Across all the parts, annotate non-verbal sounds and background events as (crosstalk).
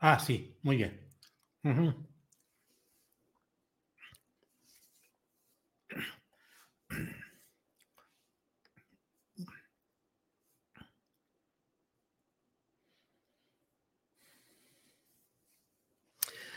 Ah, sí, muy bien.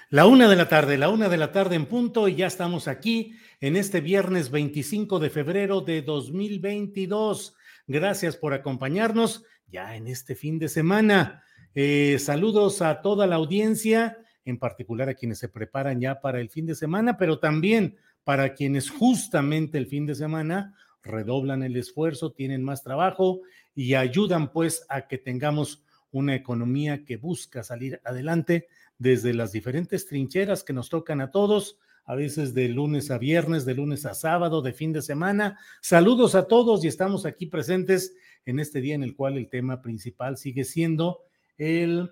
La una de la tarde, la una de la tarde en punto, y ya estamos aquí en este viernes 25 de febrero de 2022. Gracias por acompañarnos ya en este fin de semana. Eh, saludos a toda la audiencia, en particular a quienes se preparan ya para el fin de semana, pero también para quienes justamente el fin de semana redoblan el esfuerzo, tienen más trabajo y ayudan pues a que tengamos una economía que busca salir adelante desde las diferentes trincheras que nos tocan a todos, a veces de lunes a viernes, de lunes a sábado, de fin de semana. Saludos a todos y estamos aquí presentes en este día en el cual el tema principal sigue siendo el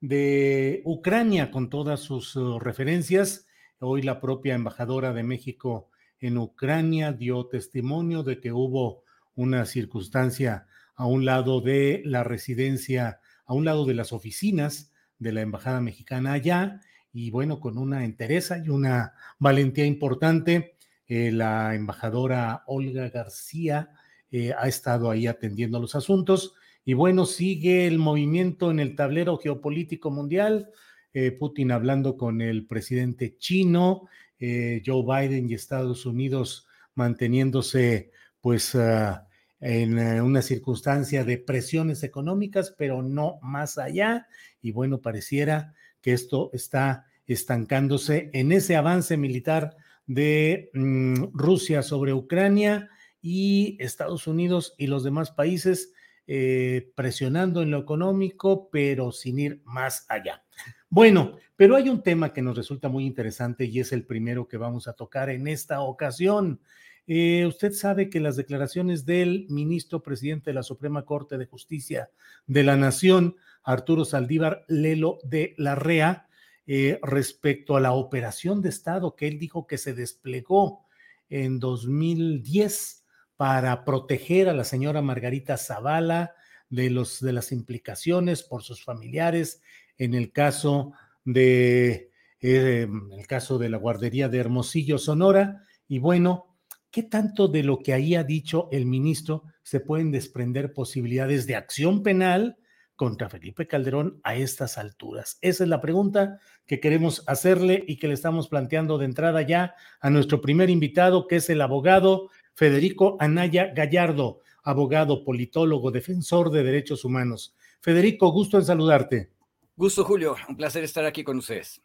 de Ucrania con todas sus uh, referencias. Hoy la propia embajadora de México en Ucrania dio testimonio de que hubo una circunstancia a un lado de la residencia, a un lado de las oficinas de la embajada mexicana allá, y bueno, con una entereza y una valentía importante, eh, la embajadora Olga García eh, ha estado ahí atendiendo los asuntos. Y bueno, sigue el movimiento en el tablero geopolítico mundial. eh, Putin hablando con el presidente chino, eh, Joe Biden y Estados Unidos manteniéndose pues ah, en eh, una circunstancia de presiones económicas, pero no más allá. Y bueno, pareciera que esto está estancándose en ese avance militar de mm, Rusia sobre Ucrania y Estados Unidos y los demás países eh, presionando en lo económico, pero sin ir más allá. Bueno, pero hay un tema que nos resulta muy interesante y es el primero que vamos a tocar en esta ocasión. Eh, usted sabe que las declaraciones del ministro presidente de la Suprema Corte de Justicia de la Nación, Arturo Saldívar Lelo de la REA, eh, respecto a la operación de Estado que él dijo que se desplegó en 2010 para proteger a la señora Margarita Zavala de, los, de las implicaciones por sus familiares en el caso de, eh, en el caso de la guardería de Hermosillo, Sonora. Y bueno, ¿qué tanto de lo que ahí ha dicho el ministro se pueden desprender posibilidades de acción penal contra Felipe Calderón a estas alturas? Esa es la pregunta que queremos hacerle y que le estamos planteando de entrada ya a nuestro primer invitado, que es el abogado Federico Anaya Gallardo, abogado, politólogo, defensor de derechos humanos. Federico, gusto en saludarte. Gusto, Julio. Un placer estar aquí con ustedes.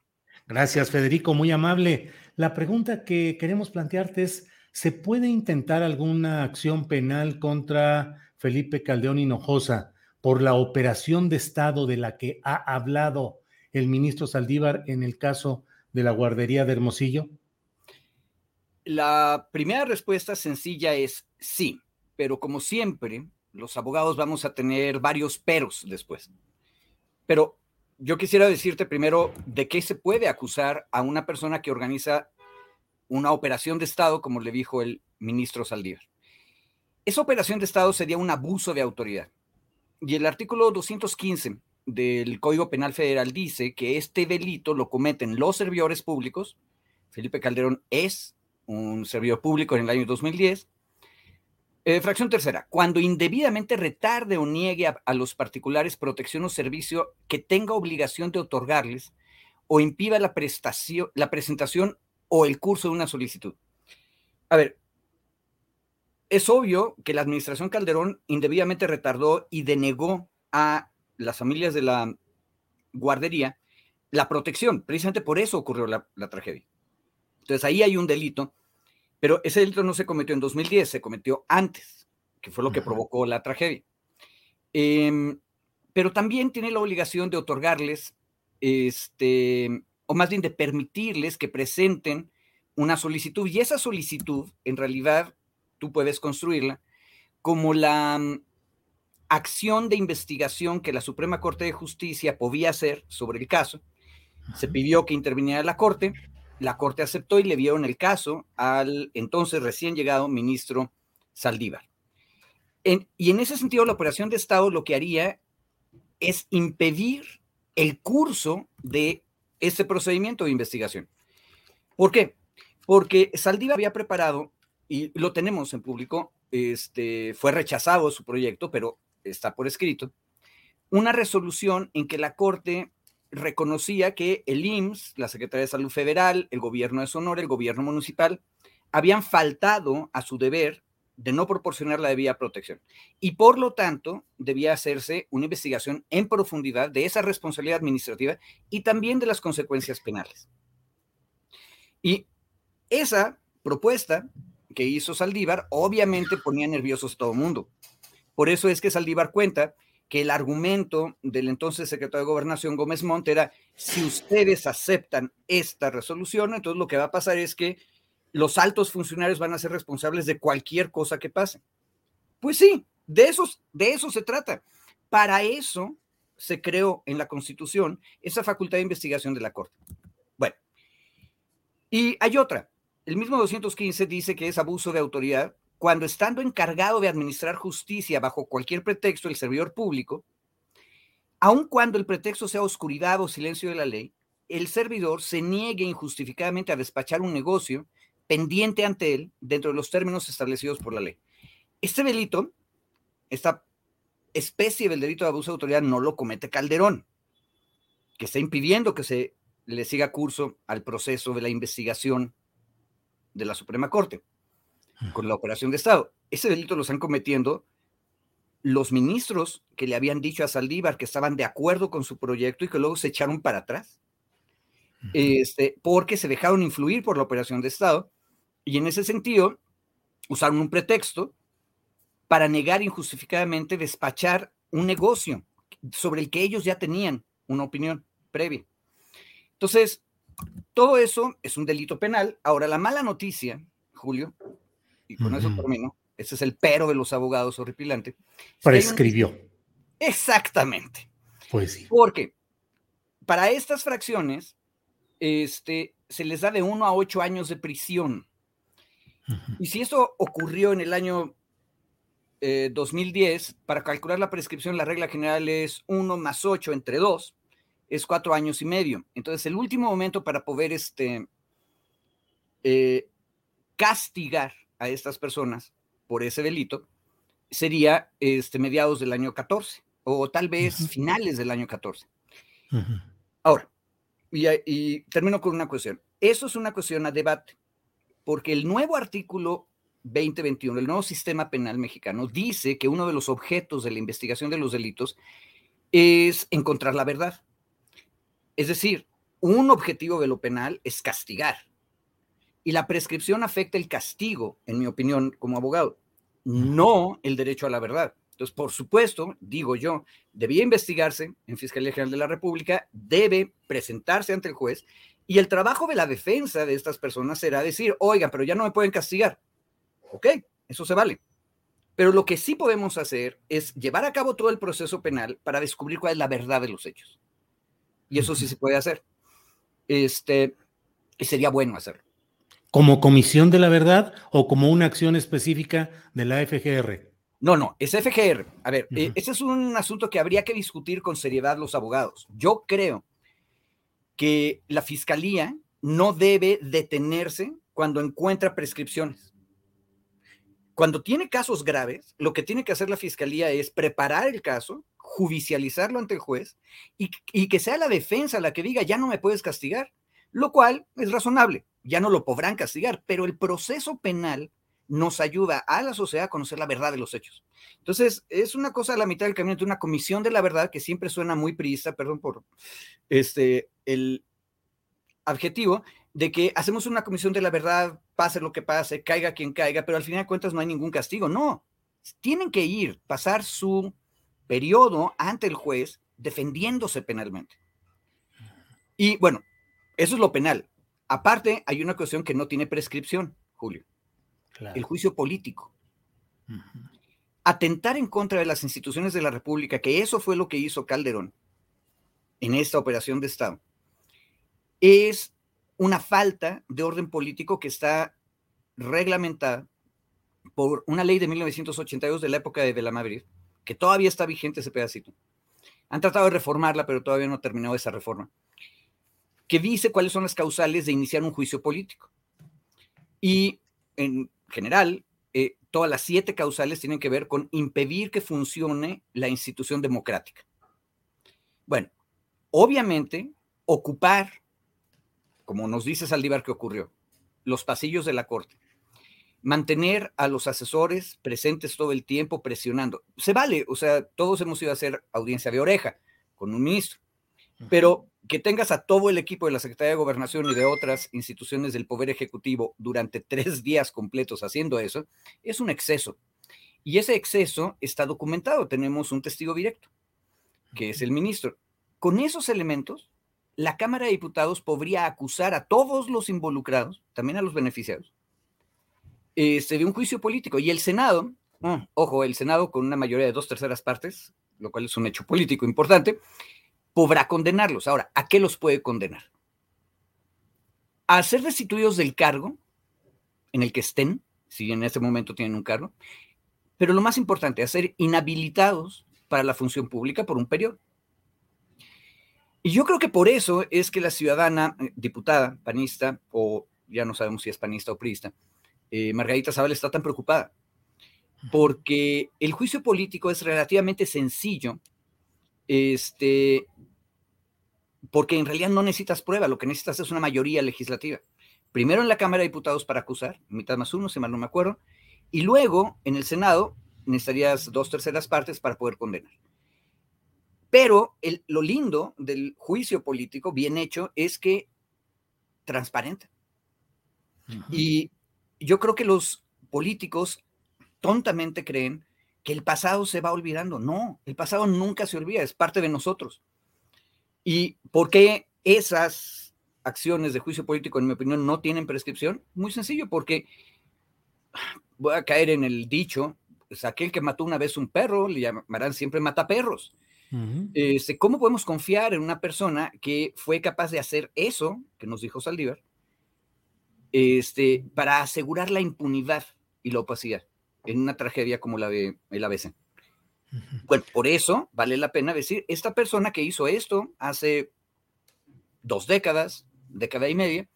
Gracias, Federico, muy amable. La pregunta que queremos plantearte es, ¿se puede intentar alguna acción penal contra Felipe Caldeón Hinojosa por la operación de Estado de la que ha hablado el ministro Saldívar en el caso de la guardería de Hermosillo? La primera respuesta sencilla es sí, pero como siempre, los abogados vamos a tener varios peros después. Pero yo quisiera decirte primero de qué se puede acusar a una persona que organiza una operación de Estado, como le dijo el ministro Saldívar. esa operación de Estado sería un abuso de autoridad. Y el artículo 215 del Código Penal Federal dice que este delito lo cometen los servidores públicos. Felipe Calderón es un servidor público en el año 2010. Eh, fracción tercera, cuando indebidamente retarde o niegue a, los particulares protección o servicio que tenga obligación de otorgarles o impida la, prestación, la presentación o el curso de una solicitud. A ver, es obvio que la administración Calderón indebidamente retardó y denegó a las familias de la guardería la protección. Precisamente por eso ocurrió la, tragedia. Entonces ahí hay un delito, pero ese delito no se cometió en 2010, se cometió antes, que fue lo que provocó la tragedia. Em, pero también tiene la obligación de otorgarles, este, o más bien de permitirles que presenten una solicitud. Y esa solicitud, en realidad, tú puedes construirla como la mm, acción de investigación que la Suprema Corte de Justicia podía hacer sobre el caso. Se pidió que interviniera la Corte, la Corte aceptó y le dieron el caso al entonces recién llegado ministro Saldívar. y en ese sentido, la operación de Estado lo que haría es impedir el curso de ese procedimiento de investigación. ¿Por qué? Porque Saldívar había preparado, y lo tenemos en público, este, fue rechazado su proyecto, pero está por escrito, una resolución en que la Corte reconocía que el IMSS, la Secretaría de Salud Federal, el gobierno de Sonora, el gobierno municipal, habían faltado a su deber de no proporcionar la debida protección. Y por lo tanto, debía hacerse una investigación en profundidad de esa responsabilidad administrativa y también de las consecuencias penales. Y esa propuesta que hizo Saldívar obviamente ponía nerviosos a todo el mundo. Por eso es que Saldívar cuenta que el argumento del entonces secretario de Gobernación Gómez Monte era, si ustedes aceptan esta resolución, entonces lo que va a pasar es que los altos funcionarios van a ser responsables de cualquier cosa que pase. Pues sí, de eso, de eso se trata. Para eso se creó en la Constitución esa facultad de investigación de la Corte. Bueno, y hay otra. El mismo 215 dice que es abuso de autoridad cuando estando encargado de administrar justicia bajo cualquier pretexto el servidor público, aun cuando el pretexto sea oscuridad o silencio de la ley, el servidor se niegue injustificadamente a despachar un negocio pendiente ante él dentro de los términos establecidos por la ley. Este delito, esta especie del delito de abuso de autoridad no lo comete Calderón, que está impidiendo que se le siga curso al proceso de la investigación de la Suprema Corte con la operación de Estado. Ese delito lo están cometiendo los ministros que le habían dicho a Saldívar que estaban de acuerdo con su proyecto y que luego se echaron para atrás, este, porque se dejaron influir por la operación de Estado y en ese sentido usaron un pretexto para negar injustificadamente despachar un negocio sobre el que ellos ya tenían una opinión previa. Entonces, todo eso es un delito penal. Ahora, la mala noticia, Julio, y con eso termino, ese es el pero de los abogados horripilante. Prescribió. Exactamente. Pues sí. Porque para estas fracciones, este, se les da de uno a ocho años de prisión. Y si eso ocurrió en el año 2010, eh, para calcular la prescripción, la regla general es uno más ocho entre dos, es cuatro años y medio. Entonces, el último momento para poder este, eh, castigar a estas personas por ese delito sería este, mediados del año 14 o tal vez finales del año 14. Ahora, y, y, termino con una cuestión. Eso es una cuestión a debate, porque el nuevo artículo 2021, el nuevo sistema penal mexicano, dice que uno de los objetos de la investigación de los delitos es encontrar la verdad. Es decir, un objetivo de lo penal es castigar, y la prescripción afecta el castigo, en mi opinión, como abogado, no el derecho a la verdad. Entonces, por supuesto, digo yo, debía investigarse en Fiscalía General de la República, debe presentarse ante el juez y el trabajo de la defensa de estas personas será decir, oigan, pero ya no me pueden castigar. Ok, eso se vale. Pero lo que sí podemos hacer es llevar a cabo todo el proceso penal para descubrir cuál es la verdad de los hechos. Y eso sí se puede hacer. Este, y sería bueno hacerlo. ¿Como comisión de la verdad o como una acción específica de la FGR? No, no, es FGR. A ver, eh, ese es un asunto que habría que discutir con seriedad los abogados. Yo creo que la fiscalía no debe detenerse cuando encuentra prescripciones. Cuando tiene casos graves, lo que tiene que hacer la fiscalía es preparar el caso, judicializarlo ante el juez y, y que sea la defensa la que diga, ya no me puedes castigar, lo cual es razonable, ya no lo podrán castigar, pero el proceso penal nos ayuda a la sociedad a conocer la verdad de los hechos. Entonces, es una cosa a la mitad del camino, una comisión de la verdad que siempre suena muy priista, perdón por este, el adjetivo, de que hacemos una comisión de la verdad, pase lo que pase, caiga quien caiga, pero al final de cuentas no hay ningún castigo. No, tienen que ir, pasar su periodo ante el juez defendiéndose penalmente. Y bueno, eso es lo penal. Aparte, hay una cuestión que no tiene prescripción, Julio el juicio político. Atentar en contra de las instituciones de la República, que eso fue lo que hizo Calderón en esta operación de Estado, es una falta de orden político que está reglamentada por una ley de 1982 de la época de, Madrid, que todavía está vigente ese pedacito. Han tratado de reformarla, pero todavía no ha terminado esa reforma, que dice cuáles son las causales de iniciar un juicio político. Y en general, eh, todas las siete causales tienen que ver con impedir que funcione la institución democrática. Bueno, obviamente, ocupar, como nos dice Saldívar que ocurrió, los pasillos de la Corte, mantener a los asesores presentes todo el tiempo presionando. Se vale, o sea, todos hemos ido a hacer audiencia de oreja con un ministro, pero que tengas a todo el equipo de la Secretaría de Gobernación y de otras instituciones del Poder Ejecutivo durante tres días completos haciendo eso, es un exceso. Y ese exceso está documentado. Tenemos un testigo directo, que es el ministro. Con esos elementos, la Cámara de Diputados podría acusar a todos los involucrados, también a los beneficiados, este, de un juicio político. Y el Senado, mm, ojo, el Senado con una mayoría de dos terceras partes, lo cual es un hecho político importante, podrá condenarlos. Ahora, ¿a qué los puede condenar? A ser destituidos del cargo en el que estén, si en ese momento tienen un cargo, pero lo más importante, a ser inhabilitados para la función pública por un periodo. Y yo creo que por eso es que la ciudadana, eh, diputada, panista, o ya no sabemos si es panista o priista, eh, Margarita Zavala está tan preocupada, porque el juicio político es relativamente sencillo este, porque en realidad no necesitas prueba, lo que necesitas es una mayoría legislativa. Primero en la Cámara de Diputados para acusar, mitad más uno, si mal no me acuerdo, y luego en el Senado necesitarías dos terceras partes para poder condenar. Pero lo lindo del juicio político bien hecho es que transparente. Y yo creo que los políticos tontamente creen que el pasado se va olvidando. No, el pasado nunca se olvida, es parte de nosotros. ¿Y por qué esas acciones de juicio político, en mi opinión, no tienen prescripción? Muy sencillo, porque voy a caer en el dicho, pues aquel que mató una vez un perro, le llamarán siempre mataperros. este, ¿Cómo podemos confiar en una persona que fue capaz de hacer eso, que nos dijo Saldívar, este, para asegurar la impunidad y la opacidad en una tragedia como la de el ABC? Bueno, por eso vale la pena decir, esta persona que hizo esto hace dos décadas, década y media,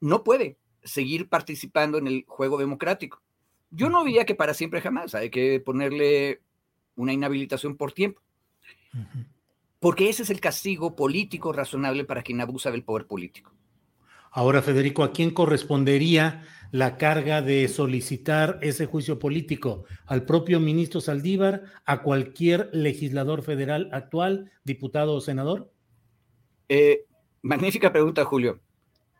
no puede seguir participando en el juego democrático. Yo no diría que para siempre jamás, hay que ponerle una inhabilitación por tiempo. Porque ese es el castigo político razonable para quien abusa del poder político. Ahora, Federico, ¿a quién correspondería la carga de solicitar ese juicio político al propio ministro Saldívar, a cualquier legislador federal actual, diputado o senador? Eh, magnífica pregunta, Julio.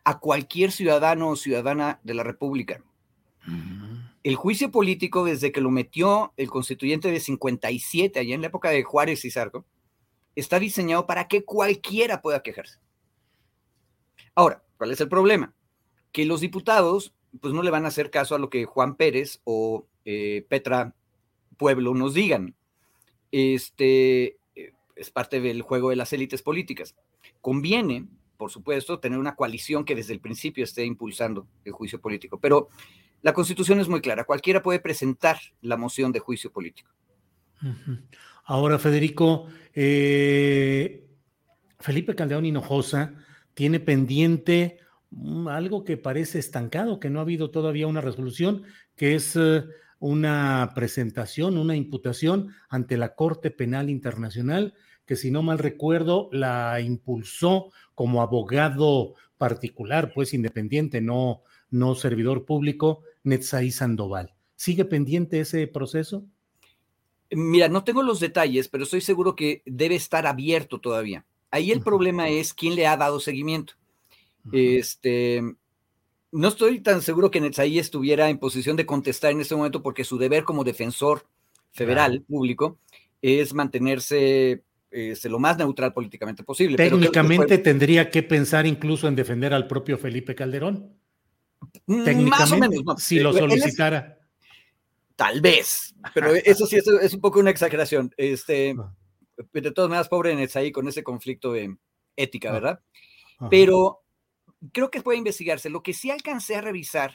A cualquier ciudadano o ciudadana de la República. El juicio político, desde que lo metió el constituyente de 57, allá en la época de Juárez y Zarco, está diseñado para que cualquiera pueda quejarse. Ahora, ¿cuál es el problema? Que los diputados pues no le van a hacer caso a lo que Juan Pérez o eh, Petra Pueblo nos digan. Este eh, es parte del juego de las élites políticas. Conviene por supuesto, tener una coalición que desde el principio esté impulsando el juicio político. Pero la constitución es muy clara, cualquiera puede presentar la moción de juicio político. Ahora, Federico, eh, Felipe Caldeón Hinojosa tiene pendiente algo que parece estancado, que no ha habido todavía una resolución, que es eh, una presentación, una imputación ante la Corte Penal Internacional, que si no mal recuerdo, la impulsó como abogado particular, pues independiente, no, no servidor público, Netzaí Sandoval. ¿Sigue pendiente ese proceso? Mira, no tengo los detalles, pero estoy seguro que debe estar abierto todavía. Ahí el problema es quién le ha dado seguimiento. Este, no estoy tan seguro que Netzaí estuviera en posición de contestar en este momento porque su deber como defensor federal público es mantenerse este, lo más neutral políticamente posible. Técnicamente tendría que pensar incluso en defender al propio Felipe Calderón. Técnicamente, si lo solicitara. tal vez, pero eso sí es, un poco una exageración. Este, ah. De todas maneras, pobre Netzaí con ese conflicto de ética, ah. ¿verdad? Pero creo que puede investigarse. Lo que sí alcancé a revisar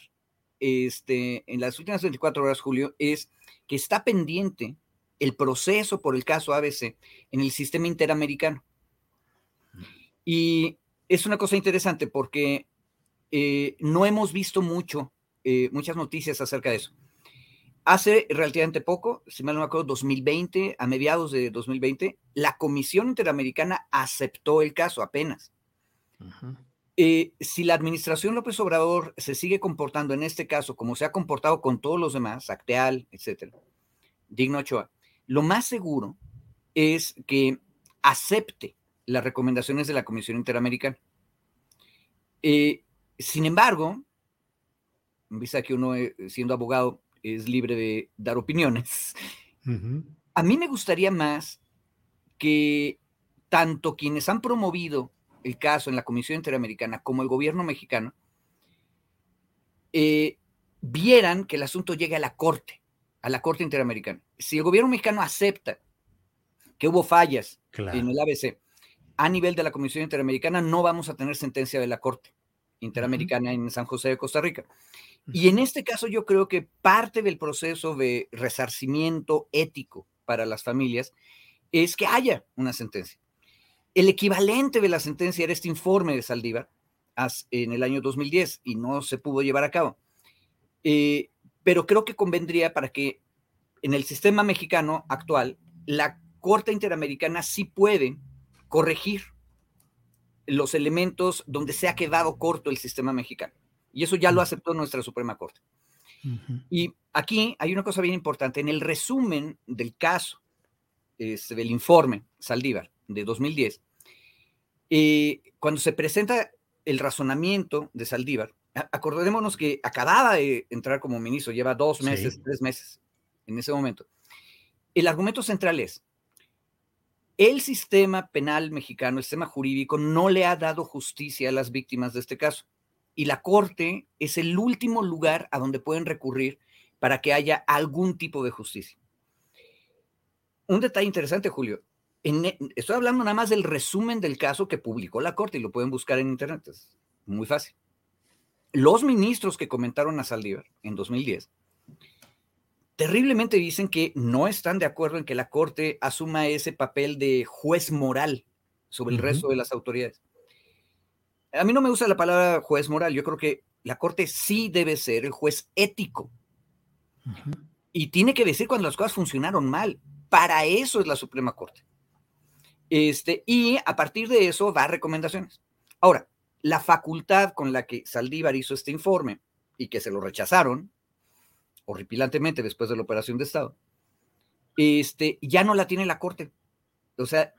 este, en las últimas 24 horas, Julio, es que está pendiente el proceso por el caso ABC en el sistema interamericano. Y es una cosa interesante porque eh, no hemos visto mucho, eh, muchas noticias acerca de eso. Hace relativamente poco, si mal no me acuerdo, 2020, a mediados de 2020, la Comisión Interamericana aceptó el caso apenas. Eh, si la administración López Obrador se sigue comportando en este caso como se ha comportado con todos los demás, Acteal, etcétera, Digno Ochoa, lo más seguro es que acepte las recomendaciones de la Comisión Interamericana. Eh, sin embargo, vista que uno, eh, siendo abogado, es libre de dar opiniones, a mí me gustaría más que tanto quienes han promovido el caso en la Comisión Interamericana como el gobierno mexicano eh, vieran que el asunto llegue a la Corte, a la Corte Interamericana. Si el gobierno mexicano acepta que hubo fallas en el ABC a nivel de la Comisión Interamericana, no vamos a tener sentencia de la Corte Interamericana en San José de Costa Rica. Y en este caso yo creo que parte del proceso de resarcimiento ético para las familias es que haya una sentencia. El equivalente de la sentencia era este informe de Saldívar en el año 2010 y no se pudo llevar a cabo. Eh, pero creo que convendría para que en el sistema mexicano actual la Corte Interamericana sí puede corregir los elementos donde se ha quedado corto el sistema mexicano. Y eso ya lo aceptó nuestra Suprema Corte. Y aquí hay una cosa bien importante. En el resumen del caso, este, del informe Saldívar, de 2010, eh, cuando se presenta el razonamiento de Saldívar, acordémonos que acababa de entrar como ministro, lleva dos meses, tres meses en ese momento. El argumento central es, el sistema penal mexicano, el sistema jurídico, no le ha dado justicia a las víctimas de este caso. Y la Corte es el último lugar a donde pueden recurrir para que haya algún tipo de justicia. Un detalle interesante, Julio. E, estoy hablando nada más del resumen del caso que publicó la Corte y lo pueden buscar en Internet. Es muy fácil. Los ministros que comentaron a Saldívar en 2010 terriblemente dicen que no están de acuerdo en que la Corte asuma ese papel de juez moral sobre el resto de las autoridades. A mí no me gusta la palabra juez moral, yo creo que la Corte sí debe ser el juez ético. Y tiene que decir cuando las cosas funcionaron mal. Para eso es la Suprema Corte. Este, y a partir de eso da recomendaciones. Ahora, la facultad con la que Saldívar hizo este informe y que se lo rechazaron horripilantemente después de la operación de Estado, este, ya no la tiene la Corte. O sea,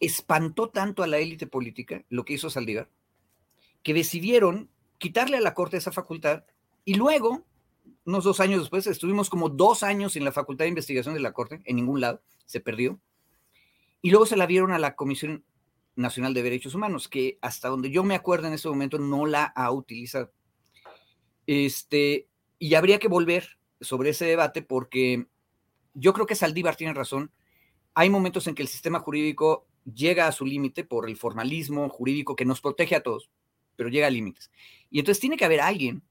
espantó tanto a la élite política lo que hizo Saldívar, que decidieron quitarle a la Corte esa facultad y luego, unos dos años después, estuvimos como dos años en la Facultad de Investigación de la Corte, en ningún lado, se perdió. Y luego se la dieron a la Comisión Nacional de Derechos Humanos, que hasta donde yo me acuerdo en ese momento no la ha utilizado. Este, y habría que volver sobre ese debate porque yo creo que Saldívar tiene razón. Hay momentos en que el sistema jurídico llega a su límite por el formalismo jurídico que nos protege a todos, pero llega a límites. Y entonces tiene que haber alguien,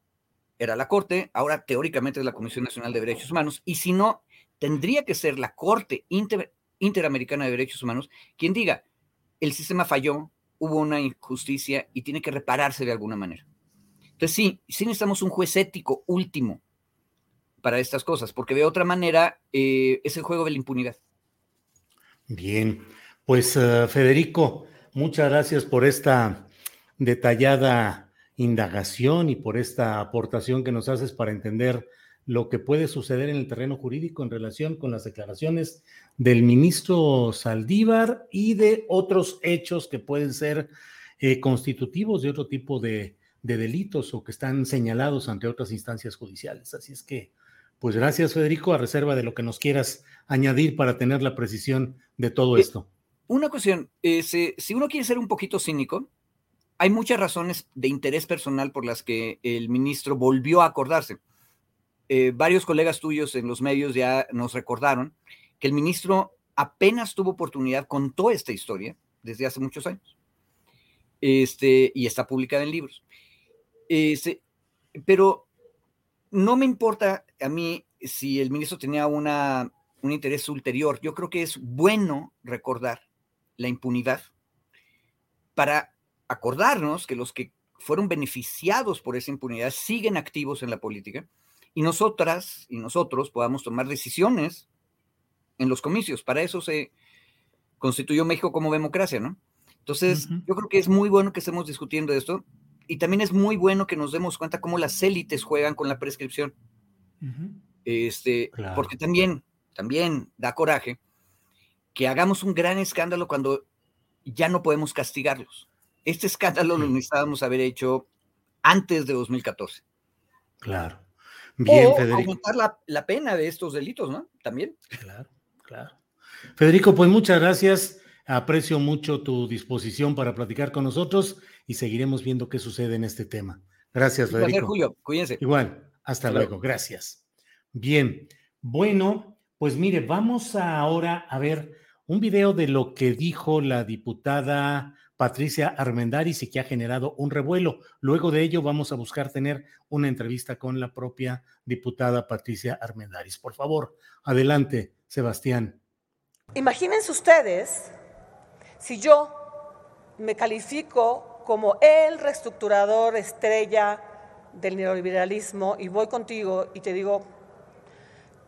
era la Corte, ahora teóricamente es la Comisión Nacional de Derechos Humanos, y si no, tendría que ser la Corte Interamericana de Derechos Humanos quien diga, el sistema falló, hubo una injusticia y tiene que repararse de alguna manera. Entonces sí, sí necesitamos un juez ético último para estas cosas, porque de otra manera eh, es el juego de la impunidad. Bien, pues uh, Federico, muchas gracias por esta detallada indagación y por esta aportación que nos haces para entender lo que puede suceder en el terreno jurídico en relación con las declaraciones del ministro Saldívar y de otros hechos que pueden ser eh, constitutivos de otro tipo de, de, delitos o que están señalados ante otras instancias judiciales. Así es que, pues gracias Federico, a reserva de lo que nos quieras añadir para tener la precisión de todo esto. Una cuestión, eh, si uno quiere ser un poquito cínico, hay muchas razones de interés personal por las que el ministro volvió a acordarse. Eh, varios colegas tuyos en los medios ya nos recordaron que el ministro apenas tuvo oportunidad, contó esta historia desde hace muchos años. Este, y está publicada en libros. Este, pero no me importa a mí si el ministro tenía una, un interés ulterior. Yo creo que es bueno recordar la impunidad para acordarnos que los que fueron beneficiados por esa impunidad siguen activos en la política y nosotras y nosotros podamos tomar decisiones en los comicios. Para eso se constituyó México como democracia, ¿no? Entonces, yo creo que es muy bueno que estemos discutiendo esto y también es muy bueno que nos demos cuenta cómo las élites juegan con la prescripción. Este, porque también, también da coraje que hagamos un gran escándalo cuando ya no podemos castigarlos. Este escándalo lo necesitábamos haber hecho antes de 2014. Claro. Bien, o Federico. aumentar la, la, pena de estos delitos, ¿no? También. Claro, claro. Federico, pues muchas gracias. Aprecio mucho tu disposición para platicar con nosotros y seguiremos viendo qué sucede en este tema. Gracias, Federico. Julio. Cuídense. Igual. Hasta, luego. Gracias. Bien. Bueno, pues mire, vamos ahora a ver un video de lo que dijo la diputada Patricia Armendáriz y que ha generado un revuelo. Luego de ello vamos a buscar tener una entrevista con la propia diputada Patricia Armendáriz. Por favor, adelante, Sebastián. Imagínense ustedes si yo me califico como el reestructurador estrella del neoliberalismo y voy contigo y te digo,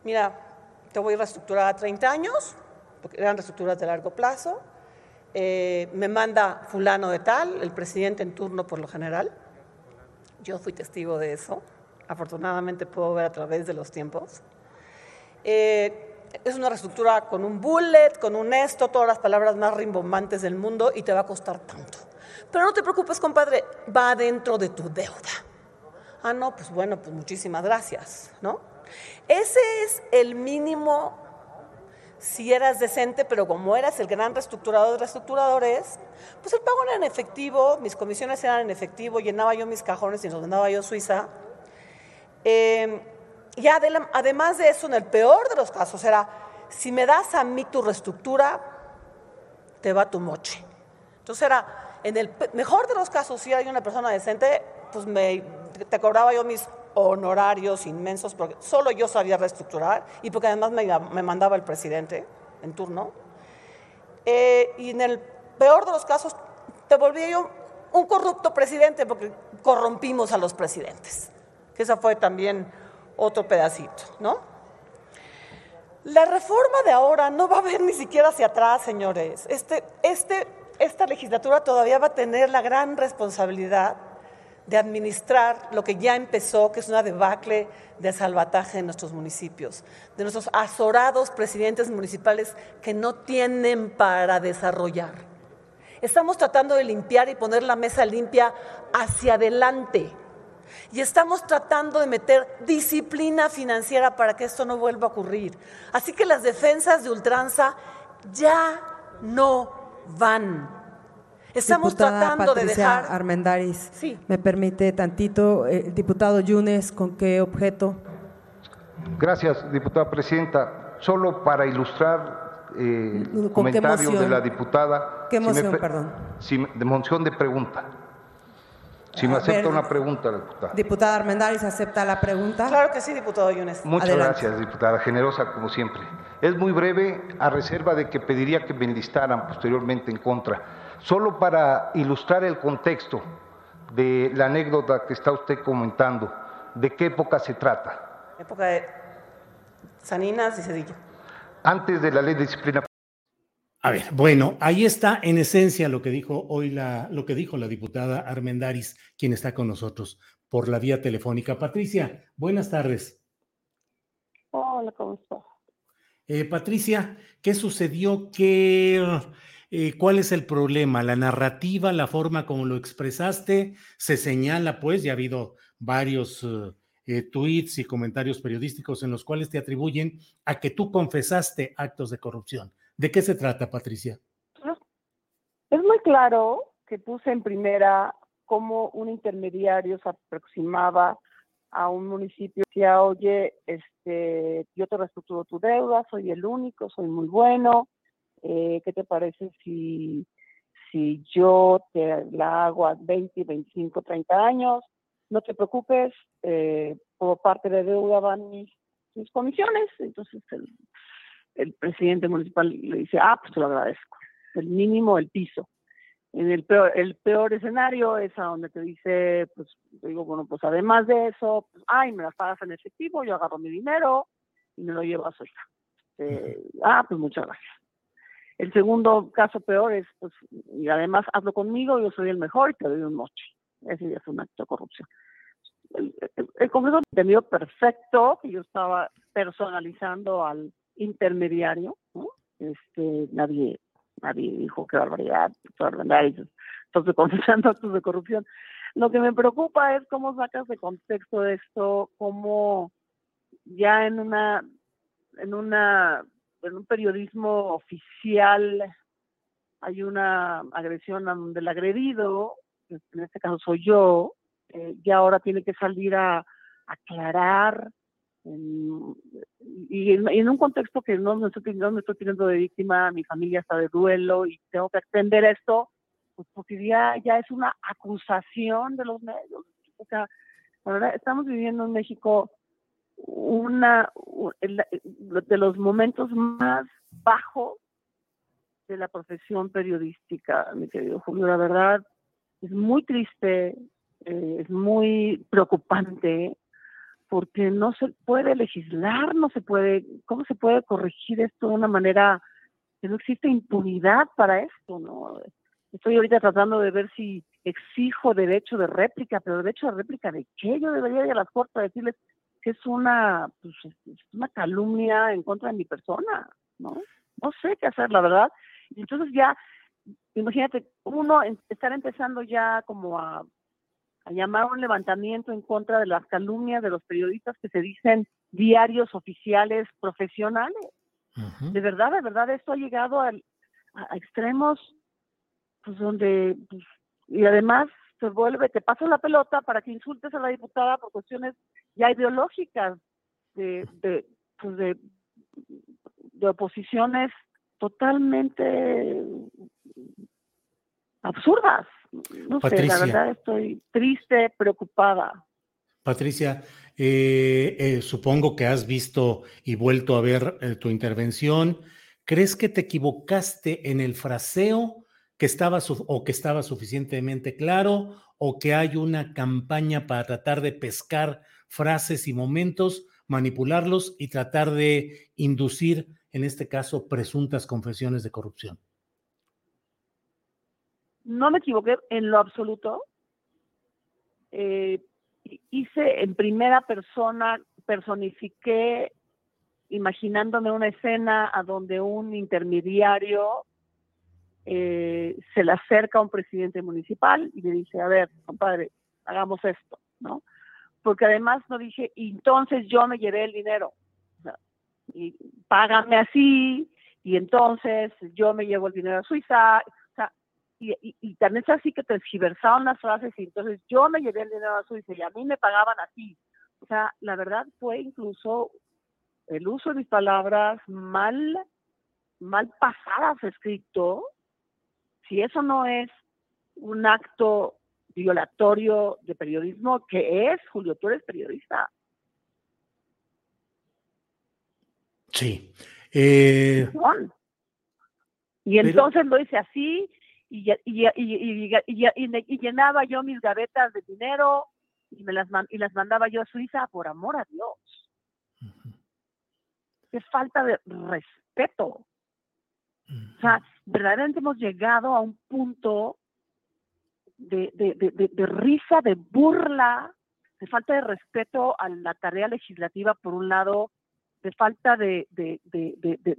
mira, te voy a reestructurar a 30 años, porque eran reestructuras de largo plazo, eh, me manda fulano de tal, el presidente en turno por lo general. Yo fui testigo de eso. Afortunadamente puedo ver a través de los tiempos. Eh, es una reestructura con un bullet, con un esto, todas las palabras más rimbombantes del mundo y te va a costar tanto. Pero no te preocupes, compadre, va dentro de tu deuda. Ah, no, pues bueno, pues muchísimas gracias, ¿no? Ese es el mínimo si eras decente, pero como eras el gran reestructurador de reestructuradores, pues el pago era en efectivo, mis comisiones eran en efectivo, llenaba yo mis cajones y los mandaba yo Suiza. Eh, y además de eso, en el peor de los casos, era, si me das a mí tu reestructura, te va tu moche. Entonces era, en el mejor de los casos, si hay una persona decente, pues me, te cobraba yo mis honorarios inmensos, porque solo yo sabía reestructurar y porque además me, mandaba el presidente en turno. Eh, y en el peor de los casos, te volví yo un corrupto presidente porque corrompimos a los presidentes. Que esa fue también otro pedacito, ¿no? La reforma de ahora no va a ver ni siquiera hacia atrás, señores. Este, este, esta legislatura todavía va a tener la gran responsabilidad de administrar lo que ya empezó, que es una debacle de salvataje en nuestros municipios, de nuestros azorados presidentes municipales que no tienen para desarrollar. Estamos tratando de limpiar y poner la mesa limpia hacia adelante. Y estamos tratando de meter disciplina financiera para que esto no vuelva a ocurrir. Así que las defensas de ultranza ya no van. Estamos tratando de dejar. Armendaris, sí. me permite tantito, el diputado Yunes, ¿con qué objeto? Gracias, diputada presidenta. Solo para ilustrar eh, comentario de la diputada. ¿Qué moción, perdón? de moción de pregunta. Si me acepta una pregunta, diputada. Diputada Armendáriz, ¿acepta la pregunta? Claro que sí, diputado Yunes. Muchas gracias, diputada. Generosa, como siempre. Es muy breve, a reserva de que pediría que me enlistaran posteriormente en contra. Solo para ilustrar el contexto de la anécdota que está usted comentando, ¿de qué época se trata? Época de Saninas y Cedillo. Antes de la ley de disciplina. A ver, bueno, ahí está en esencia lo que dijo hoy la, lo que dijo la diputada Armendaris, quien está con nosotros por la vía telefónica. Patricia, buenas tardes. Hola, ¿cómo estás? Eh, Patricia, ¿qué sucedió? ¿Qué, eh, ¿Cuál es el problema? ¿La narrativa, la forma como lo expresaste? Se señala, pues, ya ha habido varios eh, tweets y comentarios periodísticos en los cuales te atribuyen a que tú confesaste actos de corrupción. ¿De qué se trata, Patricia? Es muy claro que puse en primera cómo un intermediario se aproximaba a un municipio decía, oye, este, yo te reestructuro tu deuda, soy el único, soy muy bueno, eh, ¿qué te parece si, si yo te la hago a 20, 25, 30 años? No te preocupes, eh, por parte de deuda van mis, mis comisiones, entonces el, el presidente municipal le dice, ah, pues te lo agradezco, el mínimo, el piso. En el peor, el peor escenario es a donde te dice, pues, digo, bueno, pues además de eso, pues, ay, me las pagas en efectivo, yo agarro mi dinero y me lo llevo a su hija. Eh, ah, pues muchas gracias. El segundo caso peor es, pues, y además hazlo conmigo, yo soy el mejor y te doy un moche. Ese ya es un acto de corrupción. El, el Congreso entendió perfecto que yo estaba personalizando al intermediario. Este, nadie, nadie dijo qué barbaridad, entonces confesando (laughs) actos de corrupción. Lo que me preocupa es cómo sacas de contexto esto, cómo ya en una, en una, en un periodismo oficial hay una agresión donde el agredido, en este caso soy yo, eh, ya ahora tiene que salir a aclarar y, en, un contexto que no me, estoy, no me estoy teniendo de víctima, mi familia está de duelo y tengo que atender esto, pues porque ya, ya es una acusación de los medios. O sea, estamos viviendo en México una de los momentos más bajos de la profesión periodística, mi querido Julio. La verdad, es muy triste, eh, es muy preocupante porque no se puede legislar, no se puede, ¿cómo se puede corregir esto de una manera que no existe impunidad para esto, ¿no? Estoy ahorita tratando de ver si exijo derecho de réplica, pero derecho de réplica de qué? Yo debería ir a las cortes a decirles que es una, pues, es una calumnia en contra de mi persona, ¿no? No sé qué hacer, la verdad. Y entonces ya, imagínate, uno estar empezando ya como a a llamar un levantamiento en contra de las calumnias de los periodistas que se dicen diarios oficiales profesionales. De verdad, de verdad, esto ha llegado a, extremos pues donde, pues, y además se vuelve, te pasa la pelota para que insultes a la diputada por cuestiones ya ideológicas de, de, pues de, de oposiciones totalmente absurdas. No sé, la verdad estoy triste, preocupada. Patricia, eh, eh, supongo que has visto y vuelto a ver eh, tu intervención. ¿Crees que te equivocaste en el fraseo que estaba o que estaba suficientemente claro o que hay una campaña para tratar de pescar frases y momentos, manipularlos y tratar de inducir, en este caso, presuntas confesiones de corrupción? no me equivoqué en lo absoluto. Eh, hice en primera persona, personifiqué imaginándome una escena a donde un intermediario eh, se le acerca a un presidente municipal y le dice, a ver, compadre, hagamos esto, ¿no? Porque además no dije, y entonces yo me llevé el dinero, y págame así, y entonces yo me llevo el dinero a Suiza, y, también es así que transgiversaron las frases y entonces yo me llevé el dinero a Suiza y a mí me pagaban así. O sea, la verdad fue incluso el uso de mis palabras mal mal pasadas escrito, si eso no es un acto violatorio de periodismo, que es, Julio, tú eres periodista. Sí. Eh, y entonces lo hice así y, y, llenaba yo mis gavetas de dinero y, me las, y las mandaba yo a Suiza por amor a Dios. Qué falta de respeto. O sea, verdaderamente hemos llegado a un punto de, de, de, de, risa, de burla, de falta de respeto a la tarea legislativa, por un lado, de falta de,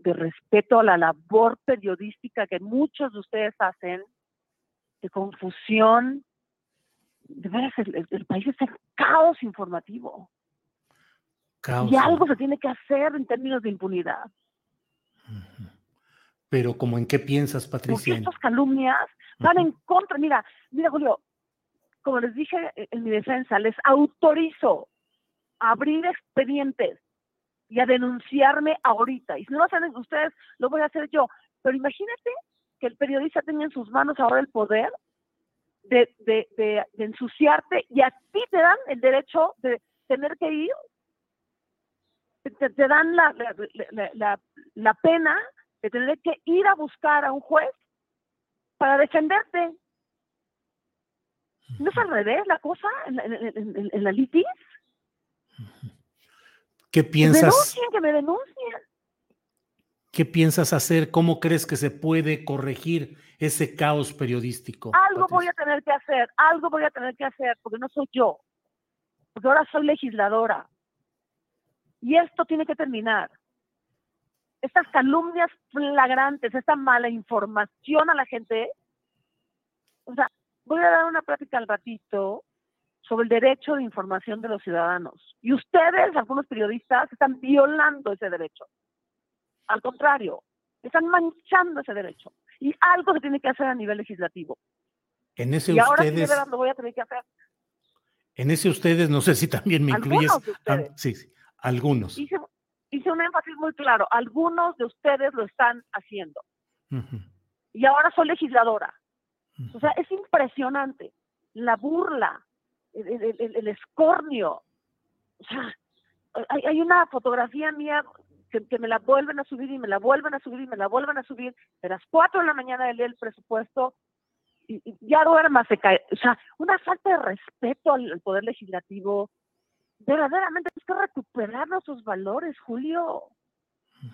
respeto a la labor periodística que muchos de ustedes hacen, de confusión. De veras, el, país está en caos informativo. Y algo se tiene que hacer en términos de impunidad. Pero como en qué piensas, Patricia? Porque estas calumnias van en contra. Mira, mira, Julio, como les dije en mi defensa, les autorizo a abrir expedientes y a denunciarme ahorita. Y si no lo hacen ustedes, lo voy a hacer yo. Pero imagínate que el periodista tenga en sus manos ahora el poder de, de, de, ensuciarte y a ti te dan el derecho de tener que ir, te, te dan la, la, la, la, pena de tener que ir a buscar a un juez para defenderte. ¿No es al revés la cosa en, en, en la litis? ¿Qué piensas? Denuncien, que me denuncien. ¿Qué piensas hacer? ¿Cómo crees que se puede corregir ese caos periodístico? Algo voy a tener que hacer, algo voy a tener que hacer, porque no soy yo, porque ahora soy legisladora. Y esto tiene que terminar. Estas calumnias flagrantes, esta mala información a la gente. O sea, voy a dar una plática al ratito sobre el derecho de información de los ciudadanos. Y ustedes, algunos periodistas, están violando ese derecho. Al contrario, están manchando ese derecho. Y algo se tiene que hacer a nivel legislativo. En ese y ahora ustedes, sí, lo voy a tener que hacer. En ese ustedes, no sé si también me incluyes. sí, sí, algunos. Hice, un énfasis muy claro. Algunos de ustedes lo están haciendo. Y ahora soy legisladora. O sea, es impresionante la burla, el, escornio. O sea, hay, hay, una fotografía mía que, me la vuelven a subir y me la vuelven a subir y me la vuelven a subir de las 4 de la mañana de leer el presupuesto y, ya duerma se cae. O sea, una falta de respeto al, poder legislativo. Verdaderamente hay que recuperar nuestros valores, Julio.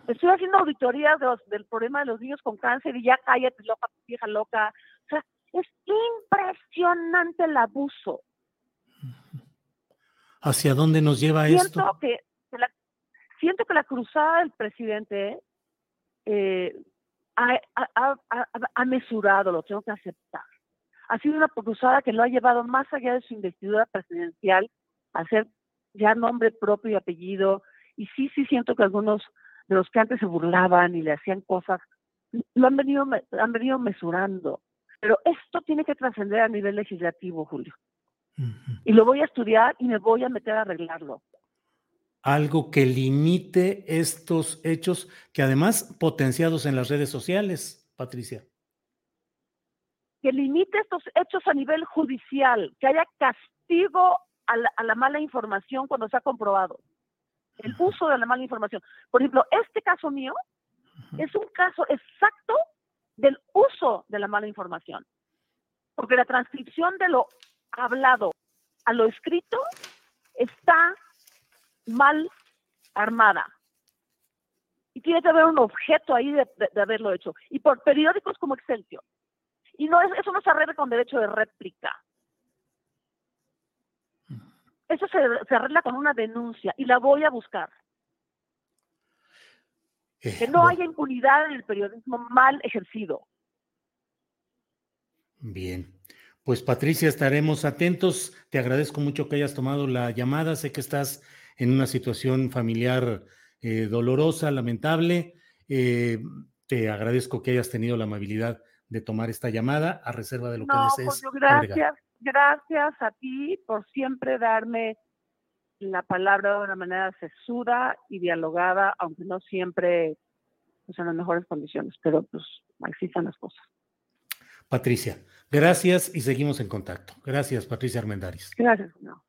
Estoy haciendo auditorías del problema de los niños con cáncer y ya cállate, loca, vieja loca. O sea, es impresionante el abuso ¿Hacia dónde nos lleva siento esto? Que, la, siento que la cruzada del presidente eh, ha, mesurado, lo tengo que aceptar. Ha sido una cruzada que lo ha llevado más allá de su investidura presidencial a ser ya nombre propio y apellido. Y sí, sí siento que algunos de los que antes se burlaban y le hacían cosas, lo han venido, han venido mesurando. Pero esto tiene que trascender a nivel legislativo, Julio. Y lo voy a estudiar y me voy a meter a arreglarlo. Algo que limite estos hechos que además potenciados en las redes sociales, Patricia. Que limite estos hechos a nivel judicial, que haya castigo a la, mala información cuando se ha comprobado. El uso de la mala información. Por ejemplo, este caso mío es un caso exacto del uso de la mala información. Porque la transcripción de lo hablado a lo escrito está mal armada. Y tiene que haber un objeto ahí de, haberlo hecho. Y por periódicos como Excelsior. Y no eso no se arregla con derecho de réplica. Eso se, se arregla con una denuncia y la voy a buscar. Eh, que no haya impunidad en el periodismo mal ejercido. Bien. Pues Patricia, estaremos atentos. Te agradezco mucho que hayas tomado la llamada. Sé que estás en una situación familiar eh, dolorosa, lamentable. Eh, te agradezco que hayas tenido la amabilidad de tomar esta llamada a reserva de lo que desees. Pues gracias, gracias a ti por siempre darme la palabra de una manera sesuda y dialogada, aunque no siempre pues, en las mejores condiciones, pero pues existan las cosas. Patricia, gracias y seguimos en contacto. Gracias, Patricia Armendáriz. Gracias. No.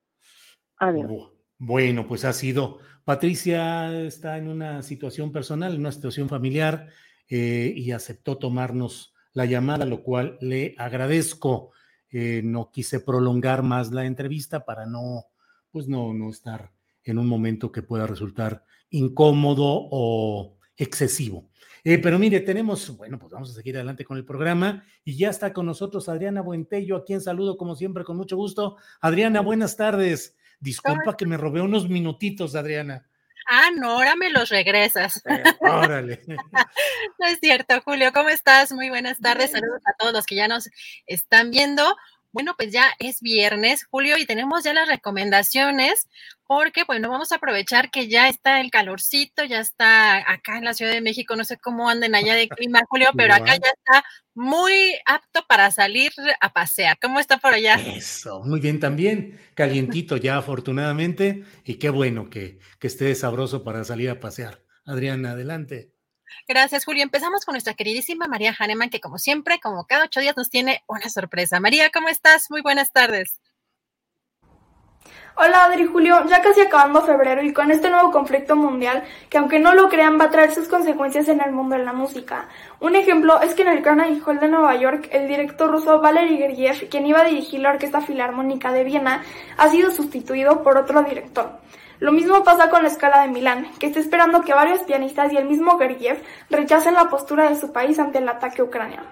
Adiós. Bueno, pues ha sido. Patricia está en una situación personal, en una situación familiar eh, y aceptó tomarnos la llamada, lo cual le agradezco. Eh, no quise prolongar más la entrevista para no, pues no, no estar en un momento que pueda resultar incómodo o excesivo. Eh, pero mire, tenemos, bueno, pues vamos a seguir adelante con el programa y ya está con nosotros Adriana Buentello, a quien saludo como siempre con mucho gusto. Adriana, buenas tardes. Disculpa que me robé unos minutitos, Adriana. Ah, no, ahora me los regresas. Eh, órale. (laughs) no es cierto, Julio. ¿Cómo estás? Muy buenas tardes. Saludos a todos los que ya nos están viendo. Bueno, pues ya es viernes, Julio, y tenemos ya las recomendaciones, porque bueno, vamos a aprovechar que ya está el calorcito, ya está acá en la Ciudad de México, no sé cómo anden allá de (laughs) clima, Julio, pero acá ya está muy apto para salir a pasear. ¿Cómo está por allá? Eso, muy bien también, calientito ya afortunadamente, y qué bueno que, que esté sabroso para salir a pasear. Adriana, adelante. Gracias, Julio. Empezamos con nuestra queridísima María Hahnemann, que como siempre, como cada ocho días, nos tiene una sorpresa. María, ¿cómo estás? Muy buenas tardes. Hola Adri Julio, ya casi acabando febrero y con este nuevo conflicto mundial que aunque no lo crean va a traer sus consecuencias en el mundo de la música. Un ejemplo es que en el Carnegie Hall de Nueva York el director ruso Valery Gergiev, quien iba a dirigir la Orquesta Filarmónica de Viena, ha sido sustituido por otro director. Lo mismo pasa con la escala de Milán, que está esperando que varios pianistas y el mismo Gergiev rechacen la postura de su país ante el ataque ucraniano.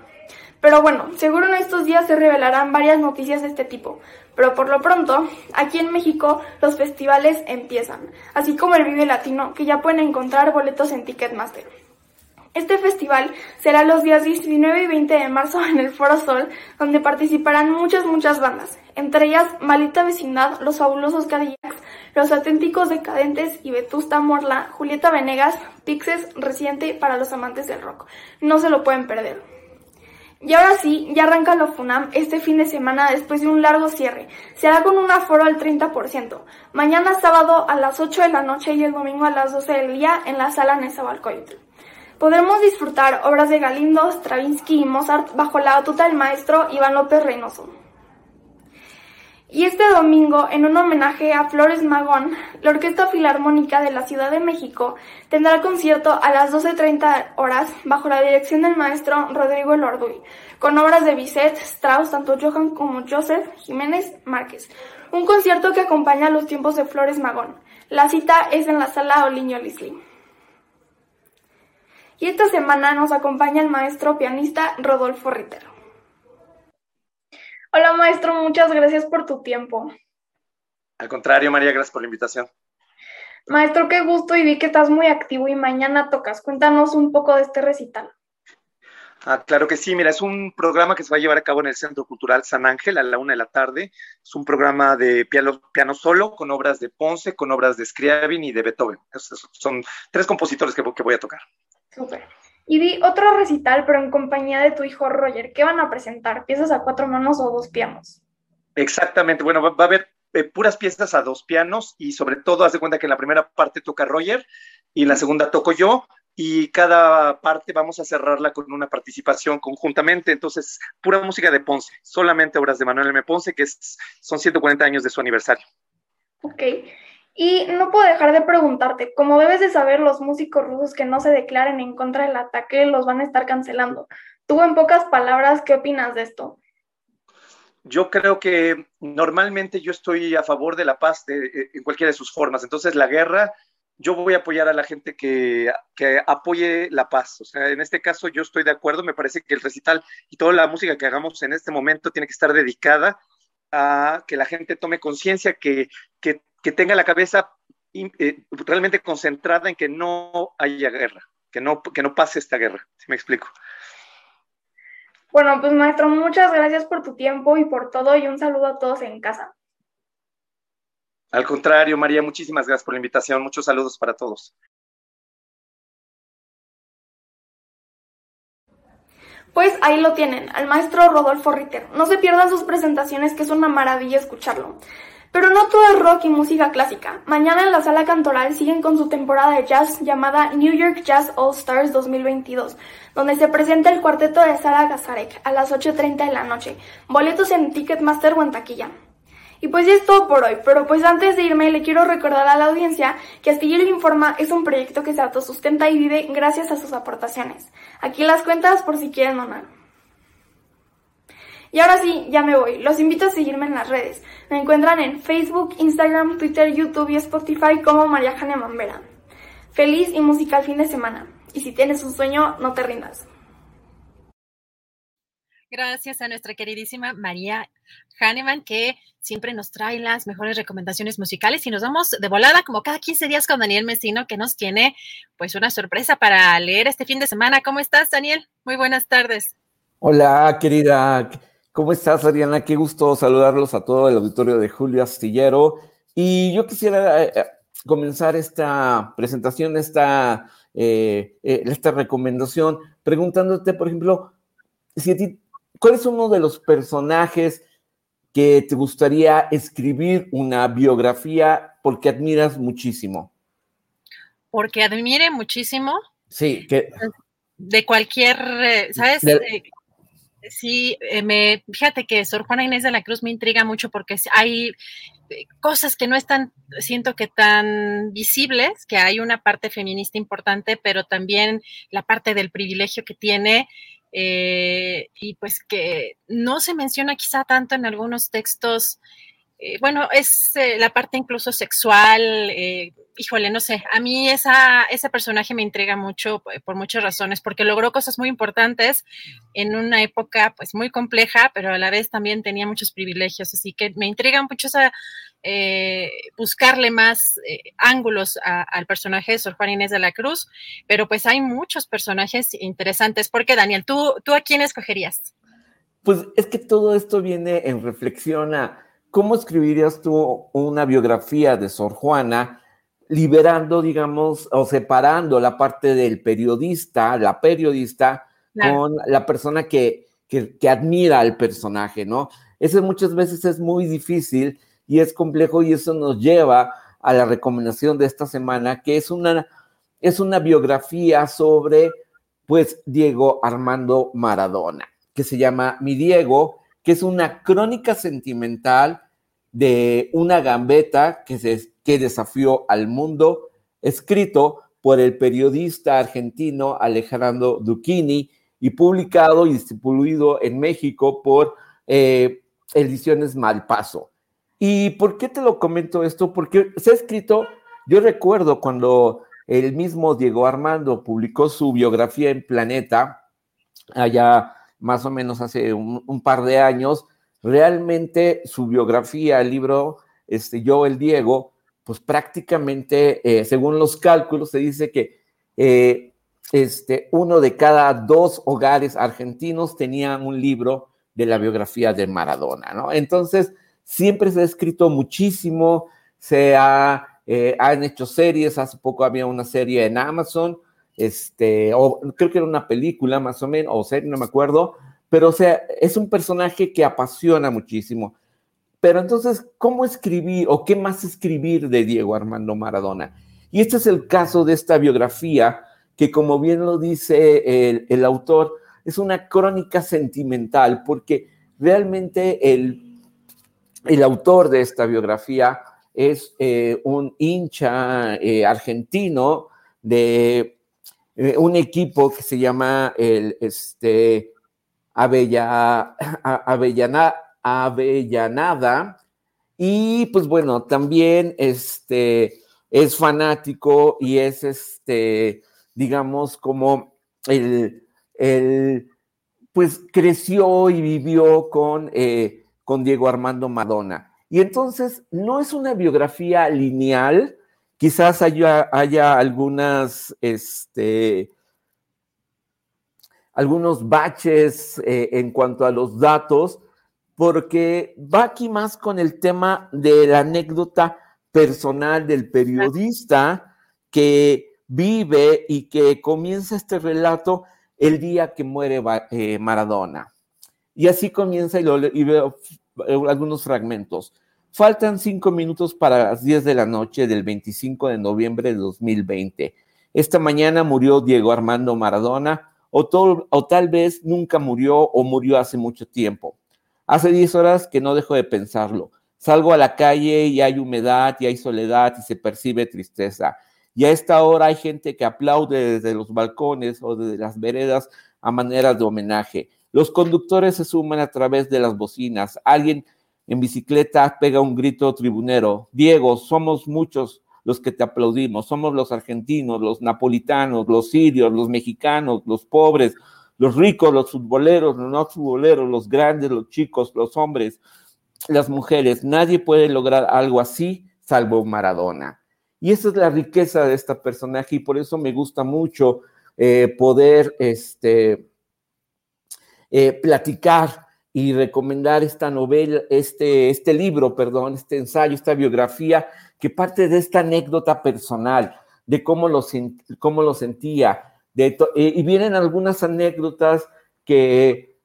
Pero bueno, seguro en estos días se revelarán varias noticias de este tipo. Pero por lo pronto, aquí en México los festivales empiezan, así como el Vive Latino, que ya pueden encontrar boletos en Ticketmaster. Este festival será los días 19 y 20 de marzo en el Foro Sol, donde participarán muchas, muchas bandas, entre ellas Malita Vecindad, Los Fabulosos Cadillacs, Los Auténticos Decadentes y Vetusta Morla, Julieta Venegas, Pixes, Reciente para los amantes del rock. No se lo pueden perder. Y ahora sí, ya arranca lo FUNAM este fin de semana después de un largo cierre. Se hará con un aforo al 30%. Mañana sábado a las 8 de la noche y el domingo a las 12 del día en la sala Nezahualcóyotl. Podremos disfrutar obras de Galindo, Stravinsky y Mozart bajo la batuta del maestro Iván López Reynoso. Y este domingo, en un homenaje a Flores Magón, la Orquesta Filarmónica de la Ciudad de México tendrá concierto a las 12.30 horas bajo la dirección del maestro Rodrigo Elorduy, con obras de Bizet, Strauss, tanto Johann como Joseph Jiménez Márquez. Un concierto que acompaña los tiempos de Flores Magón. La cita es en la sala Oliño Lisli. Y esta semana nos acompaña el maestro pianista Rodolfo Ritter. Hola maestro, muchas gracias por tu tiempo. Al contrario, María, gracias por la invitación. Maestro, qué gusto y vi que estás muy activo y mañana tocas. Cuéntanos un poco de este recital. Ah, claro que sí, mira, es un programa que se va a llevar a cabo en el Centro Cultural San Ángel a la una de la tarde. Es un programa de piano, piano solo, con obras de Ponce, con obras de Scriabin y de Beethoven. son tres compositores que, que voy a tocar. Súper. Y vi otro recital, pero en compañía de tu hijo Roger. ¿Qué van a presentar? ¿Piezas a cuatro manos o dos pianos? Exactamente. Bueno, va, a haber eh, puras piezas a dos pianos y sobre todo, haz de cuenta que en la primera parte toca Roger y en la segunda toco yo y cada parte vamos a cerrarla con una participación conjuntamente. Entonces, pura música de Ponce, solamente obras de Manuel M. Ponce, que es, son 140 años de su aniversario. Ok. Y no puedo dejar de preguntarte, como debes de saber, los músicos rusos que no se declaren en contra del ataque los van a estar cancelando. Tú, en pocas palabras, ¿qué opinas de esto? Yo creo que normalmente yo estoy a favor de la paz de, en cualquiera de sus formas. Entonces, la guerra, yo voy a apoyar a la gente que, que, apoye la paz. O sea, en este caso yo estoy de acuerdo. Me parece que el recital y toda la música que hagamos en este momento tiene que estar dedicada a que la gente tome conciencia que, que que tenga la cabeza eh, realmente concentrada en que no haya guerra, que no, que no pase esta guerra, si me explico. Bueno, pues maestro, muchas gracias por tu tiempo y por todo y un saludo a todos en casa. Al contrario, María, muchísimas gracias por la invitación. Muchos saludos para todos. Pues ahí lo tienen, al maestro Rodolfo Ritter. No se pierdan sus presentaciones, que es una maravilla escucharlo. Pero no todo es rock y música clásica. Mañana en la sala cantoral siguen con su temporada de jazz llamada New York Jazz All Stars 2022, donde se presenta el cuarteto de Sara Gazarek a las 8.30 de la noche. Boletos en Ticketmaster o en taquilla. Y pues ya es todo por hoy, pero pues antes de irme le quiero recordar a la audiencia que Astillero Informa es un proyecto que se autosustenta y vive gracias a sus aportaciones. Aquí las cuentas por si quieren donar. Y ahora sí, ya me voy. Los invito a seguirme en las redes. Me encuentran en Facebook, Instagram, Twitter, YouTube y Spotify como María Jane Mambera. Feliz y musical fin de semana. Y si tienes un sueño, no te rindas. Gracias a nuestra queridísima María Hahnemann, que siempre nos trae las mejores recomendaciones musicales y nos vamos de volada como cada 15 días con Daniel Mesino, que nos tiene pues una sorpresa para leer este fin de semana. ¿Cómo estás, Daniel? Muy buenas tardes. Hola, querida. ¿Cómo estás, Ariana? Qué gusto saludarlos a todo el auditorio de Julio Astillero. Y yo quisiera eh, comenzar esta presentación, esta, eh, eh, esta recomendación, preguntándote, por ejemplo, si a ti ¿cuál es uno de los personajes que te gustaría escribir una biografía porque admiras muchísimo? Porque admire muchísimo. Sí, que... De cualquier, eh, ¿sabes? Eh, sí, eh, me, fíjate que Sor Juana Inés de la Cruz me intriga mucho porque hay cosas que no están, siento que tan visibles, que hay una parte feminista importante, pero también la parte del privilegio que tiene eh, y pues que no se menciona quizá tanto en algunos textos. Eh, bueno, es eh, la parte incluso sexual, híjole, no sé, a mí esa, ese personaje me intriga mucho por muchas razones, porque logró cosas muy importantes en una época pues muy compleja, pero a la vez también tenía muchos privilegios, así que me intriga mucho esa, eh, buscarle más eh, ángulos al personaje de Sor Juan Inés de la Cruz, pero pues hay muchos personajes interesantes. ¿Por qué, Daniel? ¿Tú, tú a quién escogerías? Pues es que todo esto viene en reflexión a cómo escribirías tú una biografía de Sor Juana, liberando, digamos, o separando la parte del periodista, la periodista, con la persona que, que, que admira al personaje, ¿no? Eso muchas veces es muy difícil y es complejo y eso nos lleva a la recomendación de esta semana, que es una, es una biografía sobre, pues, Diego Armando Maradona, que se llama Mi Diego, que es una crónica sentimental de una gambeta que, se, que desafió al mundo, escrito por el periodista argentino Alejandro Duchini y publicado y distribuido en México por eh, Ediciones Malpaso. ¿Y por qué te lo comento esto? Porque se ha escrito, yo recuerdo cuando el mismo Diego Armando publicó su biografía en Planeta, allá más o menos hace un, par de años, realmente su biografía, el libro este, Yo el Diego, pues prácticamente, eh, según los cálculos, se dice que eh, este, uno de cada dos hogares argentinos tenía un libro de la biografía de Maradona, ¿no? Entonces, siempre se ha escrito muchísimo, se ha, eh, han hecho series, hace poco había una serie en Amazon, este, creo que era una película más o menos, o serie, no me acuerdo, pero o sea, es un personaje que apasiona muchísimo. Pero entonces, ¿cómo escribir o qué más escribir de Diego Armando Maradona? Y este es el caso de esta biografía, que como bien lo dice el, el autor, es una crónica sentimental, porque realmente el el autor de esta biografía es eh, un hincha eh, argentino de eh, un equipo que se llama el este, Avella, Avellanada. Y pues bueno, también este, es fanático y es este, digamos, como el, el pues creció y vivió con con Diego Armando Madonna. Y entonces no es una biografía lineal, quizás haya, haya algunas, este, algunos baches eh, en cuanto a los datos, porque va aquí más con el tema de la anécdota personal del periodista que vive y que comienza este relato el día que muere eh, Maradona. Y así comienza y, veo algunos fragmentos. Faltan cinco minutos para las 10 de la noche del 25 de noviembre de 2020. Esta mañana murió Diego Armando Maradona, o, o tal vez nunca murió o murió hace mucho tiempo. Hace 10 horas que no dejo de pensarlo. Salgo a la calle y hay humedad y hay soledad y se percibe tristeza. Y a esta hora hay gente que aplaude desde los balcones o desde las veredas a manera de homenaje. Los conductores se suman a través de las bocinas. Alguien en bicicleta pega un grito tribunero. Diego, somos muchos los que te aplaudimos. Somos los argentinos, los napolitanos, los sirios, los mexicanos, los pobres, los ricos, los futboleros, los no futboleros, los grandes, los chicos, los hombres, las mujeres. Nadie puede lograr algo así salvo Maradona. Y esa es la riqueza de esta personaje y por eso me gusta mucho eh, poder este, eh, platicar y recomendar esta novela, este, este libro, perdón, este ensayo, esta biografía, que parte de esta anécdota personal, de cómo lo, cómo lo sentía. Eh, y vienen algunas anécdotas que,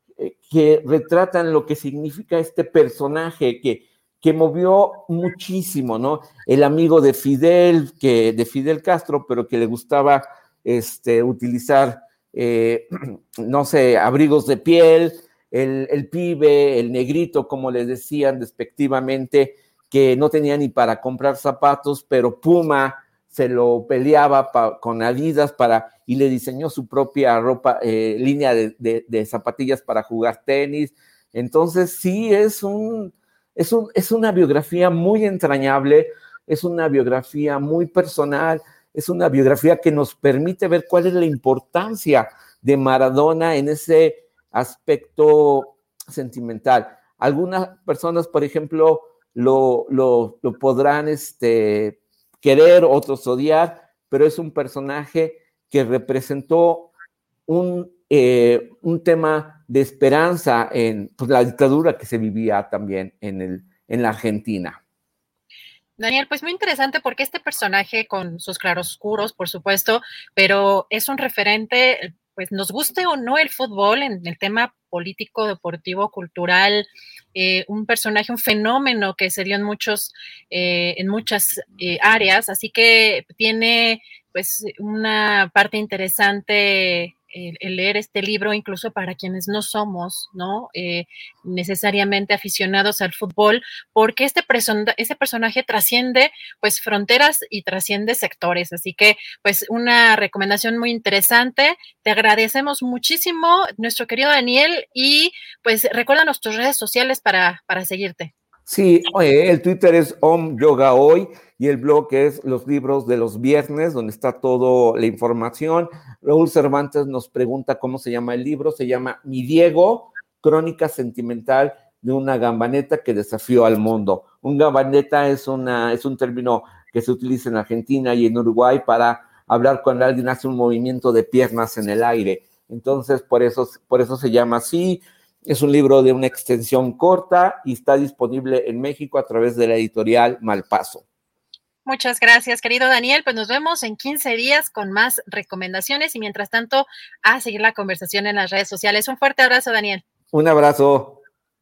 que retratan lo que significa este personaje que, que movió muchísimo, ¿no? El amigo de Fidel, que, de Fidel Castro, pero que le gustaba este, utilizar, eh, (clears throat) no sé, abrigos de piel, el, el, pibe, el negrito, como les decían despectivamente, que no tenía ni para comprar zapatos, pero Puma se lo peleaba con Adidas para, y le diseñó su propia ropa, eh, línea de, de zapatillas para jugar tenis. Entonces, sí, es un, es, una biografía muy entrañable, es una biografía muy personal, es una biografía que nos permite ver cuál es la importancia de Maradona en ese aspecto sentimental. Algunas personas, por ejemplo, lo, podrán este, querer, otros odiar, pero es un personaje que representó un, eh, tema de esperanza en pues, la dictadura que se vivía también en, el, en la Argentina. Daniel, pues muy interesante porque este personaje con sus claroscuros, por supuesto, pero es un referente, pues nos guste o no el fútbol en el tema político, deportivo, cultural, eh, un personaje, un fenómeno que se dio en muchos, eh, en muchas eh, áreas, así que tiene pues una parte interesante el, leer este libro, incluso para quienes no somos, ¿no? Eh, necesariamente aficionados al fútbol, porque este, este personaje trasciende, pues, fronteras y trasciende sectores. Así que, pues, una recomendación muy interesante. Te agradecemos muchísimo, nuestro querido Daniel, y pues, recuérdanos tus redes sociales para, para seguirte. Sí, el Twitter es Om Yoga Hoy y el blog es Los Libros de los Viernes, donde está toda la información. Raúl Cervantes nos pregunta cómo se llama el libro. Se llama Mi Diego, Crónica Sentimental de una gambaneta que desafió al mundo. Un gambaneta es, una, es un término que se utiliza en Argentina y en Uruguay para hablar cuando alguien hace un movimiento de piernas en el aire. Entonces, por eso, por eso se llama así. Es un libro de una extensión corta y está disponible en México a través de la editorial Malpaso. Muchas gracias, querido Daniel. Pues nos vemos en 15 días con más recomendaciones y mientras tanto a seguir la conversación en las redes sociales. Un fuerte abrazo, Daniel. Un abrazo.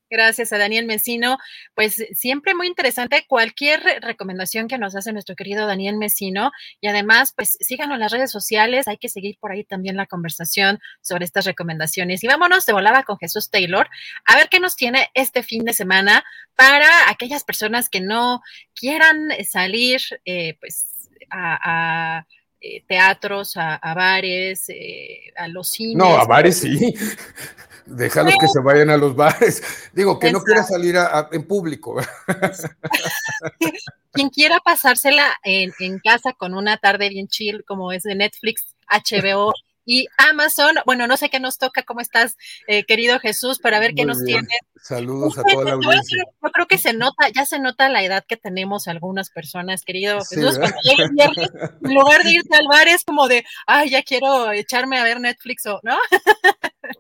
Gracias a Daniel Mesino. Pues siempre muy interesante cualquier recomendación que nos hace nuestro querido Daniel Mesino. Y además, pues síganos en las redes sociales. Hay que seguir por ahí también la conversación sobre estas recomendaciones. Y vámonos de volada con Jesús Taylor a ver qué nos tiene este fin de semana para aquellas personas que no quieran salir, eh, pues, a, eh, teatros, a, bares, eh, a los cines. No, a bares sí. (laughs) Déjalos que se vayan a los bares. Digo, que no quiera salir en público. (laughs) Quien quiera pasársela en, casa con una tarde bien chill, como es de Netflix, HBO y Amazon. Bueno, no sé qué nos toca, ¿cómo estás, eh, querido Jesús? Para ver qué nos tiene. Saludos a toda la audiencia. Yo creo que se nota, ya se nota la edad que tenemos algunas personas, querido Jesús. Cuando llega el viernes, en lugar de irse al bar, es como de, ay, ya quiero echarme a ver Netflix o, ¿no?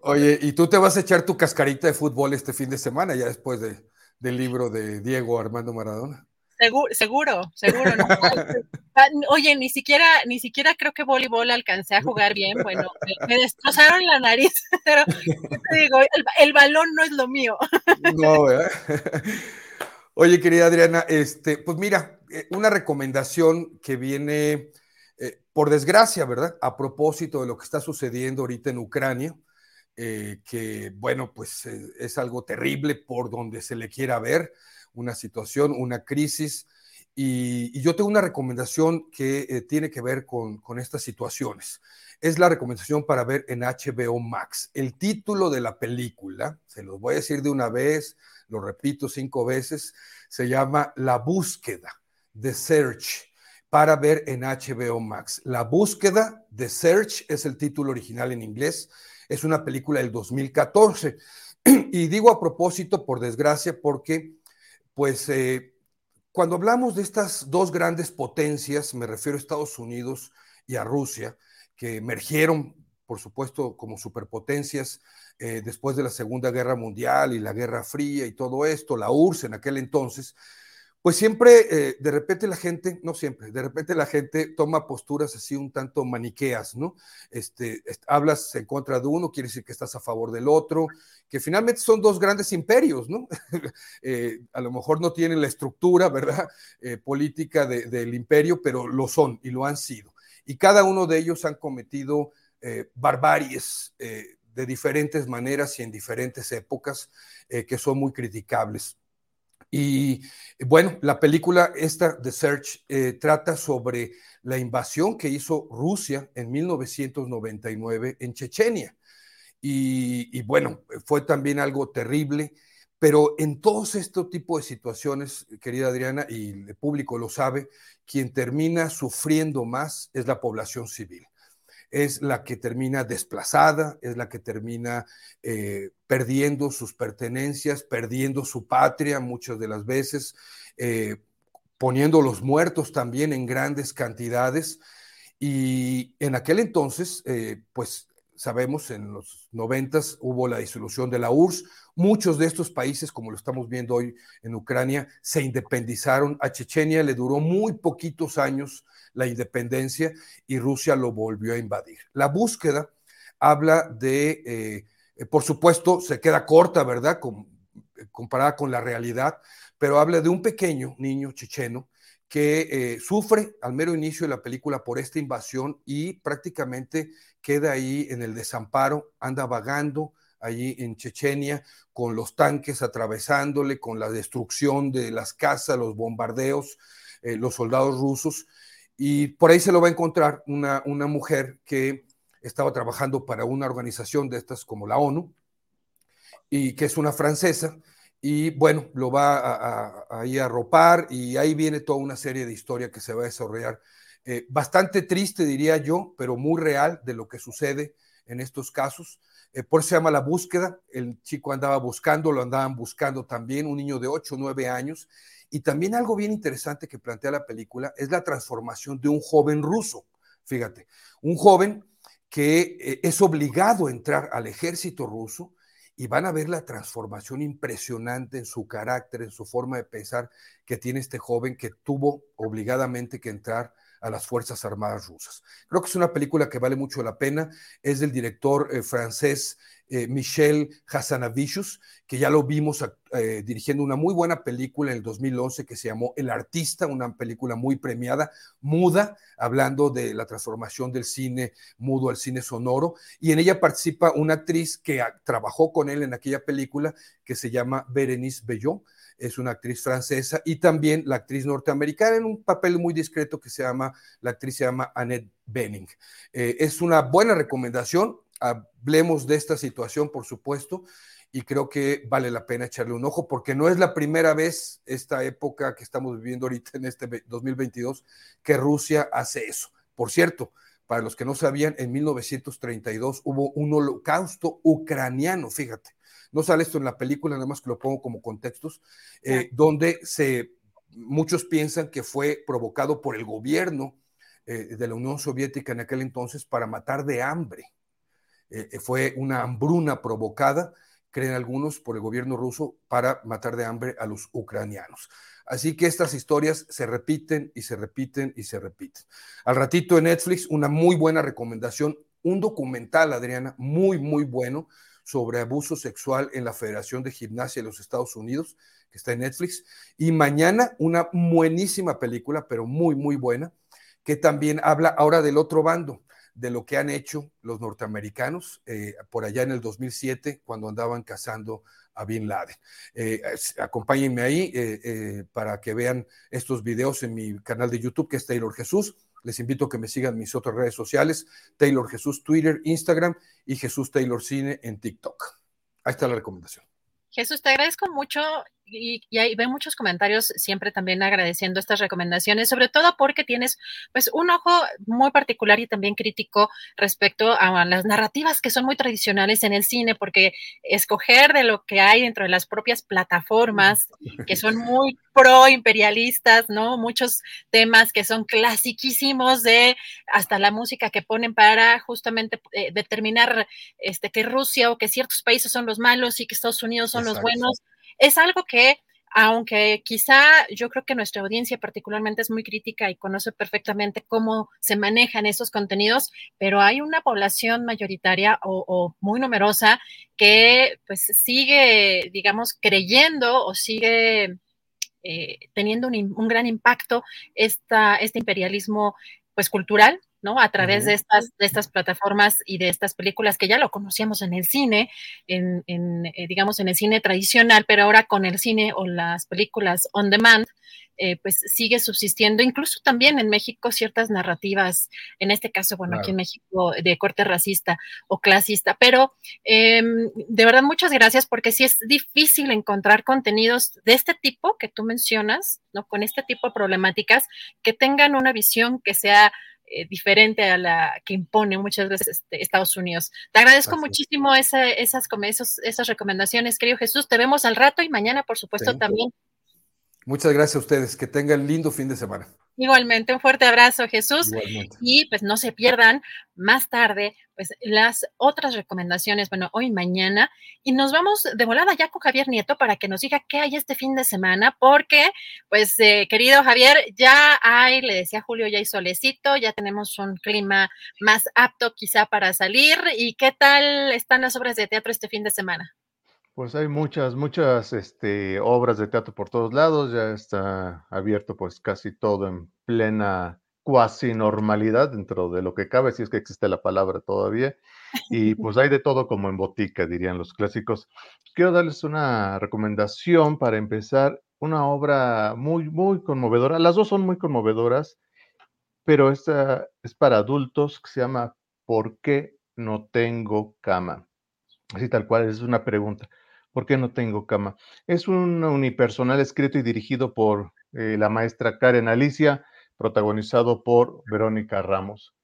Oye, ¿y tú te vas a echar tu cascarita de fútbol este fin de semana, ya después de, del libro de Diego Armando Maradona? Seguro, seguro, seguro. Ah, oye, ni siquiera, ni siquiera creo que voleibol alcancé a jugar bien. Bueno, me, destrozaron la nariz, (laughs) pero te digo, el, balón no es lo mío. No, ¿verdad? Oye, querida Adriana, este, pues mira, eh, una recomendación que viene, eh, por desgracia, ¿verdad? A propósito de lo que está sucediendo ahorita en Ucrania, eh, que bueno, pues es algo terrible por donde se le quiera ver, una situación, una crisis. Y, yo tengo una recomendación que tiene que ver con, estas situaciones. Es la recomendación para ver en HBO Max. El título de la película, se los voy a decir de una vez, lo repito cinco veces, se llama La búsqueda, The Search, para ver en HBO Max. La búsqueda, The Search es el título original en inglés, es una película del 2014. (clears throat) Y digo a propósito, por desgracia, porque pues eh, cuando hablamos de estas dos grandes potencias, me refiero a Estados Unidos y a Rusia, que emergieron, por supuesto, como superpotencias eh, después de la Segunda Guerra Mundial y la Guerra Fría y todo esto, la URSS en aquel entonces, pues siempre, eh, de repente la gente, no siempre, de repente la gente toma posturas así un tanto maniqueas, ¿no? Este, hablas en contra de uno, quiere decir que estás a favor del otro, que finalmente son dos grandes imperios, ¿no? (laughs) Eh, a lo mejor no tienen la estructura, ¿verdad? política del imperio, pero lo son y lo han sido. Y cada uno de ellos han cometido barbaries de diferentes maneras y en diferentes épocas eh, que son muy criticables. Y bueno, la película esta, The Search, eh, trata sobre la invasión que hizo Rusia en 1999 en Chechenia. Y, bueno, fue también algo terrible, pero en todos estos tipos de situaciones, querida Adriana, y el público lo sabe, quien termina sufriendo más es la población civil es la que termina desplazada, es la que termina eh, perdiendo sus pertenencias, perdiendo su patria muchas de las veces, eh, poniendo los muertos también en grandes cantidades. Y en aquel entonces, eh, pues sabemos, en los noventas hubo la disolución de la URSS. Muchos de estos países, como lo estamos viendo hoy en Ucrania, se independizaron. A Chechenia le duró muy poquitos años la independencia y Rusia lo volvió a invadir. La búsqueda habla de, eh, por supuesto, se queda corta, ¿verdad? comparada con la realidad, pero habla de un pequeño niño checheno que eh, sufre al mero inicio de la película por esta invasión y prácticamente queda ahí en el desamparo, anda vagando allí en Chechenia con los tanques atravesándole, con la destrucción de las casas, los bombardeos, eh, los soldados rusos y por ahí se lo va a encontrar una, una mujer que estaba trabajando para una organización de estas como la ONU, y que es una francesa, y bueno, lo va a, a, arropar y ahí viene toda una serie de historia que se va a desarrollar. Eh, bastante triste, diría yo, pero muy real de lo que sucede en estos casos. Eh, por eso se llama La Búsqueda. El chico andaba buscando, lo andaban buscando también, un niño de 8 o 9 años, y también algo bien interesante que plantea la película es la transformación de un joven ruso. Fíjate, un joven que eh, es obligado a entrar al ejército ruso y van a ver la transformación impresionante en su carácter, en su forma de pensar que tiene este joven que tuvo obligadamente que entrar a las Fuerzas Armadas rusas. Creo que es una película que vale mucho la pena. Es del director eh, francés eh, Michel Hassanavicius, que ya lo vimos eh, dirigiendo una muy buena película en el 2011 que se llamó El Artista, una película muy premiada, muda, hablando de la transformación del cine mudo al cine sonoro. Y en ella participa una actriz que trabajó con él en aquella película que se llama Berenice Bellot es una actriz francesa, y también la actriz norteamericana en un papel muy discreto que se llama, la actriz se llama Annette Benning. Eh, es una buena recomendación, hablemos de esta situación, por supuesto, y creo que vale la pena echarle un ojo porque no es la primera vez esta época que estamos viviendo ahorita en este 2022 que Rusia hace eso. Por cierto, para los que no sabían, en 1932 hubo un holocausto ucraniano, fíjate no sale esto en la película, nada más que lo pongo como contextos, eh, donde se, muchos piensan que fue provocado por el gobierno eh, de la Unión Soviética en aquel entonces para matar de hambre. Eh, fue una hambruna provocada, creen algunos, por el gobierno ruso para matar de hambre a los ucranianos. Así que estas historias se repiten y se repiten y se repiten. Al ratito en Netflix, una muy buena recomendación, un documental, Adriana, muy, muy bueno, sobre abuso sexual en la Federación de Gimnasia de los Estados Unidos, que está en Netflix. Y mañana una buenísima película, pero muy, muy buena, que también habla ahora del otro bando, de lo que han hecho los norteamericanos eh, por allá en el 2007, cuando andaban cazando a Bin Laden. Eh, acompáñenme ahí eh, para que vean estos videos en mi canal de YouTube, que es Taylor Jesús. Les invito a que me sigan mis otras redes sociales, Taylor Jesús Twitter, Instagram y Jesús Taylor Cine en TikTok. Ahí está la recomendación. Jesús, te agradezco mucho y, y hay, veo muchos comentarios siempre también agradeciendo estas recomendaciones, sobre todo porque tienes pues un ojo muy particular y también crítico respecto a las narrativas que son muy tradicionales en el cine, porque escoger de lo que hay dentro de las propias plataformas, que son muy pro imperialistas, ¿no? Muchos temas que son clasiquísimos de hasta la música que ponen para justamente eh, determinar este, que Rusia o que ciertos países son los malos y que Estados Unidos son los buenos es algo que, aunque quizá yo creo que nuestra audiencia particularmente es muy crítica y conoce perfectamente cómo se manejan esos contenidos, pero hay una población mayoritaria o, muy numerosa que pues sigue, digamos, creyendo o sigue eh, teniendo un, un, gran impacto esta, este imperialismo pues cultural ¿no? A través de estas, de estas plataformas y de estas películas que ya lo conocíamos en el cine, en, eh, digamos, en el cine tradicional, pero ahora con el cine o las películas on demand, eh, pues sigue subsistiendo, incluso también en México ciertas narrativas, en este caso, bueno, aquí en México de corte racista o clasista, pero em, de verdad muchas gracias porque sí es difícil encontrar contenidos de este tipo que tú mencionas, ¿no? Con este tipo de problemáticas que tengan una visión que sea eh, diferente a la que impone muchas veces este, Estados Unidos. Te agradezco muchísimo esas, esas recomendaciones, querido Jesús. Te vemos al rato y mañana, por supuesto, también. Muchas gracias a ustedes. Que tengan lindo fin de semana. Igualmente, un fuerte abrazo, Jesús. Y pues no se pierdan más tarde, pues las otras recomendaciones, bueno, hoy mañana. Y nos vamos de volada ya con Javier Nieto para que nos diga qué hay este fin de semana, porque, pues, eh, querido Javier, ya hay, le decía Julio, ya hay solecito, ya tenemos un clima más apto quizá para salir. ¿Y qué tal están las obras de teatro este fin de semana? Pues hay muchas, muchas este, obras de teatro por todos lados, ya está abierto pues casi todo en plena cuasi normalidad dentro de lo que cabe, si es que existe la palabra todavía, y (laughs) pues hay de todo como en botica, dirían los clásicos. Quiero darles una recomendación para empezar, una obra muy, muy conmovedora, las dos son muy conmovedoras, pero esta es para adultos que se llama ¿Por qué no tengo cama? Así tal cual, es una pregunta. ¿Por qué no tengo cama? Es un unipersonal escrito y dirigido por eh, la maestra Karen Alicia, protagonizado por Verónica Ramos.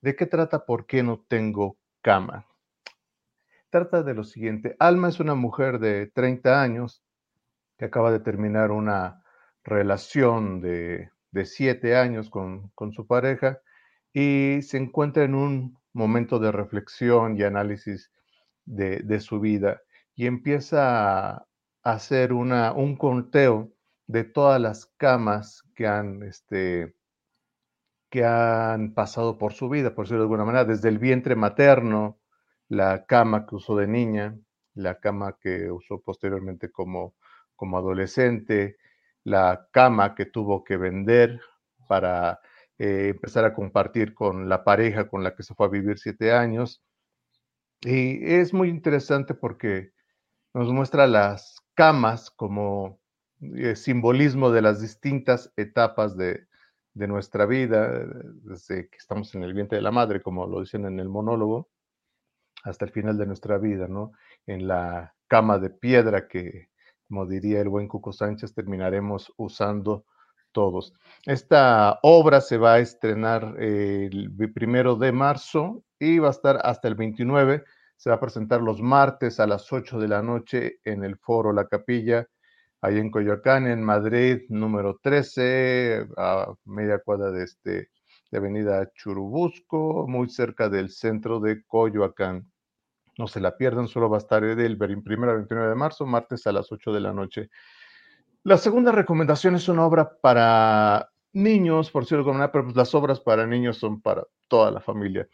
¿De qué trata ¿Por qué no tengo cama? Trata de lo siguiente. Alma es una mujer de 30 años que acaba de terminar una relación de, de 7 años con, su pareja y se encuentra en un momento de reflexión y análisis de, de su vida y empieza a hacer una, un conteo de todas las camas que han, este, que han pasado por su vida, por decirlo de alguna manera, desde el vientre materno, la cama que usó de niña, la cama que usó posteriormente como, como adolescente, la cama que tuvo que vender para eh, empezar a compartir con la pareja con la que se fue a vivir siete años. Y es muy interesante porque nos muestra las camas como eh, simbolismo de las distintas etapas de, nuestra vida, desde que estamos en el vientre de la madre, como lo dicen en el monólogo, hasta el final de nuestra vida, ¿no? En la cama de piedra que, como diría el buen Cuco Sánchez, terminaremos usando todos. Esta obra se va a estrenar el primero de marzo y va a estar hasta el 29 se va a presentar los martes a las 8 de la noche en el foro La Capilla, ahí en Coyoacán, en Madrid, número 13, a media cuadra de, este, de Avenida Churubusco, muy cerca del centro de Coyoacán. No se la pierdan, solo va a estar del 1 al 29 de marzo, martes a las 8 de la noche. La segunda recomendación es una obra para niños, por cierto, pero pues las obras para niños son para toda la familia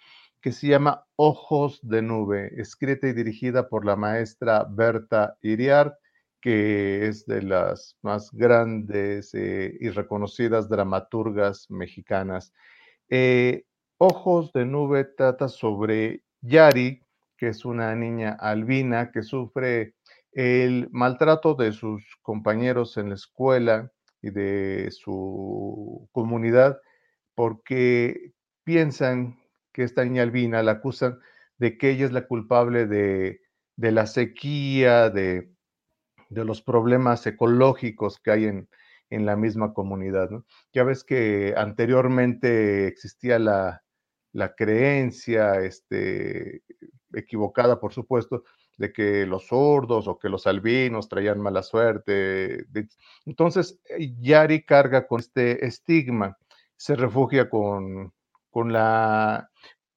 que se llama Ojos de Nube, escrita y dirigida por la maestra Berta Iriart, que es de las más grandes eh, y reconocidas dramaturgas mexicanas. Eh, Ojos de Nube trata sobre Yari, que es una niña albina que sufre el maltrato de sus compañeros en la escuela y de su comunidad porque piensan que esta niña albina la acusan de que ella es la culpable de, la sequía, de, los problemas ecológicos que hay en, la misma comunidad. Ya ves que anteriormente existía la, la creencia este, equivocada, por supuesto, de que los sordos o que los albinos traían mala suerte. Entonces, eh, Yari carga con este estigma, se refugia con, con, la,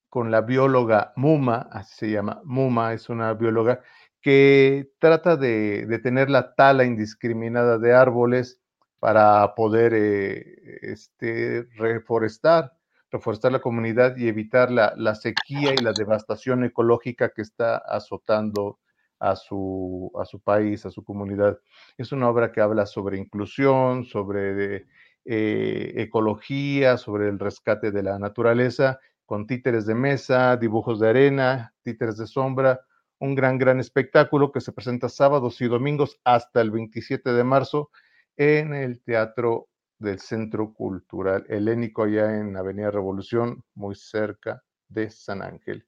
con la bióloga Muma, así se llama, Muma es una bióloga que trata de, de tener la tala indiscriminada de árboles para poder eh, este, reforestar reforzar la comunidad y evitar la, sequía y la devastación ecológica que está azotando a su, a su país, a su comunidad. Es una obra que habla sobre inclusión, sobre eh, ecología, sobre el rescate de la naturaleza, con títeres de mesa, dibujos de arena, títeres de sombra, un gran, gran espectáculo que se presenta sábados y domingos hasta el 27 de marzo en el Teatro del Centro Cultural Helénico allá en Avenida Revolución, muy cerca de San Ángel.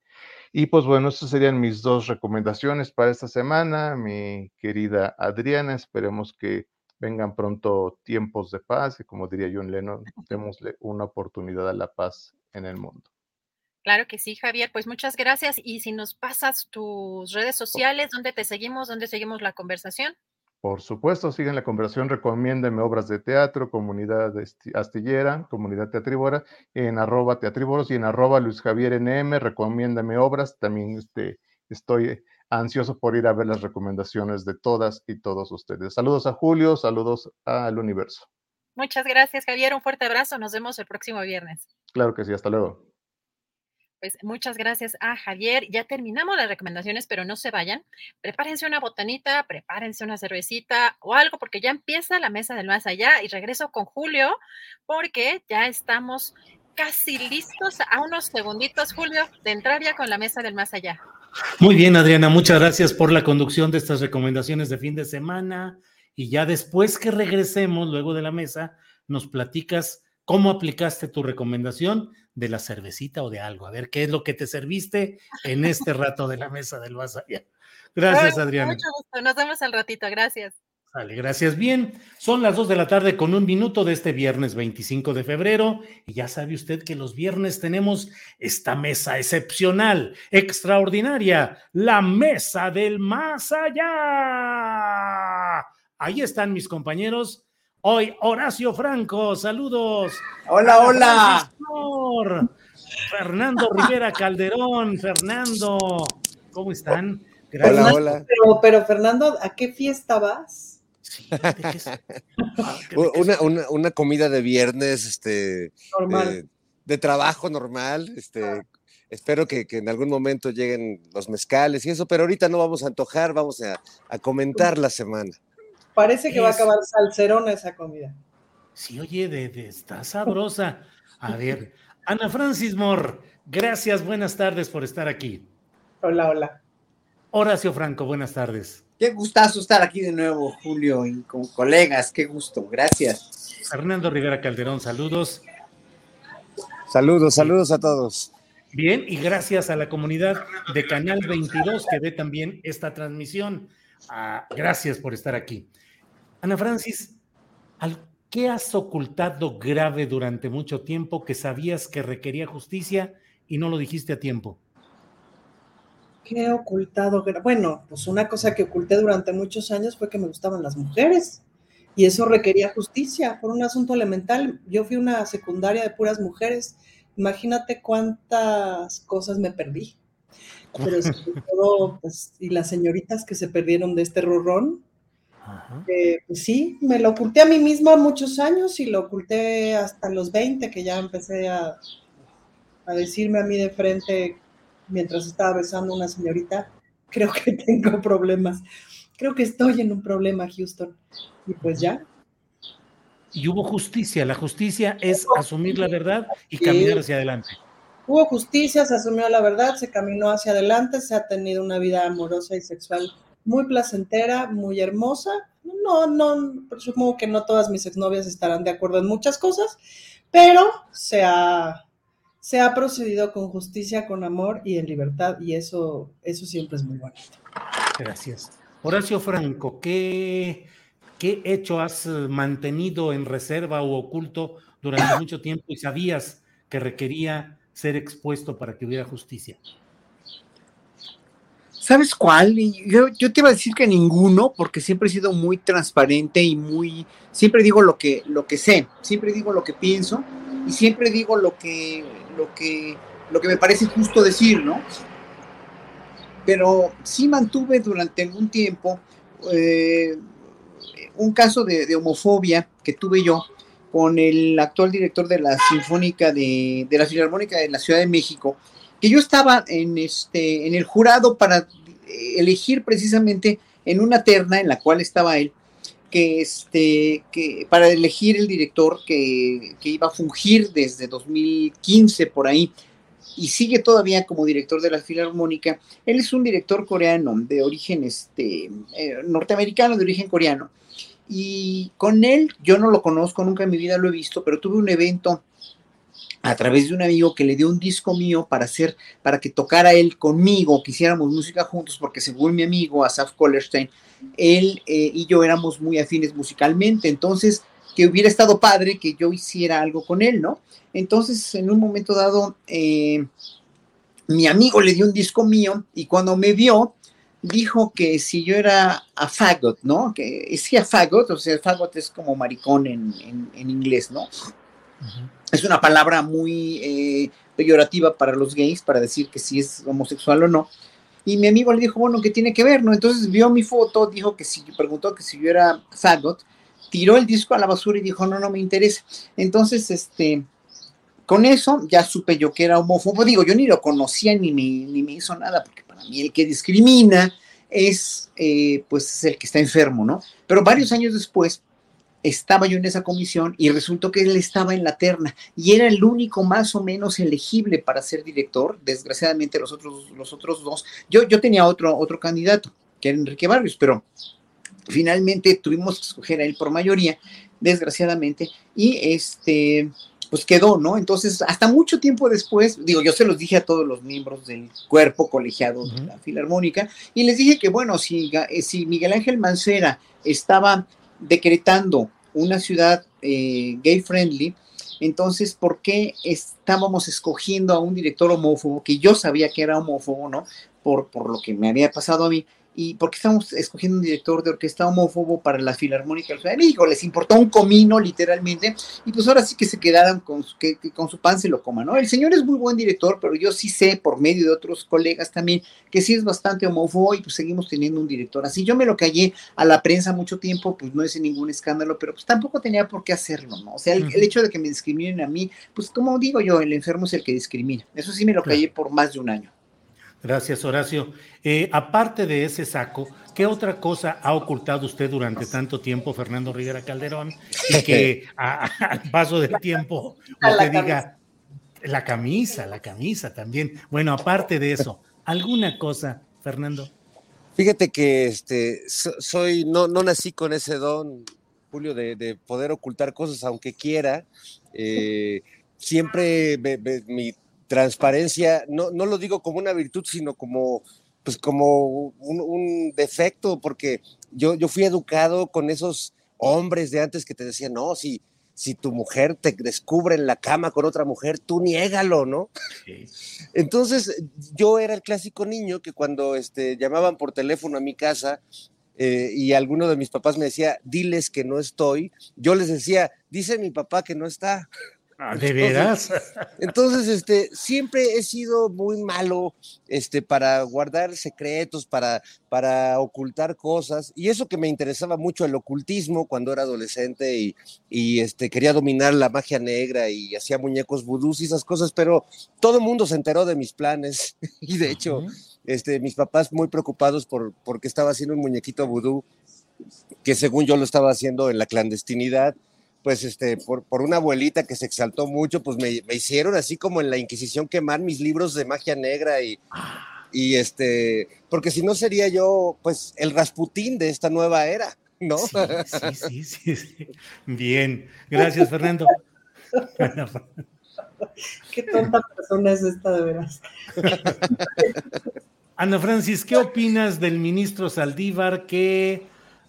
Y pues bueno, esas serían mis dos recomendaciones para esta semana, mi querida Adriana. Esperemos que vengan pronto tiempos de paz y como diría John Lennon, démosle una oportunidad a la paz en el mundo. Claro que sí, Javier. Pues muchas gracias. Y si nos pasas tus redes sociales, ¿dónde te seguimos? ¿Dónde seguimos la conversación? Por supuesto, siguen la conversación, recomiéndenme obras de teatro, comunidad astillera, comunidad teatrívora, en arroba teatrívoros y en arroba Luis Javier NM, recomiéndame obras, también este, estoy ansioso por ir a ver las recomendaciones de todas y todos ustedes. Saludos a Julio, saludos al universo. Muchas gracias, Javier, un fuerte abrazo, nos vemos el próximo viernes. Claro que sí, hasta luego. Pues muchas gracias a Javier. Ya terminamos las recomendaciones, pero no se vayan. Prepárense una botanita, prepárense una cervecita o algo, porque ya empieza la mesa del más allá y regreso con Julio, porque ya estamos casi listos a unos segunditos, Julio, de entrar ya con la mesa del más allá. Muy bien, Adriana, muchas gracias por la conducción de estas recomendaciones de fin de semana. Y ya después que regresemos, luego de la mesa, nos platicas cómo aplicaste tu recomendación de la cervecita o de algo. A ver qué es lo que te serviste en este rato de la mesa del allá. Gracias, Adriana. Mucho gusto. Nos vemos al ratito. Gracias. Vale, gracias. Bien, son las dos de la tarde con un minuto de este viernes 25 de febrero y ya sabe usted que los viernes tenemos esta mesa excepcional, extraordinaria, la mesa del más allá. Ahí están mis compañeros Hoy Horacio Franco, saludos. Hola, hola. Fernando Rivera Calderón, Fernando, ¿cómo están? Hola, hola. Pero, Fernando, ¿a qué fiesta vas? (laughs) una, comida de viernes, este, normal. De, trabajo normal, este, espero que, en algún momento lleguen los mezcales y eso, pero ahorita no vamos a antojar, vamos a, a comentar la semana. Parece que va a acabar salcerona esa comida. Sí, oye, de, está sabrosa. A ver, (laughs) Ana Francis Moore, gracias, buenas tardes por estar aquí. Hola, hola. Horacio Franco, buenas tardes. Qué gustazo estar aquí de nuevo, Julio, y con colegas, qué gusto, gracias. Fernando Rivera Calderón, saludos. Saludos, saludos a todos. Bien, y gracias a la comunidad de Canal 22 que ve también esta transmisión. Ah, gracias por estar aquí. Ana Francis, ¿qué has ocultado grave durante mucho tiempo que sabías que requería justicia y no lo dijiste a tiempo? ¿Qué he ocultado? Bueno, pues una cosa que oculté durante muchos años fue que me gustaban las mujeres y eso requería justicia por un asunto elemental. Yo fui una secundaria de puras mujeres. Imagínate cuántas cosas me perdí. Pero (laughs) sobre todo, pues, y las señoritas que se perdieron de este rurrón, eh, pues sí, me lo oculté a mí misma muchos años y lo oculté hasta los 20, que ya empecé a, a decirme a mí de frente mientras estaba besando a una señorita, creo que (laughs) tengo problemas. Creo que estoy en un problema, Houston. Y pues ya. Y hubo justicia. La justicia es asumir la verdad y caminar hacia adelante. Hubo justicia, se asumió la verdad, se caminó hacia adelante, se ha tenido una vida amorosa y sexual muy placentera, muy hermosa. No, no, supongo que no todas mis exnovias estarán de acuerdo en muchas cosas, pero se ha, se ha procedido con justicia, con amor y en libertad, y eso, eso siempre es muy bonito. Gracias. Horacio Franco, ¿qué, ¿qué hecho has mantenido en reserva o oculto durante mucho tiempo y sabías que requería ser expuesto para que hubiera justicia? ¿Sabes cuál? Yo, yo, te iba a decir que ninguno, porque siempre he sido muy transparente y muy, siempre digo lo que, lo que sé, siempre digo lo que pienso y siempre digo lo que, lo que, lo que me parece justo decir, ¿no? Pero sí mantuve durante algún tiempo eh, un caso de, de, homofobia que tuve yo con el actual director de la Sinfónica de, de la Filarmónica de la Ciudad de México, que yo estaba en, este, en el jurado para elegir precisamente en una terna en la cual estaba él, que, este, que para elegir el director que, que, iba a fungir desde 2015 por ahí y sigue todavía como director de la Filarmónica. Él es un director coreano de origen este, eh, norteamericano, de origen coreano. Y con él, yo no lo conozco, nunca en mi vida lo he visto, pero tuve un evento a través de un amigo que le dio un disco mío para hacer, para que tocara él conmigo, que hiciéramos música juntos, porque según mi amigo Asaf Kollerstein, él eh, y yo éramos muy afines musicalmente, entonces que hubiera estado padre que yo hiciera algo con él, ¿no? Entonces, en un momento dado, eh, mi amigo le dio un disco mío y cuando me vio, dijo que si yo era a fagot, ¿no? Que decía fagot, o sea, fagot es como maricón en, en, en inglés, ¿no? Es una palabra muy eh, peyorativa para los gays, para decir que si es homosexual o no. Y mi amigo le dijo, bueno, ¿qué tiene que ver? ¿no? Entonces vio mi foto, dijo que si, preguntó que si yo era fagot, tiró el disco a la basura y dijo, no, no me interesa. Entonces, este, con eso ya supe yo que era homófobo. Digo, yo ni lo conocía ni me, ni me hizo nada, porque para mí el que discrimina es, eh, pues, es el que está enfermo, ¿no? Pero varios años después, estaba yo en esa comisión y resultó que él estaba en la terna y era el único más o menos elegible para ser director. Desgraciadamente los otros, los otros dos, yo, yo tenía otro, otro candidato, que era Enrique Barrios, pero finalmente tuvimos que escoger a él por mayoría, desgraciadamente, y este, pues quedó, ¿no? Entonces, hasta mucho tiempo después, digo, yo se los dije a todos los miembros del cuerpo colegiado de la Filarmónica y les dije que, bueno, si, si Miguel Ángel Mancera estaba decretando una ciudad eh, gay friendly, entonces, ¿por qué estábamos escogiendo a un director homófobo, que yo sabía que era homófobo, ¿no? Por, por lo que me había pasado a mí, y porque estamos escogiendo un director de orquesta homófobo para la Filarmónica de México, les importó un comino literalmente, y pues ahora sí que se quedaran con su, que, que, con su pan se lo coman, ¿no? El señor es muy buen director, pero yo sí sé, por medio de otros colegas también, que sí es bastante homófobo y pues seguimos teniendo un director así. Yo me lo callé a la prensa mucho tiempo, pues no es ningún escándalo, pero pues tampoco tenía por qué hacerlo, ¿no? O sea, el, el hecho de que me discriminen a mí, pues como digo yo, el enfermo es el que discrimina. Eso sí me lo callé por más de un año. Gracias, Horacio. Eh, aparte de ese saco, ¿qué otra cosa ha ocultado usted durante tanto tiempo, Fernando Rivera Calderón? Y que (laughs) al paso del tiempo usted diga la camisa, la camisa también. Bueno, aparte de eso, ¿alguna cosa, Fernando? Fíjate que este, soy, no, no nací con ese don, Julio, de, de poder ocultar cosas aunque quiera. Eh, siempre me, me, mi transparencia, no, no lo digo como una virtud, sino como, pues como un, un defecto, porque yo, yo fui educado con esos hombres de antes que te decían, no, si, si tu mujer te descubre en la cama con otra mujer, tú niégalo, ¿no? Sí. Entonces, yo era el clásico niño que cuando este, llamaban por teléfono a mi casa eh, y alguno de mis papás me decía, diles que no estoy, yo les decía, dice mi papá que no está. Ah, ¿De veras? (laughs) Entonces, este, siempre he sido muy malo este, para guardar secretos, para, para ocultar cosas. Y eso que me interesaba mucho el ocultismo cuando era adolescente y, y este, quería dominar la magia negra y hacía muñecos vudús y esas cosas, pero todo el mundo se enteró de mis planes. (laughs) Y de hecho, este, mis papás muy preocupados por, porque estaba haciendo un muñequito vudú que según yo lo estaba haciendo en la clandestinidad pues este, por, por, una abuelita que se exaltó mucho, pues me, me, hicieron así como en la Inquisición quemar mis libros de magia negra y, y este, porque si no sería yo, pues, el Rasputín de esta nueva era, ¿no? Sí, sí, (laughs) sí, sí. Bien, gracias, Fernando. (laughs) Qué tonta persona es esta, de veras. Ana Francis, ¿qué opinas del ministro Saldívar que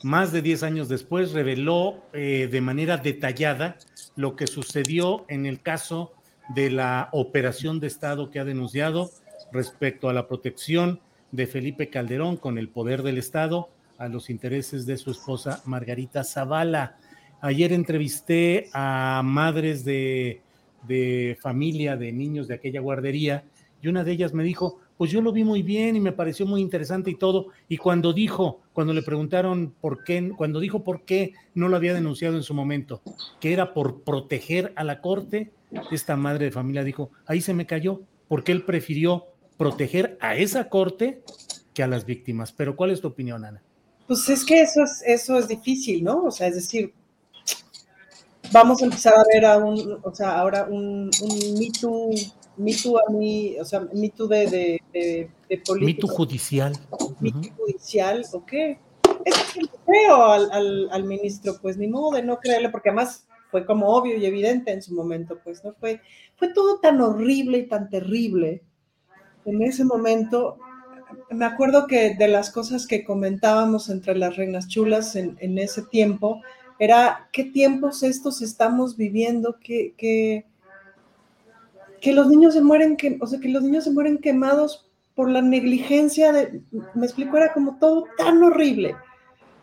más de 10 años después, reveló eh, de manera detallada lo que sucedió en el caso de la operación de Estado que ha denunciado respecto a la protección de Felipe Calderón con el poder del Estado a los intereses de su esposa Margarita Zavala. Ayer entrevisté a madres de, de familia de niños de aquella guardería y una de ellas me dijo, pues yo lo vi muy bien y me pareció muy interesante y todo. Y cuando dijo, cuando le preguntaron por qué, cuando dijo por qué no lo había denunciado en su momento, que era por proteger a la corte, esta madre de familia dijo, ahí se me cayó, porque él prefirió proteger a esa corte que a las víctimas. Pero ¿cuál es tu opinión, Ana? Pues es que eso es, eso es difícil, ¿no? O sea, es decir, vamos a empezar a ver a un, o sea, ahora un, un Me Too mito a mí, o sea, mito de, de, de, de política. judicial. Mito judicial, ¿o qué? Es que creo al, al, al, ministro, pues ni modo de no creerle, porque además fue como obvio y evidente en su momento, pues, ¿no? Fue, fue todo tan horrible y tan terrible en ese momento. Me acuerdo que de las cosas que comentábamos entre las reinas chulas en, en ese tiempo, era qué tiempos estos estamos viviendo, qué, qué, que los niños se mueren, que, o sea, que los niños se mueren quemados por la negligencia de, me explico, era como todo tan horrible,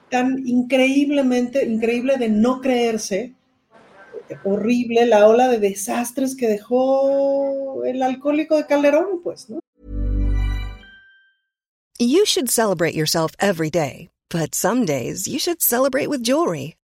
tan increíblemente, increíble de no creerse, horrible la ola de desastres que dejó el alcohólico de Calderón, pues, ¿no? You should celebrate yourself every day, but some days you should celebrate with jewelry.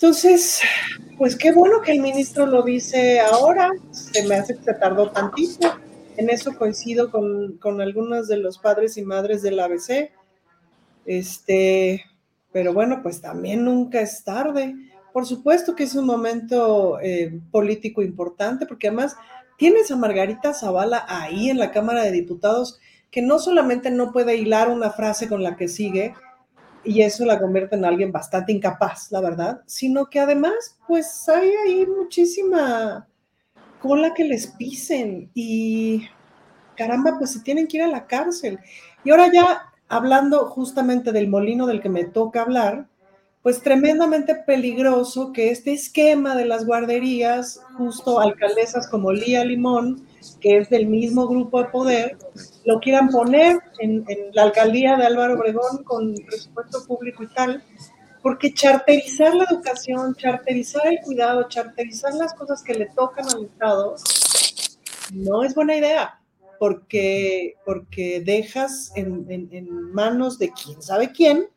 Entonces, pues qué bueno que el ministro lo dice ahora, se me hace que se tardó tantito, en eso coincido con, con algunos de los padres y madres del ABC, este, pero bueno, pues también nunca es tarde. Por supuesto que es un momento eh, político importante, porque además tienes a Margarita Zavala ahí en la Cámara de Diputados, que no solamente no puede hilar una frase con la que sigue, y eso la convierte en alguien bastante incapaz, la verdad, sino que además, pues hay ahí muchísima cola que les pisen y caramba, pues se tienen que ir a la cárcel. Y ahora ya hablando justamente del molino del que me toca hablar, pues tremendamente peligroso que este esquema de las guarderías, justo alcaldesas como Lía Limón, que es del mismo grupo de poder, lo quieran poner en, la alcaldía de Álvaro Obregón con presupuesto público y tal, porque charterizar la educación, charterizar el cuidado, charterizar las cosas que le tocan al Estado, no es buena idea, porque, porque dejas en, en manos de quién sabe quién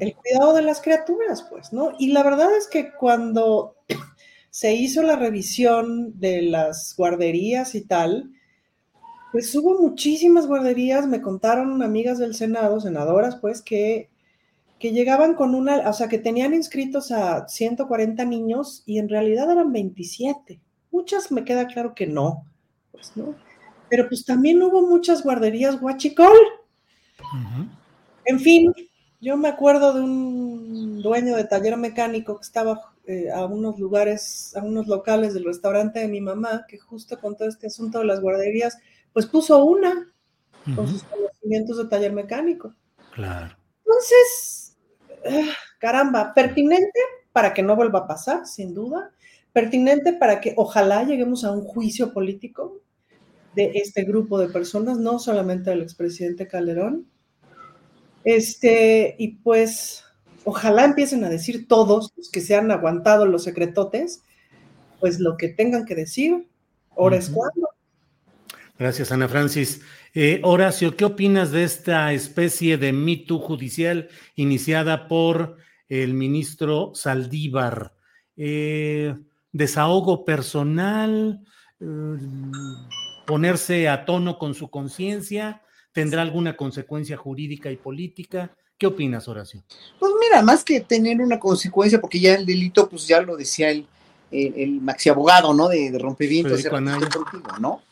el cuidado de las criaturas, pues, ¿no? Y la verdad es que cuando se hizo la revisión de las guarderías y tal, pues hubo muchísimas guarderías, me contaron amigas del Senado, senadoras, pues, que, que llegaban con una, o sea, que tenían inscritos a 140 niños y en realidad eran 27. Muchas me queda claro que no, pues, ¿no? Pero pues también hubo muchas guarderías guachicol. En fin, yo me acuerdo de un dueño de taller mecánico que estaba eh, a unos lugares, a unos locales del restaurante de mi mamá, que justo con todo este asunto de las guarderías, pues puso una con sus conocimientos de taller mecánico. Claro. Entonces, ah, caramba, pertinente para que no vuelva a pasar, sin duda. Pertinente para que ojalá lleguemos a un juicio político de este grupo de personas, no solamente del expresidente Calderón. Este, y pues, ojalá empiecen a decir todos los que se han aguantado los secretotes, pues lo que tengan que decir, ahora es cuando. Gracias, Ana Francis. Eh, Horacio, ¿qué opinas de esta especie de mito judicial iniciada por el ministro Saldívar? Eh, ¿Desahogo personal? Eh, ¿Ponerse a tono con su conciencia? ¿Tendrá alguna consecuencia jurídica y política? ¿Qué opinas, Horacio? Pues mira, más que tener una consecuencia, porque ya el delito, pues ya lo decía el, el, maxi abogado, ¿no? De, de rompimientos, ¿no?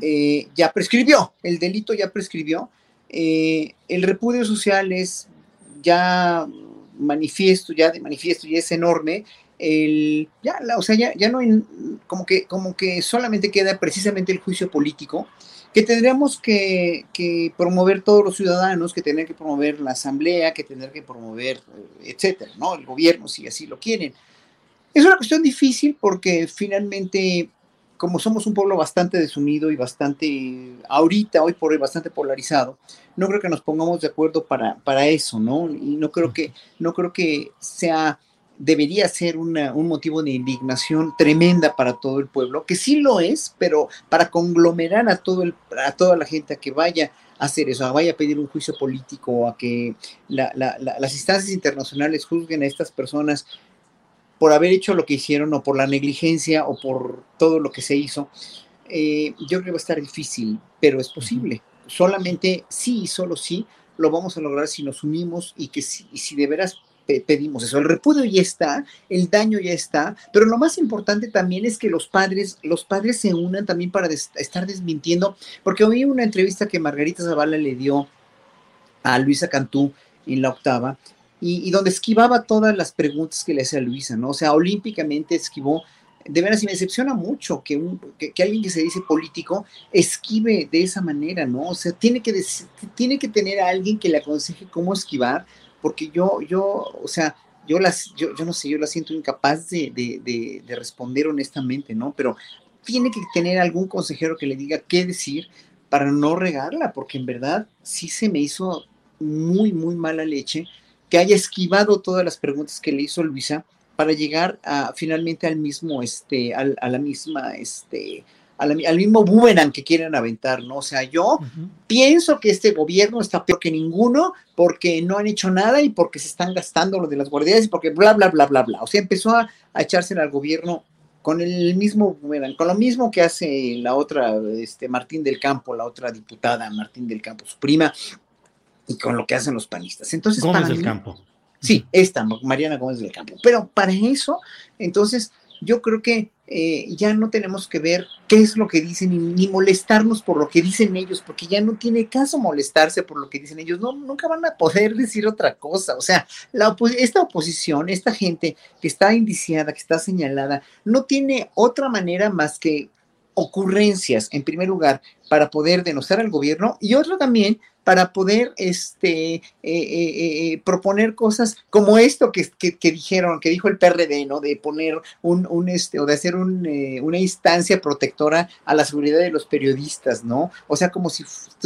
Eh, ya prescribió, el delito ya prescribió. Eh, el repudio social es ya manifiesto, ya de manifiesto, y es enorme. El, ya, o sea, ya, ya no, como que, como que solamente queda precisamente el juicio político que tendríamos que, promover todos los ciudadanos, que tener que promover la asamblea, que tener que promover, eh, etcétera, ¿no? El gobierno, si así lo quieren. Es una cuestión difícil porque finalmente como somos un pueblo bastante desunido y bastante, ahorita, hoy por hoy, bastante polarizado, no creo que nos pongamos de acuerdo para, para eso, ¿no? Y no creo que, no creo que sea, debería ser un motivo de indignación tremenda para todo el pueblo, que sí lo es, pero para conglomerar a, todo el, a toda la gente a que vaya a hacer eso, a vaya a pedir un juicio político, a que las instancias internacionales juzguen a estas personas por haber hecho lo que hicieron o por la negligencia o por todo lo que se hizo, eh, yo creo que va a estar difícil, pero es posible. Solamente sí y solo sí lo vamos a lograr si nos unimos y que si, si de veras pedimos eso. El repudio ya está, el daño ya está, pero lo más importante también es que los padres, los padres se unan también para estar desmintiendo, porque oí una entrevista que Margarita Zavala le dio a Luisa Cantú en la octava, y, donde esquivaba todas las preguntas que le hacía Luisa, ¿no? O sea, olímpicamente esquivó. De veras, y me decepciona mucho que, un, que, alguien que se dice político esquive de esa manera, ¿no? O sea, tiene que, tiene que tener a alguien que le aconseje cómo esquivar, porque yo, yo, o sea, yo las, yo, yo no sé, yo la siento incapaz de, de, de, responder honestamente, ¿no? Pero tiene que tener algún consejero que le diga qué decir para no regarla, porque en verdad sí se me hizo muy, muy mala leche que haya esquivado todas las preguntas que le hizo Luisa para llegar a, finalmente al mismo, este, al, a la misma, este, al, mismo boomerang que quieren aventar, ¿no? O sea, yo pienso que este gobierno está peor que ninguno porque no han hecho nada y porque se están gastando lo de las guardias y porque bla, bla, bla, bla, bla. O sea, empezó a, a echársela al gobierno con el mismo boomerang, con lo mismo que hace la otra, este, Martín del Campo, la otra diputada Martín del Campo, su prima, y con lo que hacen los panistas. Entonces, Gómez del Campo. Sí, esta, Mariana Gómez del Campo. Pero para eso, entonces, yo creo que eh, ya no tenemos que ver qué es lo que dicen ni, molestarnos por lo que dicen ellos, porque ya no tiene caso molestarse por lo que dicen ellos. No, nunca van a poder (laughs) decir otra cosa. O sea, la esta oposición, esta gente que está indiciada, que está señalada, no tiene otra manera más que ocurrencias, en primer lugar, para poder denostar al gobierno y otra también para poder este, eh, eh, eh, proponer cosas como esto que, dijeron, que dijo el PRD, ¿no? De poner un, un este, o de hacer un, una instancia protectora a la seguridad de los periodistas, ¿no? O sea, como si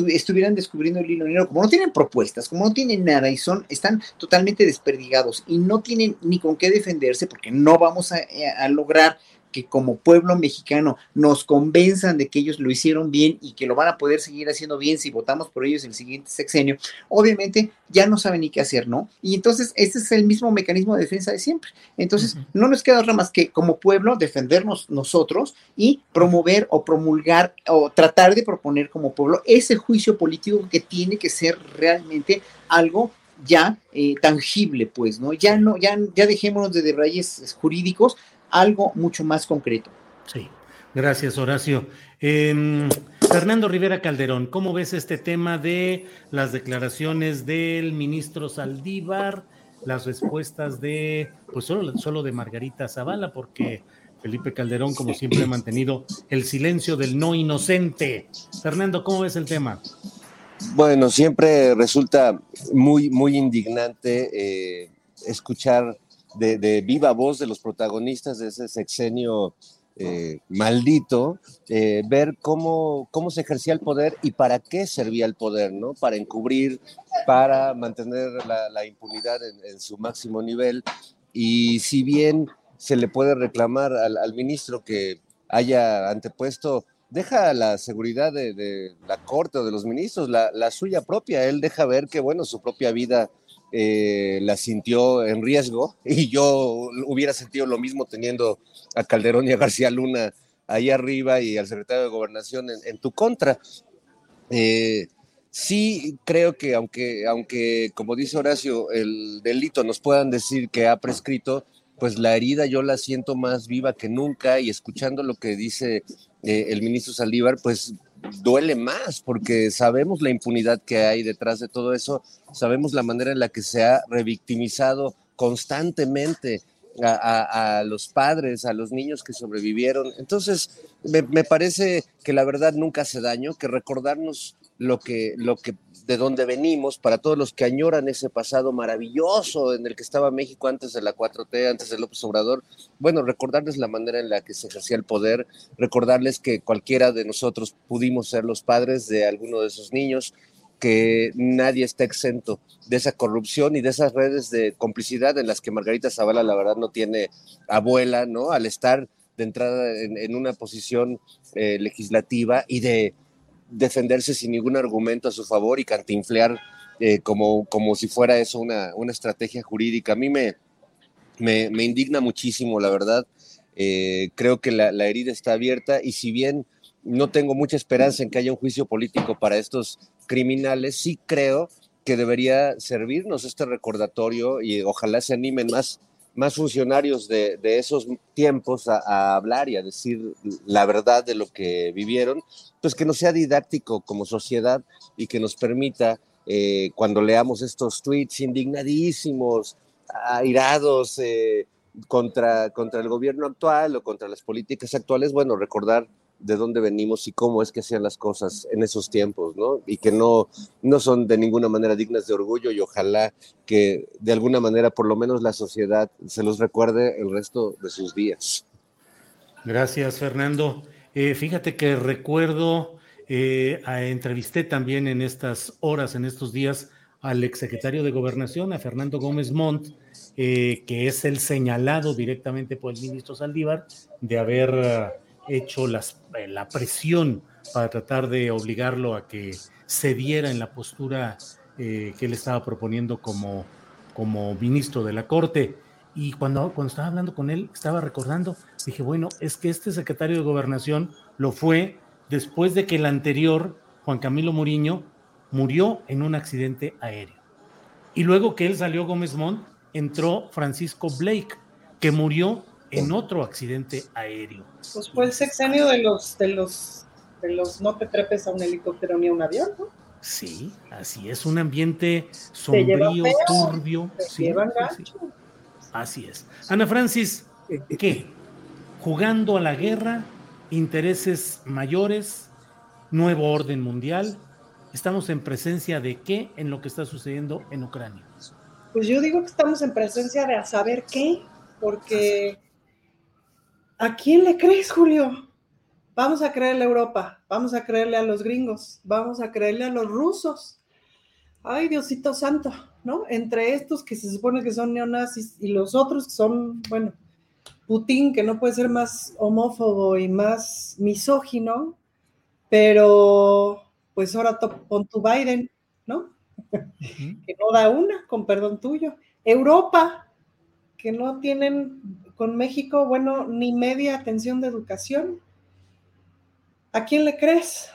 estuvieran descubriendo el hilo negro, como no tienen propuestas, como no tienen nada y son, están totalmente desperdigados y no tienen ni con qué defenderse porque no vamos a lograr que como pueblo mexicano nos convenzan de que ellos lo hicieron bien y que lo van a poder seguir haciendo bien si votamos por ellos el siguiente sexenio, obviamente ya no saben ni qué hacer, ¿no? Y entonces este es el mismo mecanismo de defensa de siempre. Entonces no nos queda otra más que como pueblo defendernos nosotros y promover o promulgar o tratar de proponer como pueblo ese juicio político que tiene que ser realmente algo ya eh, tangible, pues, ¿no? Ya no, ya, ya dejémonos de debrayes jurídicos, algo mucho más concreto. Sí, gracias, Horacio. Em, Fernando Rivera Calderón, ¿cómo ves este tema de las declaraciones del ministro Saldívar, las respuestas de, pues solo, solo de Margarita Zavala, porque Felipe Calderón, como siempre, ha mantenido el silencio del no inocente. Fernando, ¿cómo ves el tema? Bueno, siempre resulta muy, muy indignante eh, escuchar de, viva voz de los protagonistas de ese sexenio eh, maldito, eh, ver cómo, cómo se ejercía el poder y para qué servía el poder, ¿no? Para encubrir, para mantener la, impunidad en, su máximo nivel. Y si bien se le puede reclamar al ministro que haya antepuesto deja la seguridad de, la corte o de los ministros, la, suya propia. Él deja ver que, bueno, su propia vida eh, la sintió en riesgo (laughs) y yo hubiera sentido lo mismo teniendo a Calderón y a García Luna ahí arriba y al secretario de Gobernación en, tu contra. Eh, sí creo que aunque, aunque, como dice Horacio, el delito nos puedan decir que ha prescrito, pues la herida yo la siento más viva que nunca y escuchando lo que dice eh, el ministro Saldívar, pues duele más porque sabemos la impunidad que hay detrás de todo eso, sabemos la manera en la que se ha revictimizado constantemente a, los padres, a los niños que sobrevivieron. Entonces, me, me, parece que la verdad nunca hace daño, que recordarnos lo que, lo que de dónde venimos, para todos los que añoran ese pasado maravilloso en el que estaba México antes de la 4T, antes de López Obrador, bueno, recordarles la manera en la que se ejercía el poder, recordarles que cualquiera de nosotros pudimos ser los padres de alguno de esos niños, que nadie está exento de esa corrupción y de esas redes de complicidad en las que Margarita Zavala la verdad no tiene abuela, ¿no? Al estar de entrada en, una posición eh, legislativa y de defenderse sin ningún argumento a su favor y cantinflear eh, como, como si fuera eso una, una estrategia jurídica. A mí me, me, indigna muchísimo, la verdad. Eh, creo que la, herida está abierta y si bien no tengo mucha esperanza en que haya un juicio político para estos criminales, sí creo que debería servirnos este recordatorio y ojalá se animen más más funcionarios de, esos tiempos a, hablar y a decir la verdad de lo que vivieron, pues que no sea didáctico como sociedad y que nos permita, eh, cuando leamos estos tweets indignadísimos, airados eh, contra, contra el gobierno actual o contra las políticas actuales, bueno, recordar de dónde venimos y cómo es que hacían las cosas en esos tiempos, ¿no? Y que no, no son de ninguna manera dignas de orgullo y ojalá que de alguna manera por lo menos la sociedad se los recuerde el resto de sus días. Gracias, Fernando. Eh, fíjate que recuerdo, eh, entrevisté también en estas horas, en estos días, al exsecretario de Gobernación, a Fernando Gómez Montt, eh, que es el señalado directamente por el ministro Saldívar de haber hecho eh, la presión para tratar de obligarlo a que cediera en la postura eh, que él estaba proponiendo como, como ministro de la Corte. Y cuando, cuando estaba hablando con él, estaba recordando, dije, bueno, es que este secretario de gobernación lo fue después de que el anterior, Juan Camilo Muriño, murió en un accidente aéreo. Y luego que él salió Gómez Montt, entró Francisco Blake, que murió en otro accidente aéreo. Pues fue el sexenio de los, de los, de los no te trepes a un helicóptero ni a un avión, ¿no? Sí, así es, un ambiente sombrío, turbio. Sí, Así es. Ana Francis, ¿qué? Jugando a la guerra, intereses mayores, nuevo orden mundial. ¿Estamos en presencia de qué en lo que está sucediendo en Ucrania? Pues yo digo que estamos en presencia de saber qué, porque ¿A quién le crees, Julio? Vamos a creerle a Europa, vamos a creerle a los gringos, vamos a creerle a los rusos. Ay, Diosito Santo, ¿no? Entre estos que se supone que son neonazis y los otros que son, bueno, Putin, que no puede ser más homófobo y más misógino, pero pues ahora con tu Biden, ¿no? (laughs) que no da una, con perdón tuyo. Europa, que no tienen con México, bueno, ni media atención de educación. ¿A quién le crees?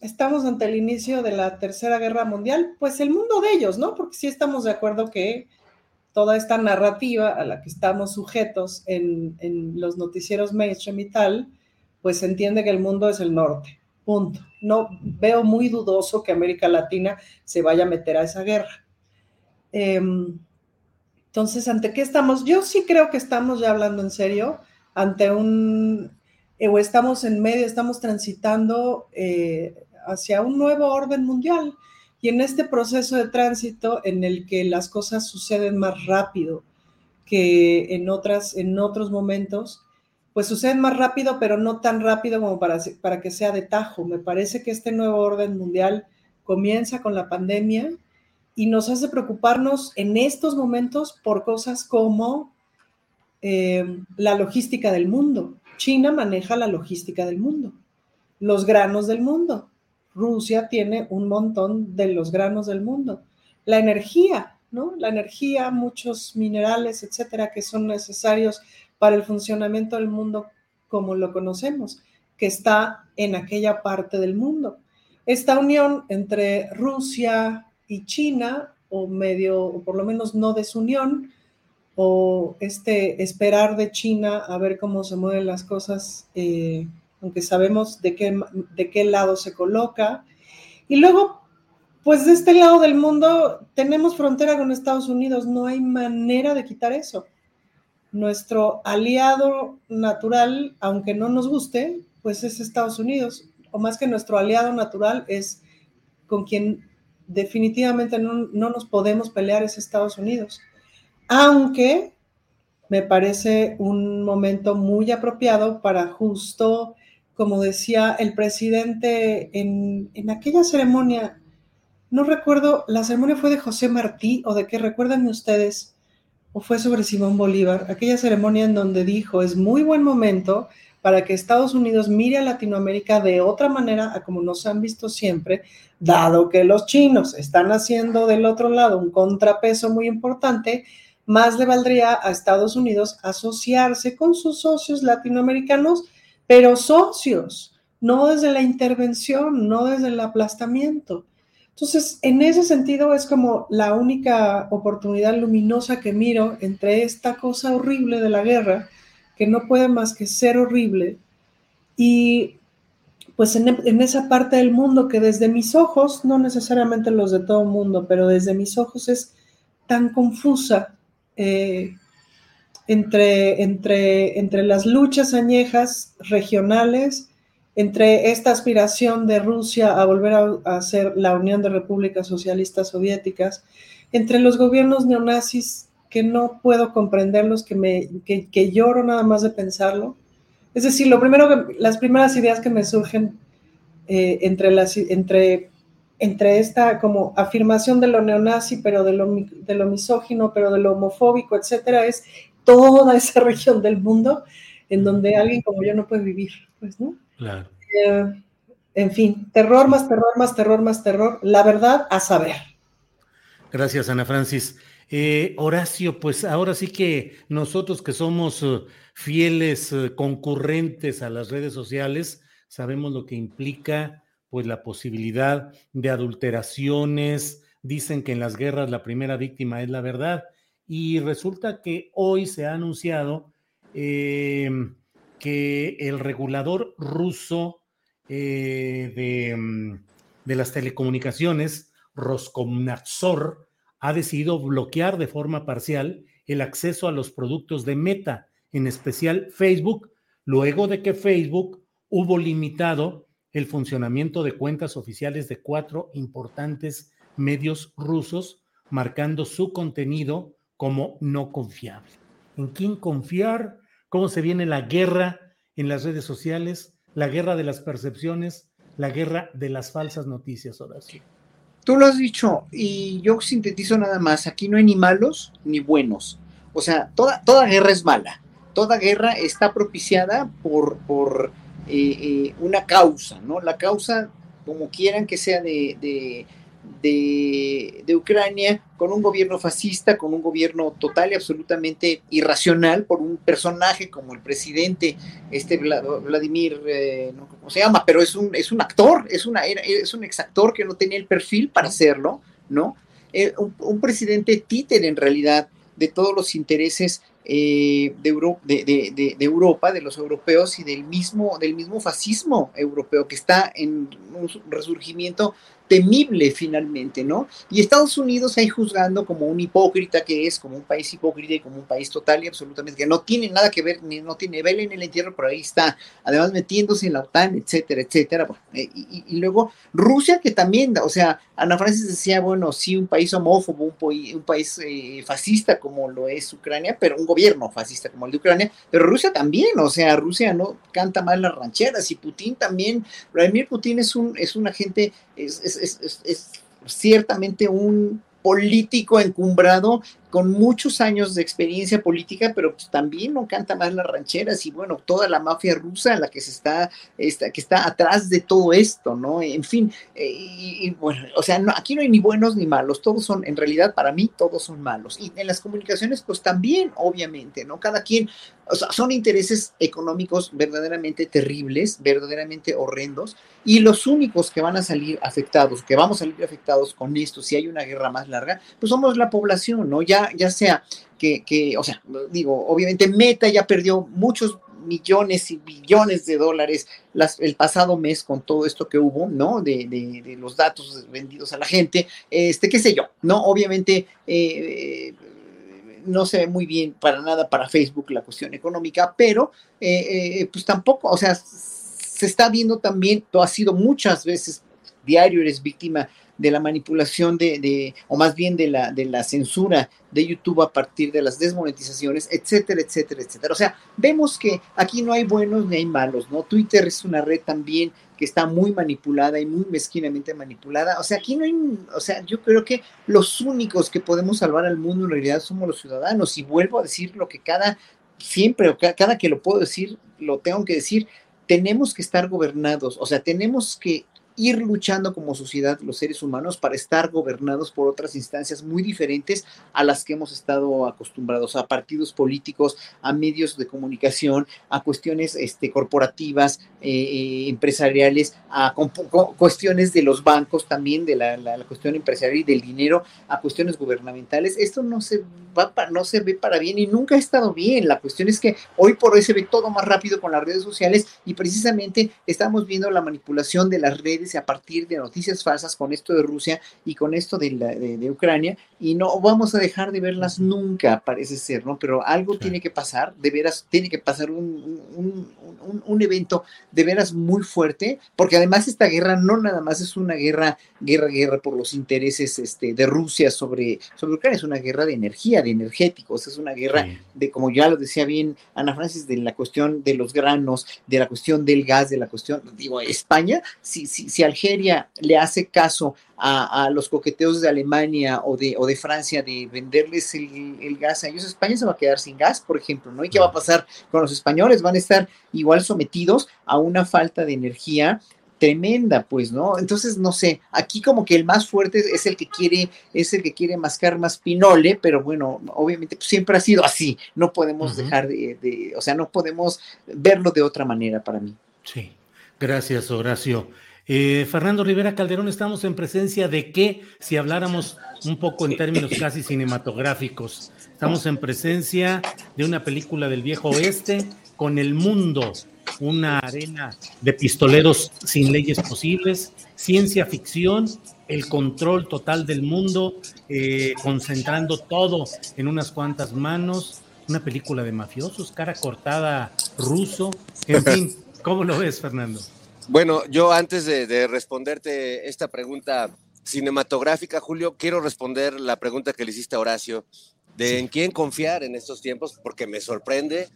Estamos ante el inicio de la Tercera Guerra Mundial, pues el mundo de ellos, ¿no? Porque sí estamos de acuerdo que toda esta narrativa a la que estamos sujetos en, los noticieros mainstream y tal, pues entiende que el mundo es el norte, punto. No veo muy dudoso que América Latina se vaya a meter a esa guerra. Em, entonces, ¿ante qué estamos? Yo sí creo que estamos ya hablando en serio, ante un, eh, o estamos en medio, estamos transitando eh, hacia un nuevo orden mundial. Y en este proceso de tránsito en el que las cosas suceden más rápido que en, otras, en otros momentos, pues suceden más rápido, pero no tan rápido como para, para que sea de tajo. Me parece que este nuevo orden mundial comienza con la pandemia y nos hace preocuparnos en estos momentos por cosas como eh, la logística del mundo. China maneja la logística del mundo, los granos del mundo. Rusia tiene un montón de los granos del mundo. La energía, ¿no? La energía, muchos minerales, etcétera, que son necesarios para el funcionamiento del mundo como lo conocemos, que está en aquella parte del mundo. Esta unión entre Rusia, y China, o medio, o por lo menos no desunión, o este esperar de China a ver cómo se mueven las cosas, eh, aunque sabemos de qué, de qué lado se coloca. Y luego, pues de este lado del mundo tenemos frontera con Estados Unidos, no hay manera de quitar eso. Nuestro aliado natural, aunque no nos guste, pues es Estados Unidos, o más que nuestro aliado natural es con quien definitivamente no, nos podemos pelear es Estados Unidos. Aunque me parece un momento muy apropiado para justo, como decía el presidente en, en aquella ceremonia, no recuerdo, la ceremonia fue de José Martí o de qué recuerdan ustedes, o fue sobre Simón Bolívar, aquella ceremonia en donde dijo, es muy buen momento para que Estados Unidos mire a Latinoamérica de otra manera a como nos han visto siempre, dado que los chinos están haciendo del otro lado un contrapeso muy importante, más le valdría a Estados Unidos asociarse con sus socios latinoamericanos, pero socios, no desde la intervención, no desde el aplastamiento. Entonces, en ese sentido es como la única oportunidad luminosa que miro entre esta cosa horrible de la guerra que no puede más que ser horrible. Y pues en, esa parte del mundo que desde mis ojos, no necesariamente los de todo el mundo, pero desde mis ojos es tan confusa eh, entre, entre, entre las luchas añejas regionales, entre esta aspiración de Rusia a volver a, a ser la Unión de Repúblicas Socialistas Soviéticas, entre los gobiernos neonazis que no puedo comprenderlos, que, me, que, lloro nada más de pensarlo. Es decir, lo primero que, las primeras ideas que me surgen eh, entre, las, entre, entre esta como afirmación de lo neonazi, pero de lo, de lo misógino, pero de lo homofóbico, etcétera, es toda esa (laughs) región del mundo en donde alguien como yo no puede vivir, pues, ¿no? Claro. Eh, en fin, terror más terror más terror más terror, la verdad a saber. Gracias, Ana Francis. Eh, Horacio, pues ahora sí que nosotros que somos eh, fieles eh, concurrentes a las redes sociales, sabemos lo que implica pues la posibilidad de adulteraciones. Dicen que en las guerras la primera víctima es la verdad. Y resulta que hoy se ha anunciado em, que el regulador ruso de, mm, de, las telecomunicaciones, Roskomnadzor, ha decidido bloquear de forma parcial el acceso a los productos de Meta, en especial Facebook, luego de que Facebook hubo limitado el funcionamiento de cuentas oficiales de cuatro importantes medios rusos, marcando su contenido como no confiable. ¿En quién confiar? ¿Cómo se viene la guerra en las redes sociales? La guerra de las percepciones, la guerra de las falsas noticias, Horacio. Tú lo has dicho y yo sintetizo nada más, aquí no hay ni malos ni buenos. O sea, toda, toda guerra es mala, toda guerra está propiciada por, por eh, eh, una causa, ¿no? La causa, como quieran que sea de, de, de, Ucrania, con un gobierno fascista, con un gobierno total y absolutamente irracional, por un personaje como el presidente, este Vladimir, eh, no cómo se llama, pero es un, es un actor, es, una, es un exactor que no tenía el perfil para hacerlo, ¿no? un, un presidente títer en realidad de todos los intereses eh, de, de, de, Europa, de los europeos y del mismo, del mismo fascismo europeo que está en un resurgimiento temible finalmente, ¿no? Y Estados Unidos ahí juzgando como un hipócrita que es, como un país hipócrita y como un país total y absolutamente que no tiene nada que ver, ni no tiene vela en el entierro, pero ahí está, además metiéndose en la OTAN, etcétera, etcétera. Eh, y, luego Rusia que también, o sea, Ana Francis decía, bueno, sí, un país homófobo, un, un país eh, fascista como lo es Ucrania, pero un gobierno fascista como el de Ucrania, pero Rusia también, o sea, Rusia no canta mal las rancheras y Putin también, Vladimir Putin es un, es un agente, es, es, es ciertamente un político encumbrado con muchos años de experiencia política, pero pues también no canta más las rancheras y bueno, toda la mafia rusa, la que se está, está que está atrás de todo esto, ¿no? En fin, eh, y, bueno, o sea, aquí no hay ni buenos ni malos, todos son, en realidad para mí todos son malos. Y en las comunicaciones, pues también, obviamente, ¿no? Cada quien, o sea, son intereses económicos verdaderamente terribles, verdaderamente horrendos, y los únicos que van a salir afectados, que vamos a salir afectados con esto, si hay una guerra más larga, pues somos la población, ¿no? Ya ya, sea que, o sea, digo, obviamente Meta ya perdió muchos millones y billones de dólares el pasado mes con todo esto que hubo, ¿no? De, los datos vendidos a la gente, este, qué sé yo, ¿no? Obviamente, eh, no se ve muy bien para nada para Facebook la cuestión económica, pero eh, eh, pues tampoco, o sea, se está viendo también, has sido muchas veces diario, eres víctima de la manipulación de, o más bien de la, de la censura de YouTube a partir de las desmonetizaciones, etcétera, etcétera, etcétera. O sea, vemos que aquí no hay buenos ni hay malos, ¿no? Twitter es una red también que está muy manipulada y muy mezquinamente manipulada. O sea, aquí no hay, o sea, yo creo que los únicos que podemos salvar al mundo en realidad somos los ciudadanos. Y vuelvo a decir lo que cada, siempre, o cada que lo puedo decir, lo tengo que decir, tenemos que estar gobernados, o sea, tenemos que ir luchando como sociedad los seres humanos para estar gobernados por otras instancias muy diferentes a las que hemos estado acostumbrados, a partidos políticos, a medios de comunicación, a cuestiones este, corporativas, eh, eh, empresariales, a cuestiones de los bancos también, de la, cuestión empresarial y del dinero, a cuestiones gubernamentales. Esto no se va para, no se ve para bien y nunca ha estado bien. La cuestión es que hoy por hoy se ve todo más rápido con las redes sociales y precisamente estamos viendo la manipulación de las redes a partir de noticias falsas con esto de Rusia y con esto de, de, Ucrania y no vamos a dejar de verlas nunca, parece ser, ¿no? Pero algo tiene que pasar, de veras, tiene que pasar un, un, un, evento de veras muy fuerte, porque además esta guerra no nada más es una guerra, guerra, guerra por los intereses este, de Rusia sobre, sobre Ucrania, es una guerra de energía, de energéticos, es una guerra de, como ya lo decía bien Ana Francis, de la cuestión de los granos, de la cuestión del gas, de la cuestión, digo, España, si, si, si Algeria le hace caso a, los coqueteos de Alemania o de, o de Francia de venderles el, gas a ellos, España se va a quedar sin gas, por ejemplo, ¿no? ¿Y qué va a pasar con los españoles? Van a estar igual sometidos a una falta de energía tremenda, pues, ¿no? Entonces, no sé, aquí como que el más fuerte es el que quiere, es el que quiere mascar más pinole, pero bueno, obviamente pues, siempre ha sido así, no podemos dejar de, de, o sea, no podemos verlo de otra manera para mí. Sí, gracias, Horacio. Eh, Fernando Rivera Calderón, estamos en presencia de qué, si habláramos un poco en términos casi cinematográficos, estamos en presencia de una película del viejo oeste con el mundo, una arena de pistoleros sin leyes posibles, ciencia ficción, el control total del mundo, eh, concentrando todo en unas cuantas manos, una película de mafiosos, cara cortada ruso, en fin, ¿cómo lo ves, Fernando? Bueno, yo antes de, responderte esta pregunta cinematográfica, Julio, quiero responder la pregunta que le hiciste a Horacio, de en quién confiar en estos tiempos, porque me sorprende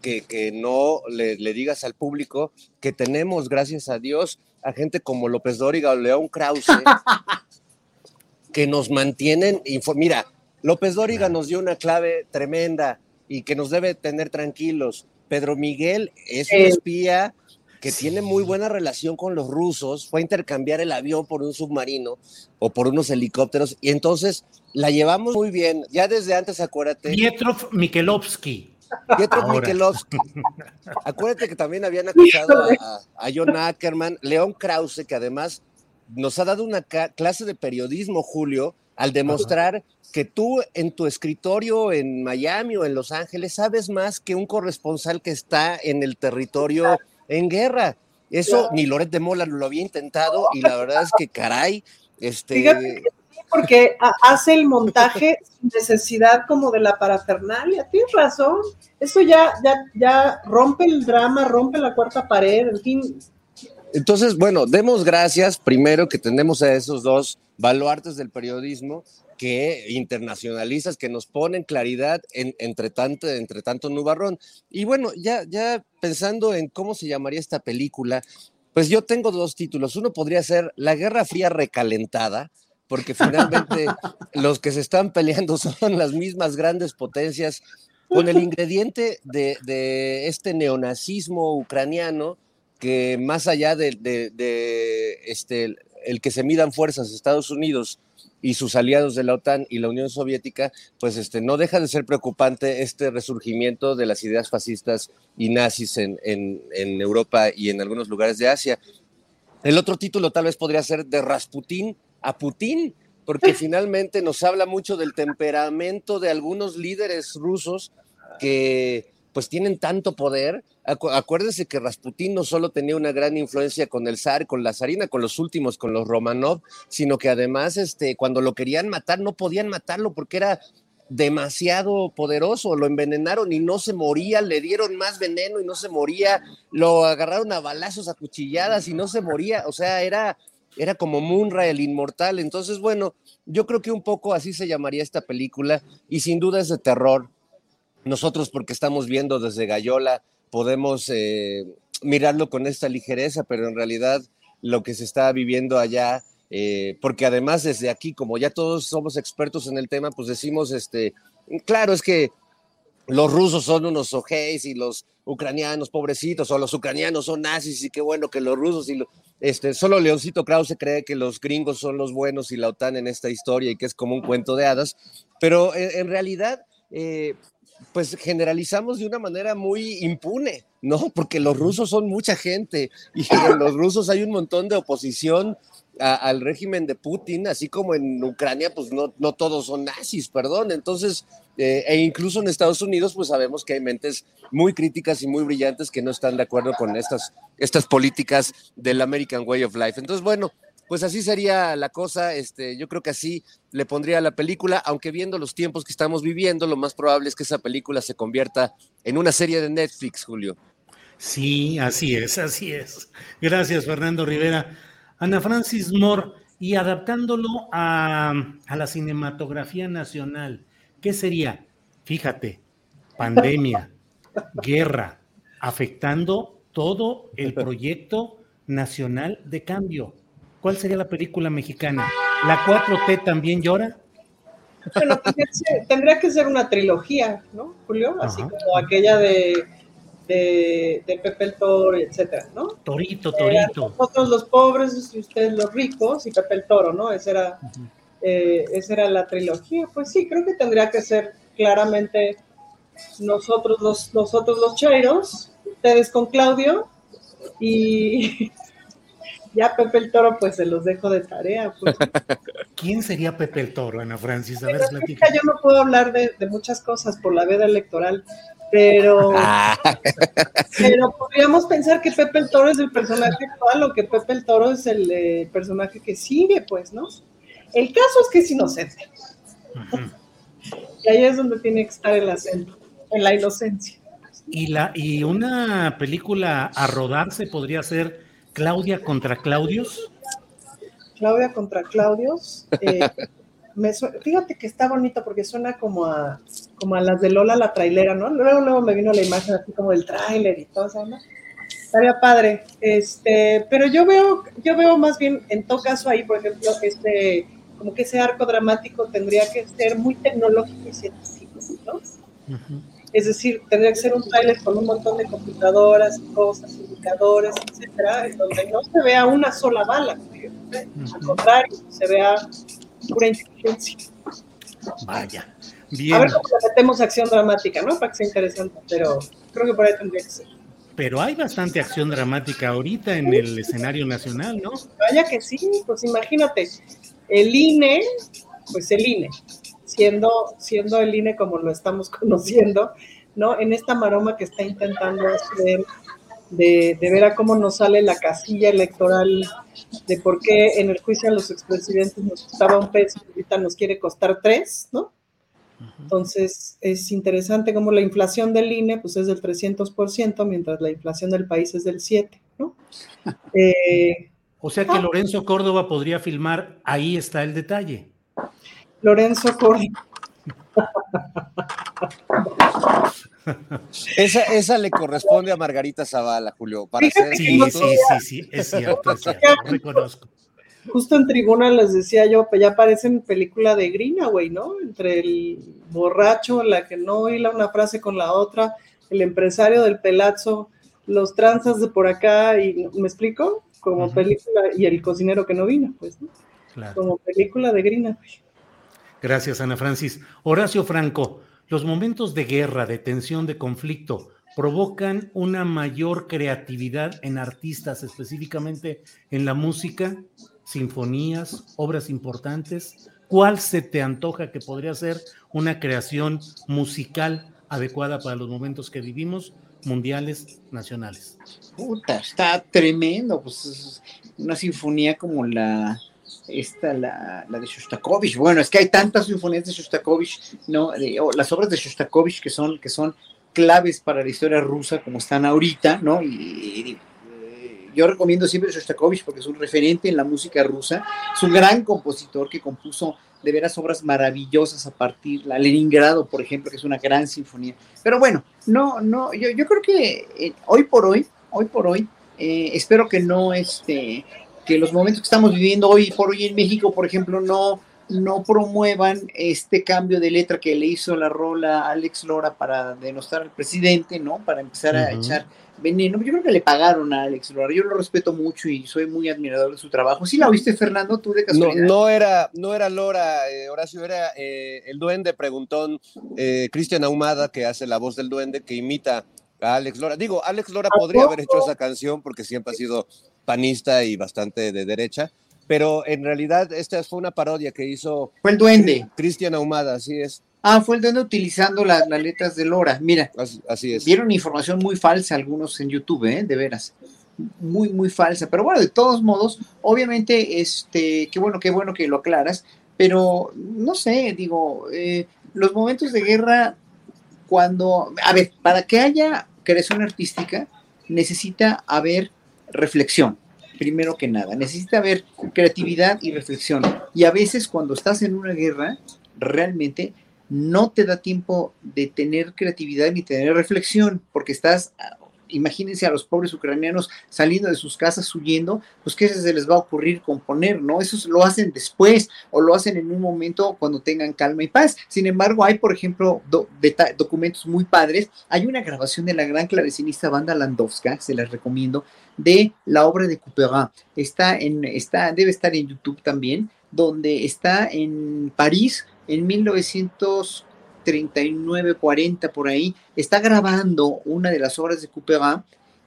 que, no le, digas al público que tenemos, gracias a Dios, a gente como López Dóriga o León Krause, (laughs) que nos mantienen. Mira, López Dóriga nos dio una clave tremenda y que nos debe tener tranquilos. Pedro Miguel es un Eh, espía que tiene muy buena relación con los rusos, fue a intercambiar el avión por un submarino o por unos helicópteros y entonces la llevamos muy bien. Ya desde antes, acuérdate. Pietrov Mikelovsky. Pietro Ahora. Michelovsky. (laughs) Acuérdate que también habían acusado a, a- John Ackerman, León Krause, que además nos ha dado una ca- clase de periodismo, Julio, al demostrar que tú en tu escritorio en Miami o en Los Ángeles sabes más que un corresponsal que está en el territorio en guerra. Eso ni Loret de Mola lo había intentado y la verdad es que caray, este Fíjate que sí, porque ha- hace el montaje (laughs) sin necesidad como de la parafernalia. Tienes razón. Eso ya, ya, ya rompe el drama, rompe la cuarta pared, en fin. Entonces, bueno, demos gracias primero que tenemos a esos dos baluartes del periodismo que internacionalistas que nos ponen claridad en, entre, tanto, entre tanto nubarrón. Y bueno, ya, ya pensando en cómo se llamaría esta película, pues yo tengo dos títulos. Uno podría ser La Guerra Fría recalentada, porque finalmente (laughs) los que se están peleando son las mismas grandes potencias con el ingrediente de, de este neonazismo ucraniano que más allá de, de- de, este, el que se midan fuerzas Estados Unidos y sus aliados de la OTAN y la Unión Soviética, pues este, no deja de ser preocupante este resurgimiento de las ideas fascistas y nazis en, en- en Europa y en algunos lugares de Asia. El otro título tal vez podría ser de Rasputín a Putin, porque (laughs) finalmente nos habla mucho del temperamento de algunos líderes rusos que pues tienen tanto poder. Acu- acuérdense que Rasputín no solo tenía una gran influencia con el zar, con la zarina, con los últimos, con los Romanov, sino que además este, cuando lo querían matar no podían matarlo porque era demasiado poderoso, lo envenenaron y no se moría, le dieron más veneno y no se moría, lo agarraron a balazos, a cuchilladas y no se moría, o sea, era, era como Munra, el inmortal. Entonces, bueno, yo creo que un poco así se llamaría esta película y sin duda es de terror. Nosotros, porque estamos viendo desde Gallola, podemos eh, mirarlo con esta ligereza, pero en realidad lo que se está viviendo allá, eh, porque además desde aquí, como ya todos somos expertos en el tema, pues decimos, este, claro, es que los rusos son unos ojeis y los ucranianos, pobrecitos, o los ucranianos son nazis y qué bueno que los rusos y lo- este, solo Leoncito Krause cree que los gringos son los buenos y la OTAN en esta historia y que es como un cuento de hadas, pero en, en realidad, eh, pues generalizamos de una manera muy impune, ¿no? Porque los rusos son mucha gente y en los rusos hay un montón de oposición a- al régimen de Putin, así como en Ucrania, pues no, no todos son nazis, perdón. Entonces, eh, e incluso en Estados Unidos, pues sabemos que hay mentes muy críticas y muy brillantes que no están de acuerdo con estas, estas políticas del American Way of Life. Entonces, bueno, pues así sería la cosa. Este, yo creo que así le pondría a la película, aunque viendo los tiempos que estamos viviendo, lo más probable es que esa película se convierta en una serie de Netflix, Julio. Sí, así es, así es. Gracias, Fernando Rivera. Ana Francis Moore, y adaptándolo a, a la cinematografía nacional, ¿qué sería? Fíjate, pandemia, (laughs) guerra, afectando todo el proyecto nacional de cambio. ¿Cuál sería la película mexicana? ¿La 4T también llora? Bueno, tendría que ser- una trilogía, ¿no, Julio? Así Ajá. como aquella de, de, de Pepe el Toro, etcétera, ¿no? Torito, Eran Torito. Nosotros los pobres y ustedes los ricos y Pepe el Toro, ¿no? Esa era, eh, esa era la trilogía. Pues sí, creo que tendría que ser claramente nosotros los, nosotros los chairos, ustedes con Claudio y ya Pepe el Toro pues se los dejo de tarea. Pues. (laughs) ¿Quién sería Pepe el Toro, Ana Francis? A ver, platica. yo no puedo hablar de, de muchas cosas por la veda electoral, pero, (laughs) pero podríamos pensar que Pepe el Toro es el personaje actual o que Pepe el Toro es el eh, personaje que sigue, pues, ¿no? El caso es que es inocente. (laughs) Y ahí es donde tiene que estar el acento, en la inocencia. Y, la, y una película a rodarse podría ser Claudia contra Claudios. Claudia contra Claudios. eh, me fíjate que está bonito porque suena como a, como a las de Lola la trailera, ¿no? Luego, luego me vino la imagen así como del tráiler y todo eso, ¿no? Estaría padre. Este, pero yo veo, yo veo más bien, en todo caso ahí, por ejemplo, este, como que ese arco dramático tendría que ser muy tecnológico y científico, ¿no? Es decir, tendría que ser un trailer con un montón de computadoras, cosas, indicadores, etcétera, en donde no se vea una sola bala. Al contrario, se vea pura inteligencia. Vaya. A ver cómo le metemos acción dramática, ¿no? Para que sea interesante, pero creo que por ahí tendría que ser. Pero hay bastante acción dramática ahorita en el escenario nacional, ¿no? Vaya que sí, pues imagínate, el INE, pues el INE, siendo, siendo el INE como lo estamos (laughs) conociendo, ¿no? En esta maroma que está intentando hacer de, de, ver a cómo nos sale la casilla electoral, de por qué en el juicio a los expresidentes nos costaba un peso y ahorita nos quiere costar tres, ¿no? Entonces, es interesante cómo la inflación del INE pues, es del 300%, mientras la inflación del país es del 7%, ¿no? (laughs) Eh, o sea que Lorenzo Córdoba podría filmar, ahí está el detalle. Lorenzo Córdoba. Esa, esa le corresponde a Margarita Zavala, Julio. Para ser sí, sí, sí, sí, es cierto, es cierto, reconozco. Justo en tribuna les decía yo, pues ya parecen película de Greenaway, ¿no? Entre el borracho, la que no hila una frase con la otra, el empresario del pelazo, los tranzas de por acá, y ¿me explico? Como película, y el cocinero que no vino, pues, ¿no? Claro. Como película de Greenaway. Gracias, Ana Francis. Horacio Franco, los momentos de guerra, de tensión, de conflicto, provocan una mayor creatividad en artistas, específicamente en la música, sinfonías, obras importantes. ¿Cuál se te antoja que podría ser una creación musical adecuada para los momentos que vivimos, mundiales, nacionales? Puta, está tremendo. Pues una sinfonía como la, esta, la, la, de Shostakovich. Bueno, es que hay tantas sinfonías de Shostakovich, ¿no? Las obras de Shostakovich que son, que son claves para la historia rusa como están ahorita, ¿no? Y, y, yo recomiendo siempre Shostakovich porque es un referente en la música rusa, es un gran compositor que compuso de veras obras maravillosas a partir, la Leningrado, por ejemplo, que es una gran sinfonía. Pero bueno, no, no, yo, yo creo que eh, hoy por hoy, hoy por hoy, eh, espero que no, este, que los momentos que estamos viviendo hoy por hoy en México, por ejemplo, no, no promuevan este cambio de letra que le hizo la rola a Alex Lora para denostar al presidente, ¿no? Para empezar a uh -huh. echar veneno. Yo creo que le pagaron a Alex Lora. Yo lo respeto mucho y soy muy admirador de su trabajo. ¿Sí la viste, Fernando? ¿Tú de casualidad? No, no era, no era Lora, eh, Horacio, era eh, el duende preguntón, eh, Cristian Ahumada, que hace la voz del duende, que imita a Alex Lora. Digo, Alex Lora podría haber hecho esa canción porque siempre ha sido panista y bastante de derecha, pero en realidad esta fue una parodia que hizo. Fue el duende. Cristian Ahumada, así es. Ah, fue el duende utilizando las, las letras de Lora. Mira, así, así, es. Vieron información muy falsa algunos en YouTube, ¿eh? de veras. Muy, muy falsa. Pero bueno, de todos modos, obviamente, este, qué bueno, qué bueno que lo aclaras. Pero no sé, digo, eh, los momentos de guerra, cuando. A ver, para que haya creación artística, necesita haber reflexión primero que nada. Necesita haber creatividad y reflexión. Y a veces cuando estás en una guerra, realmente no te da tiempo de tener creatividad ni tener reflexión, porque estás, imagínense a los pobres ucranianos saliendo de sus casas huyendo, pues qué se les va a ocurrir componer, ¿no? Eso lo hacen después o lo hacen en un momento cuando tengan calma y paz. Sin embargo, hay, por ejemplo, do, documentos muy padres. Hay una grabación de la gran clavecinista Banda Landowska, se las recomiendo, de la obra de Couperin. Está en, está, debe estar en YouTube también, donde está en París en 1939, 40 por ahí, está grabando una de las obras de Couperin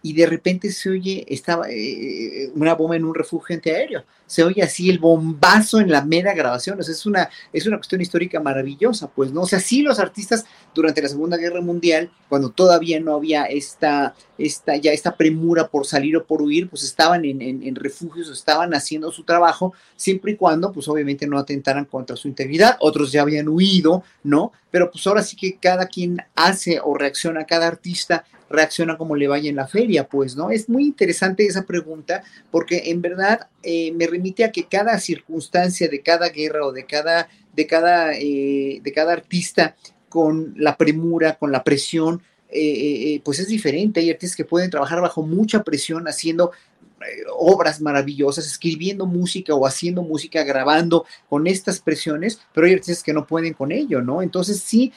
y de repente se oye, estaba eh, una bomba en un refugio antiaéreo, se oye así el bombazo en la mera grabación, o es una, es una cuestión histórica maravillosa, pues, ¿no? O sea, sí los artistas durante la Segunda Guerra Mundial, cuando todavía no había esta, esta, ya esta premura por salir o por huir, pues estaban en, en refugios, estaban haciendo su trabajo, siempre y cuando, pues obviamente no atentaran contra su integridad, otros ya habían huido, ¿no? Pero pues ahora sí que cada quien hace o reacciona, cada artista reacciona como le vaya en la feria, pues, ¿no? Es muy interesante esa pregunta porque en verdad eh, me remite a que cada circunstancia de cada guerra o de cada, de cada, eh, de cada artista con la premura, con la presión, eh, pues es diferente. Hay artistas que pueden trabajar bajo mucha presión haciendo obras maravillosas, escribiendo música o haciendo música, grabando con estas presiones, pero hay artistas que no pueden con ello, ¿no? Entonces sí,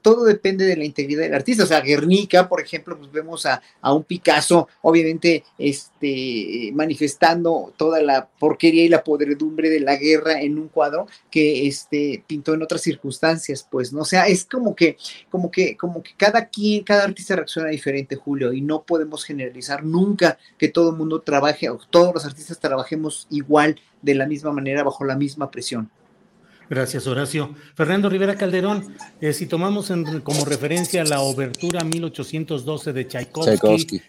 todo depende de la integridad del artista. O sea, Guernica, por ejemplo, pues vemos a, un Picasso, obviamente, este, manifestando toda la porquería y la podredumbre de la guerra en un cuadro que este, pintó en otras circunstancias, pues, ¿no? O sea, es como que, como que, como que cada quien, cada artista reacciona diferente, Julio, y no podemos generalizar nunca que todo el mundo trabaje, o todos los artistas trabajemos igual, de la misma manera, bajo la misma presión. Gracias, Horacio. Fernando Rivera Calderón, eh, si tomamos como referencia la obertura 1812 de Tchaikovsky,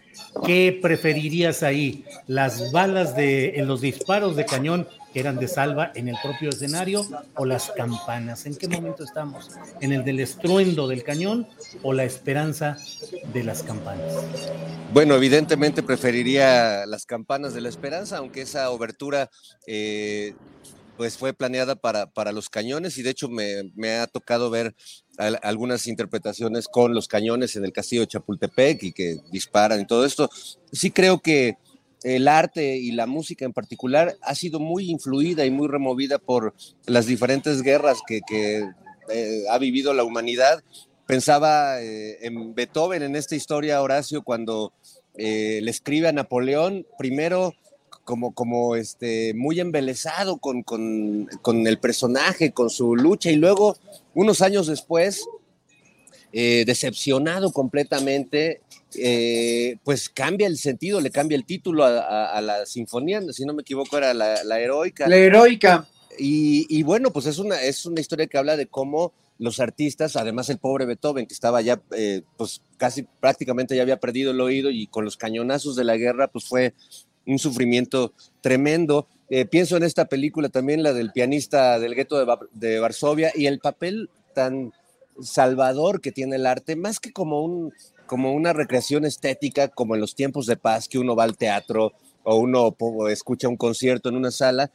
¿qué preferirías ahí? ¿Las balas de, en los disparos de cañón que eran de salva en el propio escenario o las campanas? ¿En qué momento estamos? ¿En el del estruendo del cañón o la esperanza de las campanas? Bueno, evidentemente preferiría las campanas de la esperanza, aunque esa obertura... Eh, pues fue planeada para, para los cañones y de hecho me, ha tocado ver algunas interpretaciones con los cañones en el castillo de Chapultepec y que disparan y todo esto. Sí creo que el arte y la música en particular ha sido muy influida y muy removida por las diferentes guerras que, eh, ha vivido la humanidad. Pensaba eh, en Beethoven en esta historia, Horacio, cuando eh, le escribe a Napoleón, primero como, como este, muy embelesado con, el personaje, con su lucha, y luego, unos años después, eh, decepcionado completamente, eh, pues cambia el sentido, le cambia el título a, la sinfonía, si no me equivoco, era la, heroica. La heroica. Y, bueno, pues es una, es una historia que habla de cómo los artistas, además el pobre Beethoven, que estaba ya, eh, pues casi prácticamente ya había perdido el oído y con los cañonazos de la guerra, pues fue un sufrimiento tremendo. Eh, pienso en esta película también, la del pianista del gueto de, Varsovia, y el papel tan salvador que tiene el arte, más que como, un, como una recreación estética, como en los tiempos de paz, que uno va al teatro o uno escucha un concierto en una sala.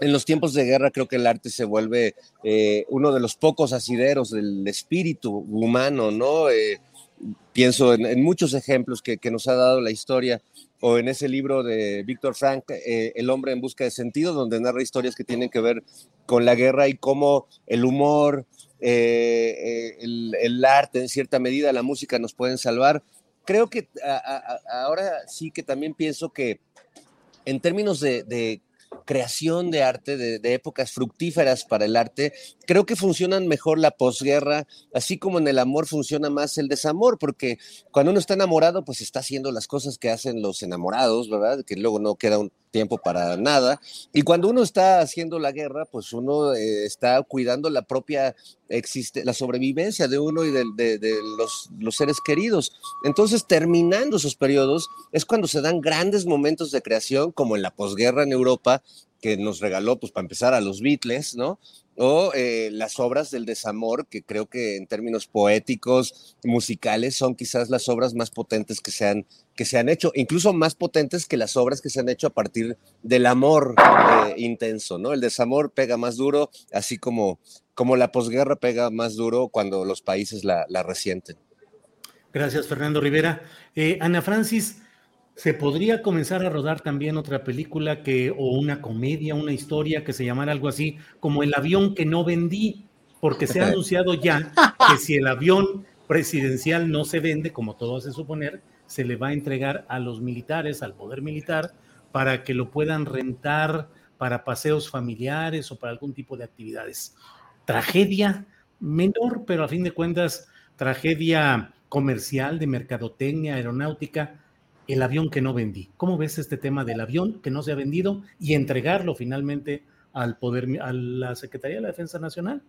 En los tiempos de guerra creo que el arte se vuelve eh, uno de los pocos asideros del espíritu humano, ¿no? Eh, pienso en, muchos ejemplos que, nos ha dado la historia o en ese libro de Víctor Frank, eh, El hombre en busca de sentido, donde narra historias que tienen que ver con la guerra y cómo el humor, eh, eh, el, arte, en cierta medida, la música nos pueden salvar. Creo que ahora sí que también pienso que en términos de creación de arte, de, épocas fructíferas para el arte, creo que funcionan mejor la posguerra, así como en el amor funciona más el desamor, porque cuando uno está enamorado, pues está haciendo las cosas que hacen los enamorados, ¿verdad? Que luego no queda un tiempo para nada. Y cuando uno está haciendo la guerra, pues uno eh, está cuidando la propia existe la sobrevivencia de uno y de, de, los, los, seres queridos. Entonces, terminando esos periodos, es cuando se dan grandes momentos de creación, como en la posguerra en Europa, que nos regaló, pues para empezar, a los Beatles, ¿no? O eh, las obras del desamor, que creo que en términos poéticos, musicales, son quizás las obras más potentes que se han, que se han hecho, incluso más potentes que las obras que se han hecho a partir del amor eh, intenso, ¿no? El desamor pega más duro, así como, como la posguerra pega más duro cuando los países la, resienten. Gracias, Fernando Rivera. Eh, Ana Francis, se podría comenzar a rodar también otra película que, o una comedia, una historia que se llamara algo así como El avión que no vendí, porque se ha anunciado ya que si el avión presidencial no se vende, como todo hace suponer, se le va a entregar a los militares, al poder militar, para que lo puedan rentar para paseos familiares o para algún tipo de actividades. Tragedia menor, pero a fin de cuentas, tragedia comercial, de mercadotecnia, aeronáutica, el avión que no vendí. ¿Cómo ves este tema del avión que no se ha vendido y entregarlo finalmente al poder, a la Secretaría de la Defensa Nacional?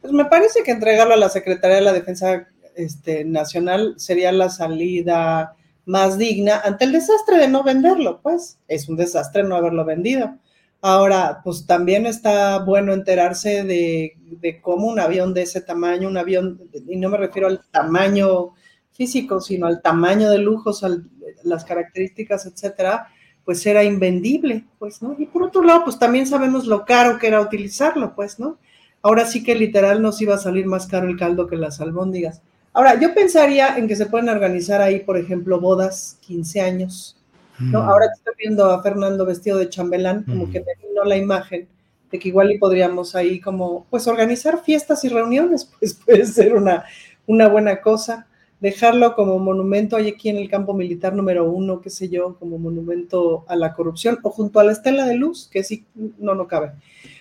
Pues me parece que entregarlo a la Secretaría de la Defensa este, Nacional sería la salida más digna ante el desastre de no venderlo, pues es un desastre no haberlo vendido. Ahora, pues también está bueno enterarse de, de cómo un avión de ese tamaño, un avión, y no me refiero al tamaño físico, sino al tamaño de lujos, al las características, etcétera, pues era invendible, pues, ¿no? Y por otro lado, pues también sabemos lo caro que era utilizarlo, pues, ¿no? Ahora sí que literal nos iba a salir más caro el caldo que las albóndigas. Ahora, yo pensaría en que se pueden organizar ahí, por ejemplo, bodas, 15 años, ¿no? Mm. Ahora estoy viendo a Fernando vestido de chambelán, como que me vino la imagen de que igual y podríamos ahí como, pues organizar fiestas y reuniones, (laughs) pues puede ser una, una buena cosa. Dejarlo como monumento ahí aquí en el campo militar número uno, qué sé yo, como monumento a la corrupción, o junto a la estela de luz, que sí, no, no cabe.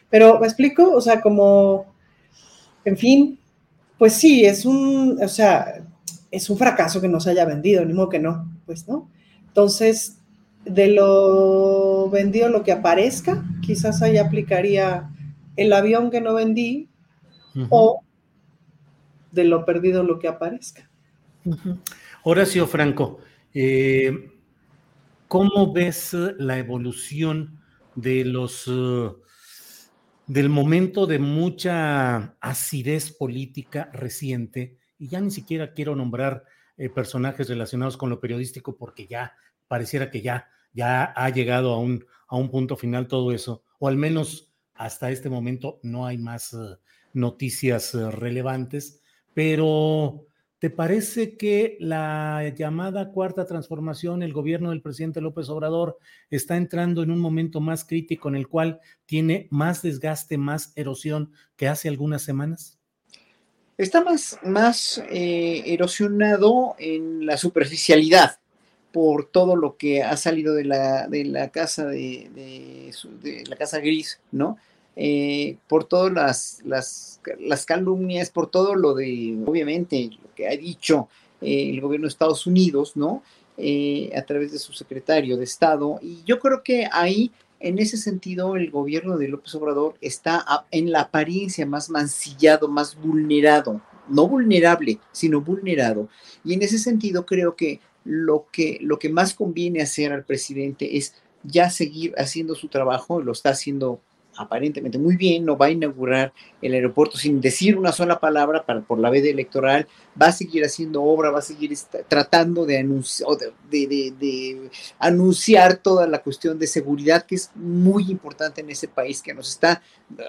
Pero, ¿me explico? O sea, como, en fin, pues sí, es un, o sea, es un fracaso que no se haya vendido, ni modo que no, pues, ¿no? Entonces, de lo vendido lo que aparezca, quizás ahí aplicaría el avión que no vendí o de lo perdido lo que aparezca. Horacio Franco, eh, ¿cómo ves la evolución de los uh, del momento de mucha acidez política reciente? Y ya ni siquiera quiero nombrar eh, personajes relacionados con lo periodístico porque ya pareciera que ya, ya ha llegado a un, a un punto final todo eso, o al menos hasta este momento no hay más noticias relevantes, pero ¿Te parece que la llamada cuarta transformación, el gobierno del presidente López Obrador, está entrando en un momento más crítico en el cual tiene más desgaste, más erosión que hace algunas semanas? Está más, más eh, erosionado en la superficialidad por todo lo que ha salido de la, de la casa de, de la casa gris, ¿no? Eh, por todas las, las, calumnias, por todo lo de, obviamente, lo que ha dicho eh, el gobierno de Estados Unidos, ¿no? Eh, a través de su secretario de Estado. Y yo creo que ahí, en ese sentido, el gobierno de López Obrador está en la apariencia más mancillado, más vulnerado, no vulnerable, sino vulnerado. Y en ese sentido, creo que lo que, lo que más conviene hacer al presidente es ya seguir haciendo su trabajo, lo está haciendo aparentemente muy bien, no va a inaugurar el aeropuerto sin decir una sola palabra para, por la veda electoral, va a seguir haciendo obra, va a seguir tratando de, anunciar toda la cuestión de seguridad que es muy importante en ese país que nos está,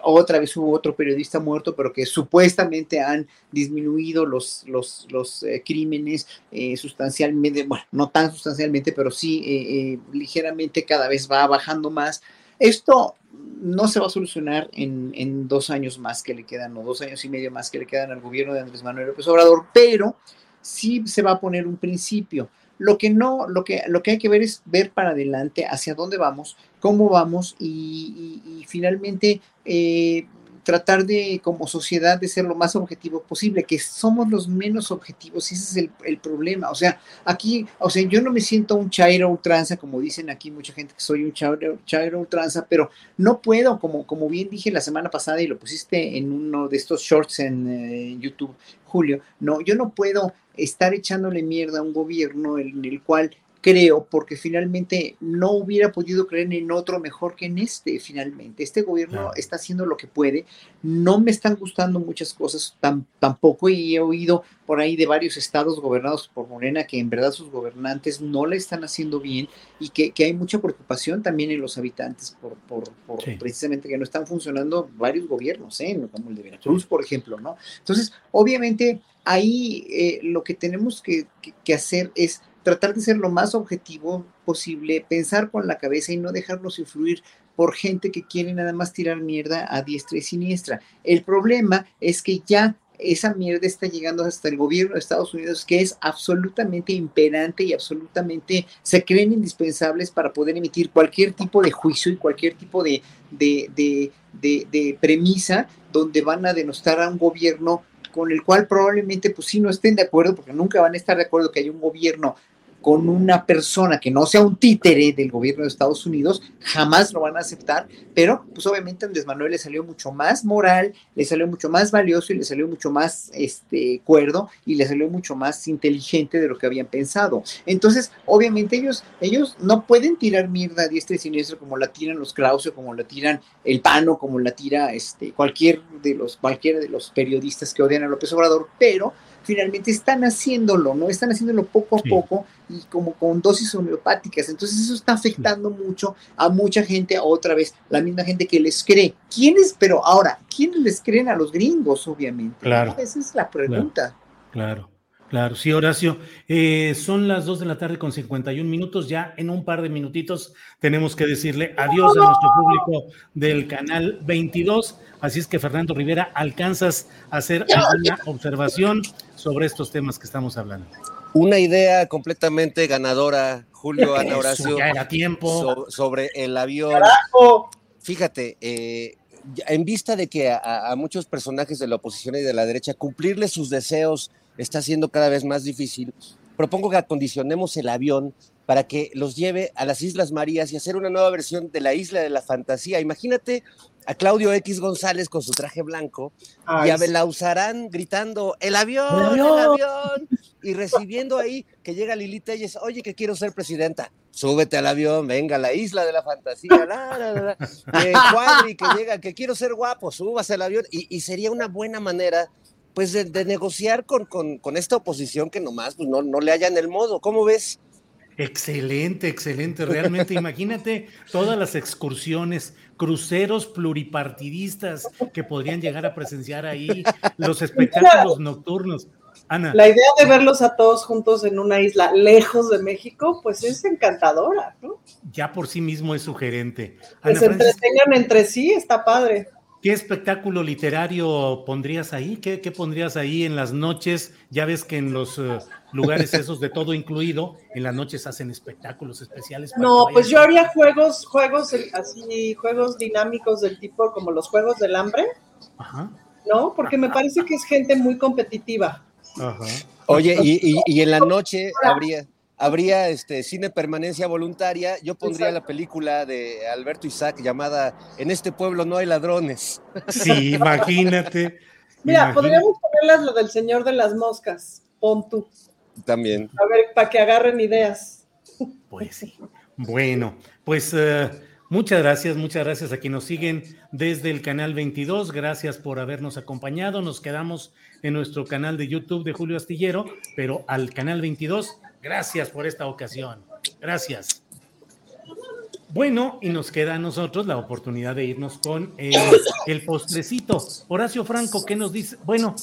otra vez hubo otro periodista muerto, pero que supuestamente han disminuido los, los, los eh, crímenes eh, sustancialmente, bueno, no tan sustancialmente, pero sí eh, ligeramente cada vez va bajando más. Esto no se va a solucionar en, dos años más que le quedan, o dos años y medio más que le quedan al gobierno de Andrés Manuel López Obrador, pero sí se va a poner un principio. Lo que no, lo que, lo que hay que ver es ver para adelante hacia dónde vamos, cómo vamos y, finalmente eh, tratar de, como sociedad, de ser lo más objetivo posible, que somos los menos objetivos, y ese es el, problema. O sea, aquí, o sea, yo no me siento un chairo ultranza, como dicen aquí mucha gente que soy un chairo, chairo ultranza, pero no puedo, como, como bien dije la semana pasada y lo pusiste en uno de estos shorts en eh, YouTube, Julio, no, yo no puedo estar echándole mierda a un gobierno en el cual creo, porque finalmente no hubiera podido creer en otro mejor que en este, finalmente. Este gobierno está haciendo lo que puede. No me están gustando muchas cosas tampoco y he oído por ahí de varios estados gobernados por Morena que en verdad sus gobernantes no le están haciendo bien y que, hay mucha preocupación también en los habitantes por, por, precisamente que no están funcionando varios gobiernos, ¿eh? como el de Veracruz, por ejemplo, ¿no? Entonces, obviamente, ahí eh, lo que tenemos que hacer es tratar de ser lo más objetivo posible, pensar con la cabeza y no dejarnos influir por gente que quiere nada más tirar mierda a diestra y siniestra. El problema es que ya esa mierda está llegando hasta el gobierno de Estados Unidos, que es absolutamente imperante y absolutamente se creen indispensables para poder emitir cualquier tipo de juicio y cualquier tipo de, de, de, de premisa donde van a denostar a un gobierno con el cual probablemente pues sí no estén de acuerdo, porque nunca van a estar de acuerdo que haya un gobierno con una persona que no sea un títere del gobierno de Estados Unidos, jamás lo van a aceptar, pero pues obviamente Andrés Manuel le salió mucho más moral, le salió mucho más valioso y le salió mucho más este, cuerdo y le salió mucho más inteligente de lo que habían pensado. Entonces, obviamente ellos, ellos no pueden tirar mierda diestra y siniestra como la tiran los Krause, como la tiran el Pano, como la tira este, cualquier de los, cualquiera de los periodistas que odian a López Obrador, pero finalmente están haciéndolo, ¿no? Están haciéndolo poco a poco y como con dosis homeopáticas. Entonces eso está afectando mucho a mucha gente, a otra vez, la misma gente que les cree. ¿Quiénes, pero ahora, quiénes les creen a los gringos, obviamente? Claro. Esa es la pregunta. Claro. Claro, sí, Horacio. Eh, son las 2 de la tarde con 51 minutos. Ya en un par de minutitos tenemos que decirle adiós a nuestro público del canal 22. Así es que, Fernando Rivera, ¿alcanzas a hacer alguna observación sobre estos temas que estamos hablando? Una idea completamente ganadora, Julio, Ana Eso, Horacio. ya era tiempo. so- sobre el avión. ¡Carajo! Fíjate, eh, en vista de que a, a muchos personajes de la oposición y de la derecha cumplirles sus deseos está siendo cada vez más difícil, propongo que acondicionemos el avión para que los lleve a las Islas Marías y hacer una nueva versión de la Isla de la Fantasía. Imagínate a Claudio X González con su traje blanco Ay, y a. Belauzarán gritando ¡El avión! ¡El ¡El avión! Y recibiendo ahí que llega Lili Telles, oye, que quiero ser presidenta. Súbete al avión, venga a la isla de la fantasía. La, la, la, la. (laughs) Que Cuadri, que llega, que quiero ser guapo, súbase al avión. Y, y sería una buena manera, pues, de, de negociar con, con, con esta oposición que nomás pues, no, no le hallan el modo. ¿Cómo ves? Excelente, excelente. Realmente, (laughs) imagínate todas las excursiones, cruceros pluripartidistas que podrían llegar a presenciar ahí, los espectáculos nocturnos. Ana. La idea de verlos a todos juntos en una isla lejos de México, pues es encantadora, ¿no? ya por sí mismo es sugerente. Que se entretengan entre sí, está padre. ¿Qué espectáculo literario pondrías ahí? ¿Qué, qué pondrías ahí en las noches? Ya ves que en los eh, lugares esos de todo incluido, en las noches hacen espectáculos especiales. No, pues yo haría juegos, juegos eh, así, juegos dinámicos del tipo como los juegos del hambre, Ajá, ¿no? Porque me parece que es gente muy competitiva. ajá. Oye, y, y- y en la noche habría, habría este, cine permanencia voluntaria. Yo pondría la película de Alberto Isaac llamada En este pueblo no hay ladrones. Sí, imagínate. Mira, imagínate. podríamos ponerlas lo del señor de las moscas, pon tú, También. a ver, para que agarren ideas. Pues sí. Bueno, pues eh, muchas gracias, muchas gracias a quienes nos siguen desde el canal 22. Gracias por habernos acompañado. Nos quedamos en nuestro canal de YouTube de Julio Astillero, pero al canal 22, gracias por esta ocasión. Gracias. Bueno, y nos queda a nosotros la oportunidad de irnos con el, el postrecito. Horacio Franco, ¿qué nos dice? Bueno,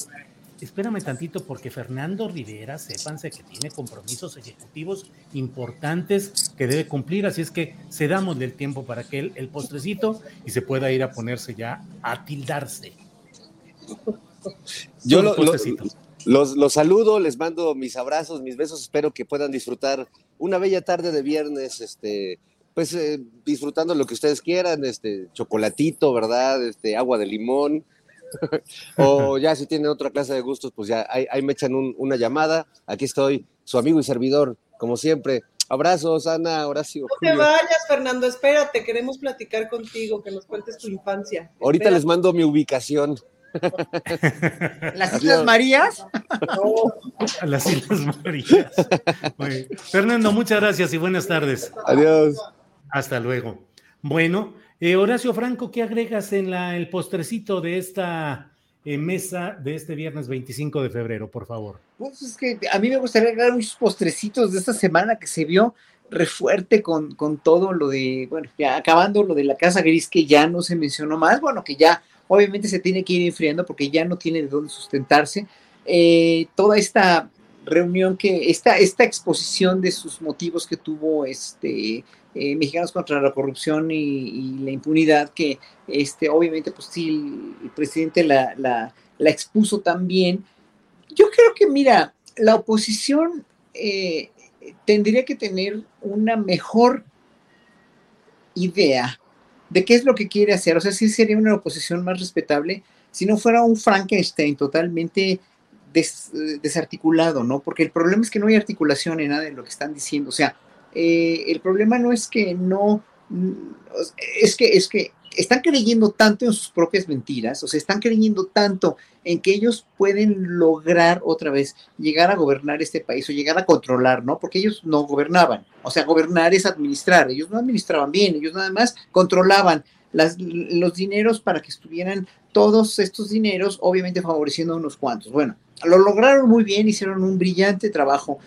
espérame tantito porque Fernando Rivera, sépanse que tiene compromisos ejecutivos importantes que debe cumplir, así es que cedamos el tiempo para que él, el postrecito, y se pueda ir a ponerse ya a tildarse. Yo lo- lo-. Los, los saludo, les mando mis abrazos, mis besos. Espero que puedan disfrutar una bella tarde de viernes, este, pues eh, disfrutando lo que ustedes quieran, este, chocolatito, ¿verdad? Este, agua de limón. (laughs) o ya si tienen otra clase de gustos, pues ya ahí, ahí me echan un- una llamada. Aquí estoy, su amigo y servidor, como siempre. Abrazos, Ana, Horacio. No te vayas, Fernando, espérate, queremos platicar contigo, que nos cuentes tu infancia. Ahorita les mando mi ubicación. (laughs) Las. Islas Marías. A las Islas Marías. Muy- Fernando, muchas gracias y buenas tardes. Adiós. Hasta luego. Bueno, eh, Horacio Franco, ¿qué agregas en la, el postrecito de esta eh, mesa de este viernes 25 de febrero, por favor? Pues es que a mí me gustaría agregar muchos postrecitos de esta semana que se vio re fuerte con, con todo lo de, bueno, ya acabando lo de la Casa Gris que ya no se mencionó más, bueno, que ya obviamente se tiene que ir enfriando porque ya no tiene de dónde sustentarse. Eh, toda esta reunión que, esta, esta exposición de sus motivos que tuvo este eh, Mexicanos contra la Corrupción y, y la Impunidad, que este, obviamente, pues sí, el, presidente la, la, la expuso también. Yo creo que, mira, la oposición eh, tendría que tener una mejor idea de qué es lo que quiere hacer. O sea, sí sería una oposición más respetable si no fuera un Frankenstein totalmente eh, desarticulado, ¿no? Porque el problema es que no hay articulación en nada de lo que están diciendo. O sea, eh, el problema no es que no, mm, es que, es que están creyendo tanto en sus propias mentiras, o sea, están creyendo tanto en que ellos pueden lograr otra vez llegar a gobernar este país o llegar a controlar, ¿no? Porque ellos no gobernaban. O sea, gobernar es administrar. Ellos no administraban bien, ellos nada más controlaban las- los dineros para que estuvieran todos estos dineros, obviamente favoreciendo a unos cuantos. Bueno, lo lograron muy bien, hicieron un brillante trabajo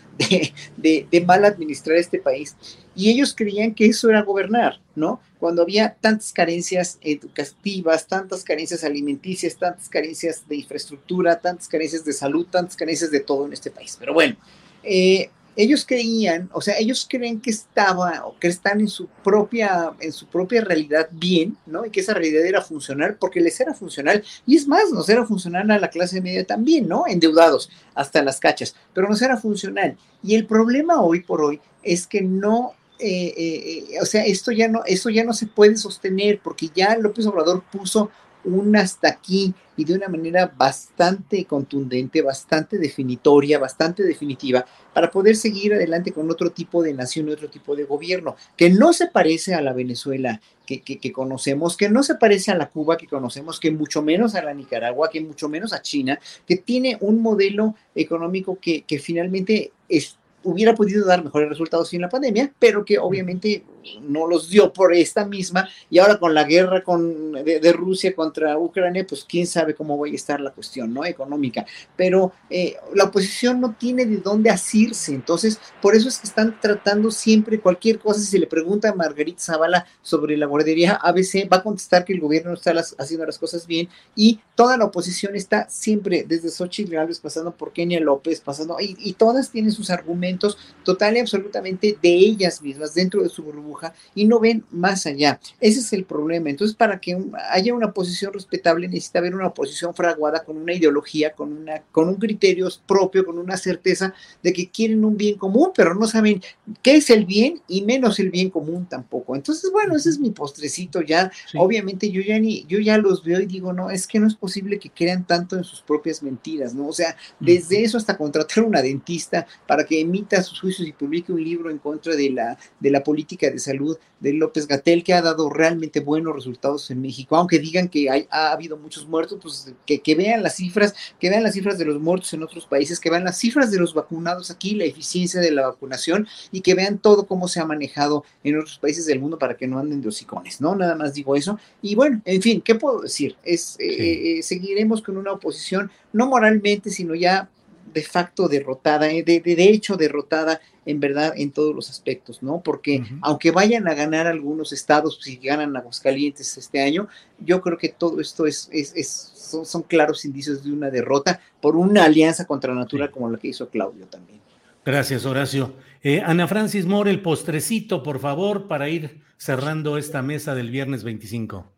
de, mal administrar este país. Y ellos creían que eso era gobernar, ¿no? Cuando había tantas carencias educativas, tantas carencias alimenticias, tantas carencias de infraestructura, tantas carencias de salud, tantas carencias de todo en este país. Pero bueno, eh, ellos creían, o sea, ellos creen que estaba o que están en su propia, en su propia realidad bien, ¿no? Y que esa realidad era funcional porque les era funcional. Y es más, nos era funcional a la clase media también, ¿no? Endeudados hasta las cachas, pero nos era funcional. Y el problema hoy por hoy es que no eh, eh, o sea, esto ya no, eso ya no se puede sostener porque ya López Obrador puso un hasta aquí y de una manera bastante contundente, bastante definitoria, bastante definitiva, para poder seguir adelante con otro tipo de nación, otro tipo de gobierno, que no se parece a la Venezuela que, que, conocemos, que no se parece a la Cuba que conocemos, que mucho menos a la Nicaragua, que mucho menos a China, que tiene un modelo económico que, que finalmente es hubiera podido dar mejores resultados sin la pandemia, pero que obviamente no los dio por esta misma. Y ahora con la guerra con, de, Rusia contra Ucrania, pues quién sabe cómo va a estar la cuestión ¿no? económica, pero eh, la oposición no tiene de dónde asirse, entonces por eso es que están tratando siempre cualquier cosa, si se le pregunta a Margarita Zavala sobre la guardería ABC, va a contestar que el gobierno no está haciendo las cosas bien y toda la oposición está siempre, desde Xochitl Gálvez, pasando por Kenia López, pasando, y, y todas tienen sus argumentos total y absolutamente de ellas mismas, dentro de su burbuja y no ven más allá. Ese es el problema. Entonces, para que haya una posición respetable, necesita haber una posición fraguada con una ideología, con, una, con un criterio propio, con una certeza de que quieren un bien común, pero no saben qué es el bien y menos el bien común tampoco. Entonces, bueno, ese es mi postrecito ya. Obviamente yo ya ni, yo ya los veo y digo, no, es que no es posible que crean tanto en sus propias mentiras, ¿no? O sea, desde eso hasta contratar a una dentista para que emita sus juicios y publique un libro en contra de la, de la política de salud de López Gatel, que ha dado realmente buenos resultados en México, aunque digan que hay, ha habido muchos muertos, pues que, que, vean las cifras, que vean las cifras de los muertos en otros países, que vean las cifras de los vacunados aquí, la eficiencia de la vacunación y que vean todo cómo se ha manejado en otros países del mundo para que no anden de hocicones, ¿no? Nada más digo eso. Y bueno, en fin, ¿qué puedo decir? Es, eh, eh, seguiremos con una oposición, no moralmente, sino ya de facto derrotada, eh, de, de, hecho derrotada en verdad en todos los aspectos, ¿no? Porque aunque vayan a ganar algunos estados, si ganan Aguascalientes este año, yo creo que todo esto es, es, son, claros indicios de una derrota por una alianza contra natura como la que hizo Claudio también. Gracias, Horacio. Eh, Ana Francis More, el postrecito, por favor, para ir cerrando esta mesa del viernes 25.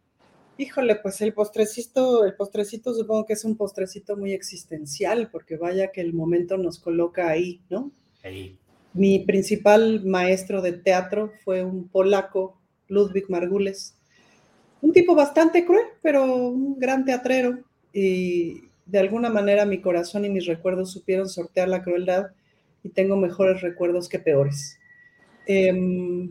Híjole, pues el postrecito, el postrecito supongo que es un postrecito muy existencial, porque vaya que el momento nos coloca ahí, ¿no? Ahí. Mi principal maestro de teatro fue un polaco, Ludwig Margules, un tipo bastante cruel, pero un gran teatrero, y de alguna manera mi corazón y mis recuerdos supieron sortear la crueldad y tengo mejores recuerdos que peores. Eh,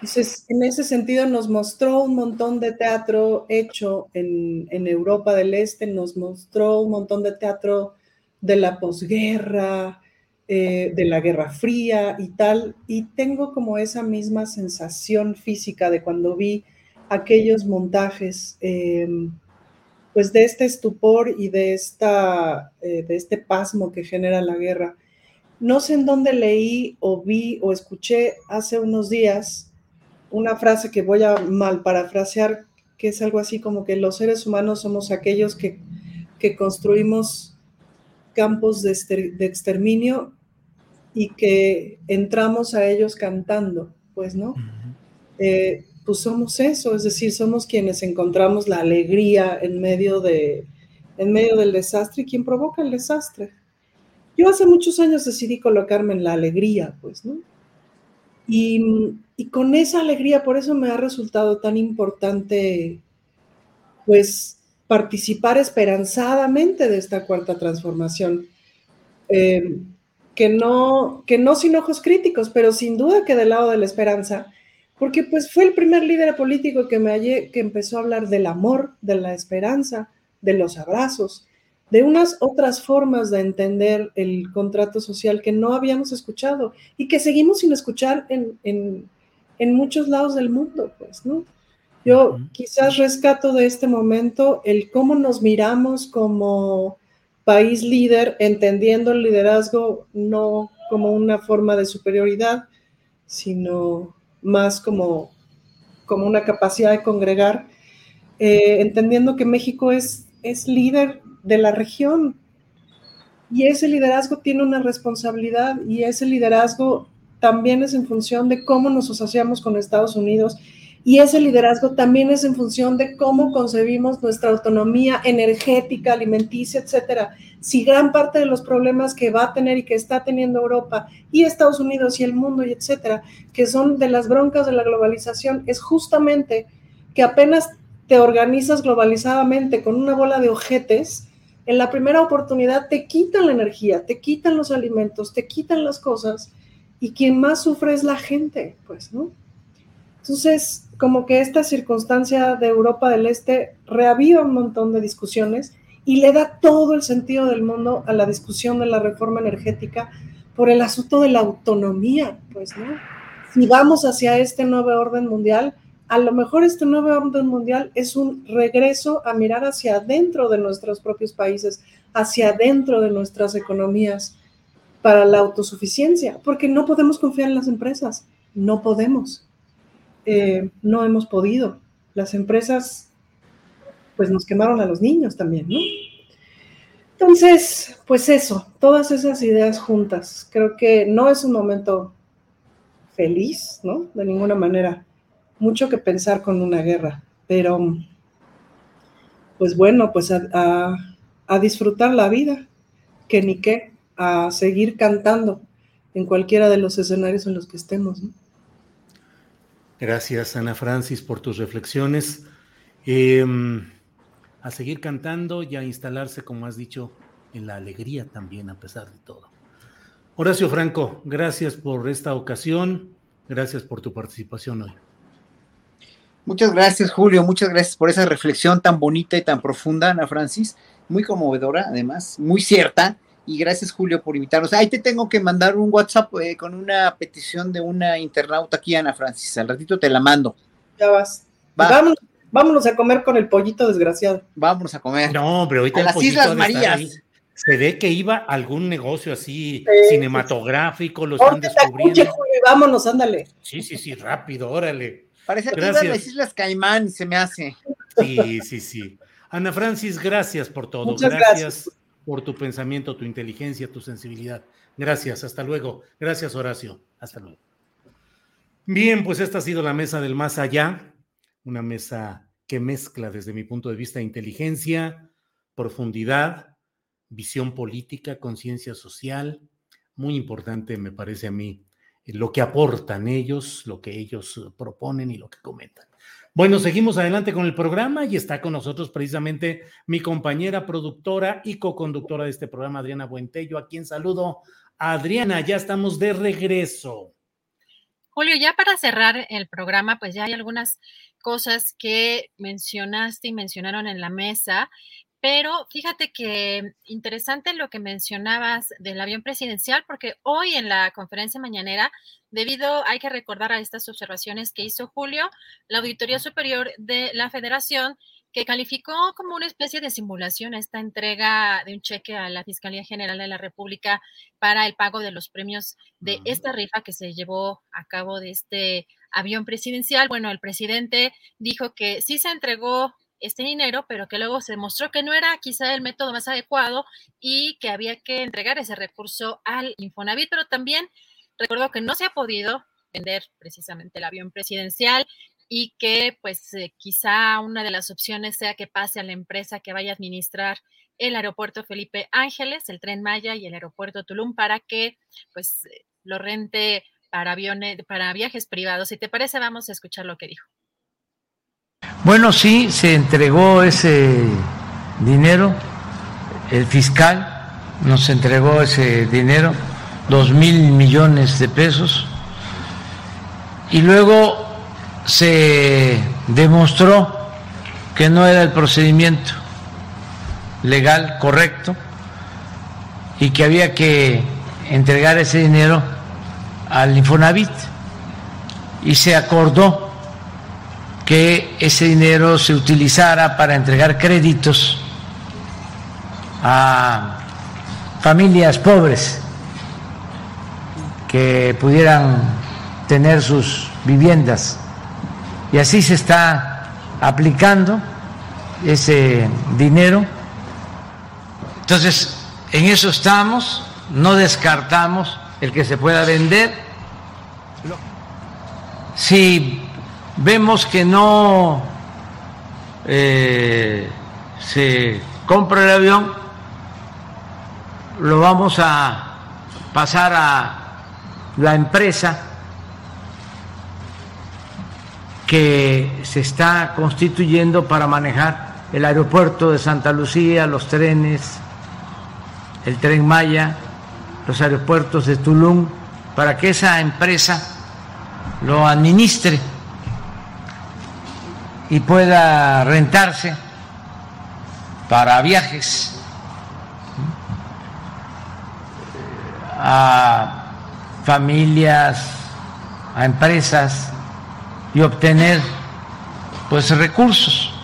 entonces, en ese sentido nos mostró un montón de teatro hecho en, Europa del Este, nos mostró un montón de teatro de la posguerra, eh, de la Guerra Fría y tal, y tengo como esa misma sensación física de cuando vi aquellos montajes, em, pues de este estupor y de, esta, eh, de este pasmo que genera la guerra. No sé en dónde leí o vi o escuché hace unos días una frase que voy a mal parafrasear, que es algo así como que los seres humanos somos aquellos que, construimos campos de, exterminio y que entramos a ellos cantando, pues, ¿no? Eh, pues somos eso, es decir, somos quienes encontramos la alegría en medio, de, en medio del desastre y quien provoca el desastre. Yo hace muchos años decidí colocarme en la alegría, pues, ¿no? Y, con esa alegría, por eso me ha resultado tan importante, pues, participar esperanzadamente de esta cuarta transformación. Eh, que, no, que no sin ojos críticos, pero sin duda que del lado de la esperanza, porque pues fue el primer líder político que, me que empezó a hablar del amor, de la esperanza, de los abrazos, de unas otras formas de entender el contrato social que no habíamos escuchado y que seguimos sin escuchar en, en, muchos lados del mundo, pues, ¿no? Yo quizás rescato de este momento el cómo nos miramos como, país líder, entendiendo el liderazgo no como una forma de superioridad, sino más como, como una capacidad de congregar, eh, entendiendo que México es, es líder de la región y ese liderazgo tiene una responsabilidad y ese liderazgo también es en función de cómo nos asociamos con Estados Unidos y ese liderazgo también es en función de cómo concebimos nuestra autonomía energética, alimenticia, etcétera. Si gran parte de los problemas que va a tener y que está teniendo Europa y Estados Unidos y el mundo y etcétera, que son de las broncas de la globalización, es justamente que apenas te organizas globalizadamente con una bola de ojetes, en la primera oportunidad te quitan la energía, te quitan los alimentos, te quitan las cosas y quien más sufre es la gente, pues, ¿no? Entonces, como que esta circunstancia de Europa del Este reaviva un montón de discusiones y le da todo el sentido del mundo a la discusión de la reforma energética por el asunto de la autonomía, pues, ¿no? Si vamos hacia este nuevo orden mundial, a lo mejor este nuevo orden mundial es un regreso a mirar hacia adentro de nuestros propios países, hacia adentro de nuestras economías para la autosuficiencia, porque no podemos confiar en las empresas, no podemos. Eh, no hemos podido. Las empresas, pues nos quemaron a los niños también, ¿no? Entonces, pues eso, todas esas ideas juntas. Creo que no es un momento feliz, ¿no? De ninguna manera. Mucho que pensar con una guerra, pero pues bueno, pues a, disfrutar la vida, que ni qué, a seguir cantando en cualquiera de los escenarios en los que estemos. Gracias, Ana Francis, por tus reflexiones. Em, a seguir cantando y a instalarse, como has dicho, en la alegría también, a pesar de todo. Horacio Franco, gracias por esta ocasión. Gracias por tu participación hoy. Muchas gracias, Julio. Muchas gracias por esa reflexión tan bonita y tan profunda, Ana Francis. Muy conmovedora, además, muy cierta y gracias Julio por invitarnos. Ahí te tengo que mandar un WhatsApp eh, con una petición de una internauta aquí, Ana Francis. Al ratito te la mando. Ya vas. Vámonos, a comer con el pollito desgraciado. Vámonos a comer. No, pero ahorita a las Islas Marías. Se ve que iba a algún negocio así cinematográfico, lo están descubriendo. vámonos, ándale. Sí, sí, sí, rápido, órale. Parece que iban las Islas Caimán, se me hace. Sí, sí, sí. Ana Francis, gracias por todo. Muchas gracias por tu pensamiento, tu inteligencia, tu sensibilidad. Gracias, hasta luego. Gracias, Horacio. Hasta luego. Bien, pues esta ha sido la mesa del más allá, una mesa que mezcla desde mi punto de vista inteligencia, profundidad, visión política, conciencia social. Muy importante, me parece a mí, lo que aportan ellos, lo que ellos proponen y lo que comentan. Bueno, seguimos adelante con el programa y está con nosotros precisamente mi compañera productora y co-conductora de este programa, Adriana Buentello, a quien saludo. Adriana, ya estamos de regreso. Julio, ya para cerrar el programa, pues ya hay algunas cosas que mencionaste y mencionaron en la mesa, pero fíjate que interesante lo que mencionabas del avión presidencial, porque hoy en la conferencia mañanera Debido, hay que recordar a estas observaciones que hizo Julio, la Auditoría Superior de la Federación, que calificó como una especie de simulación esta entrega de un cheque a la Fiscalía General de la República para el pago de los premios de esta rifa que se llevó a cabo de este avión presidencial. Bueno, el presidente dijo que sí se entregó este dinero, pero que luego se demostró que no era quizá el método más adecuado y que había que entregar ese recurso al Infonavit, pero también Recuerdo que no se ha podido vender precisamente el avión presidencial y que pues eh, quizá una de las opciones sea que pase a la empresa que vaya a administrar el aeropuerto Felipe Ángeles, el tren Maya y el aeropuerto Tulum para que pues eh, lo rente para aviones, para viajes privados. Si te parece, vamos a escuchar lo que dijo. Bueno, sí, se entregó ese dinero, el fiscal nos entregó ese dinero dos mil millones de pesos y luego se demostró que no era el procedimiento legal correcto y que había que entregar ese dinero al Infonavit y se acordó que ese dinero se utilizara para entregar créditos a familias pobres que pudieran tener sus viviendas. Y así se está aplicando ese dinero. Entonces, en eso estamos, no descartamos el que se pueda vender. Si vemos que no eh, se compra el avión, lo vamos a pasar a la empresa que se está constituyendo para manejar el aeropuerto de Santa Lucía, los trenes, el tren Maya, los aeropuertos de Tulum, para que esa empresa lo administre y pueda rentarse para viajes a familias, a empresas y obtener pues recursos.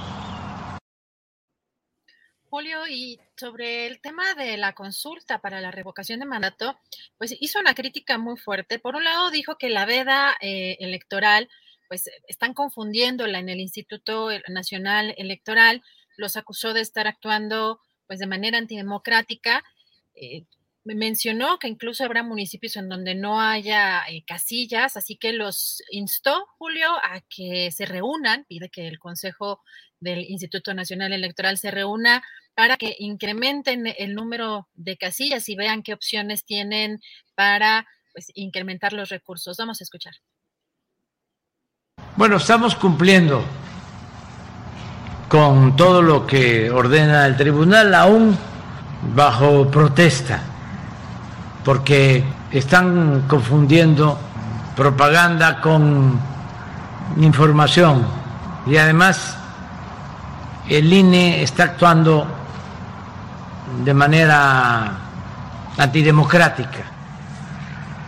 Julio, y sobre el tema de la consulta para la revocación de mandato, pues hizo una crítica muy fuerte. Por un lado, dijo que la veda eh, electoral, pues están confundiéndola en el Instituto Nacional Electoral, los acusó de estar actuando pues de manera antidemocrática. Eh, mencionó que incluso habrá municipios en donde no haya eh, casillas, así que los instó, Julio, a que se reúnan, pide que el Consejo del Instituto Nacional Electoral se reúna para que incrementen el número de casillas y vean qué opciones tienen para pues, incrementar los recursos. Vamos a escuchar. Bueno, estamos cumpliendo con todo lo que ordena el tribunal, aún bajo protesta, porque están confundiendo propaganda con información. Y además el INE está actuando de manera antidemocrática,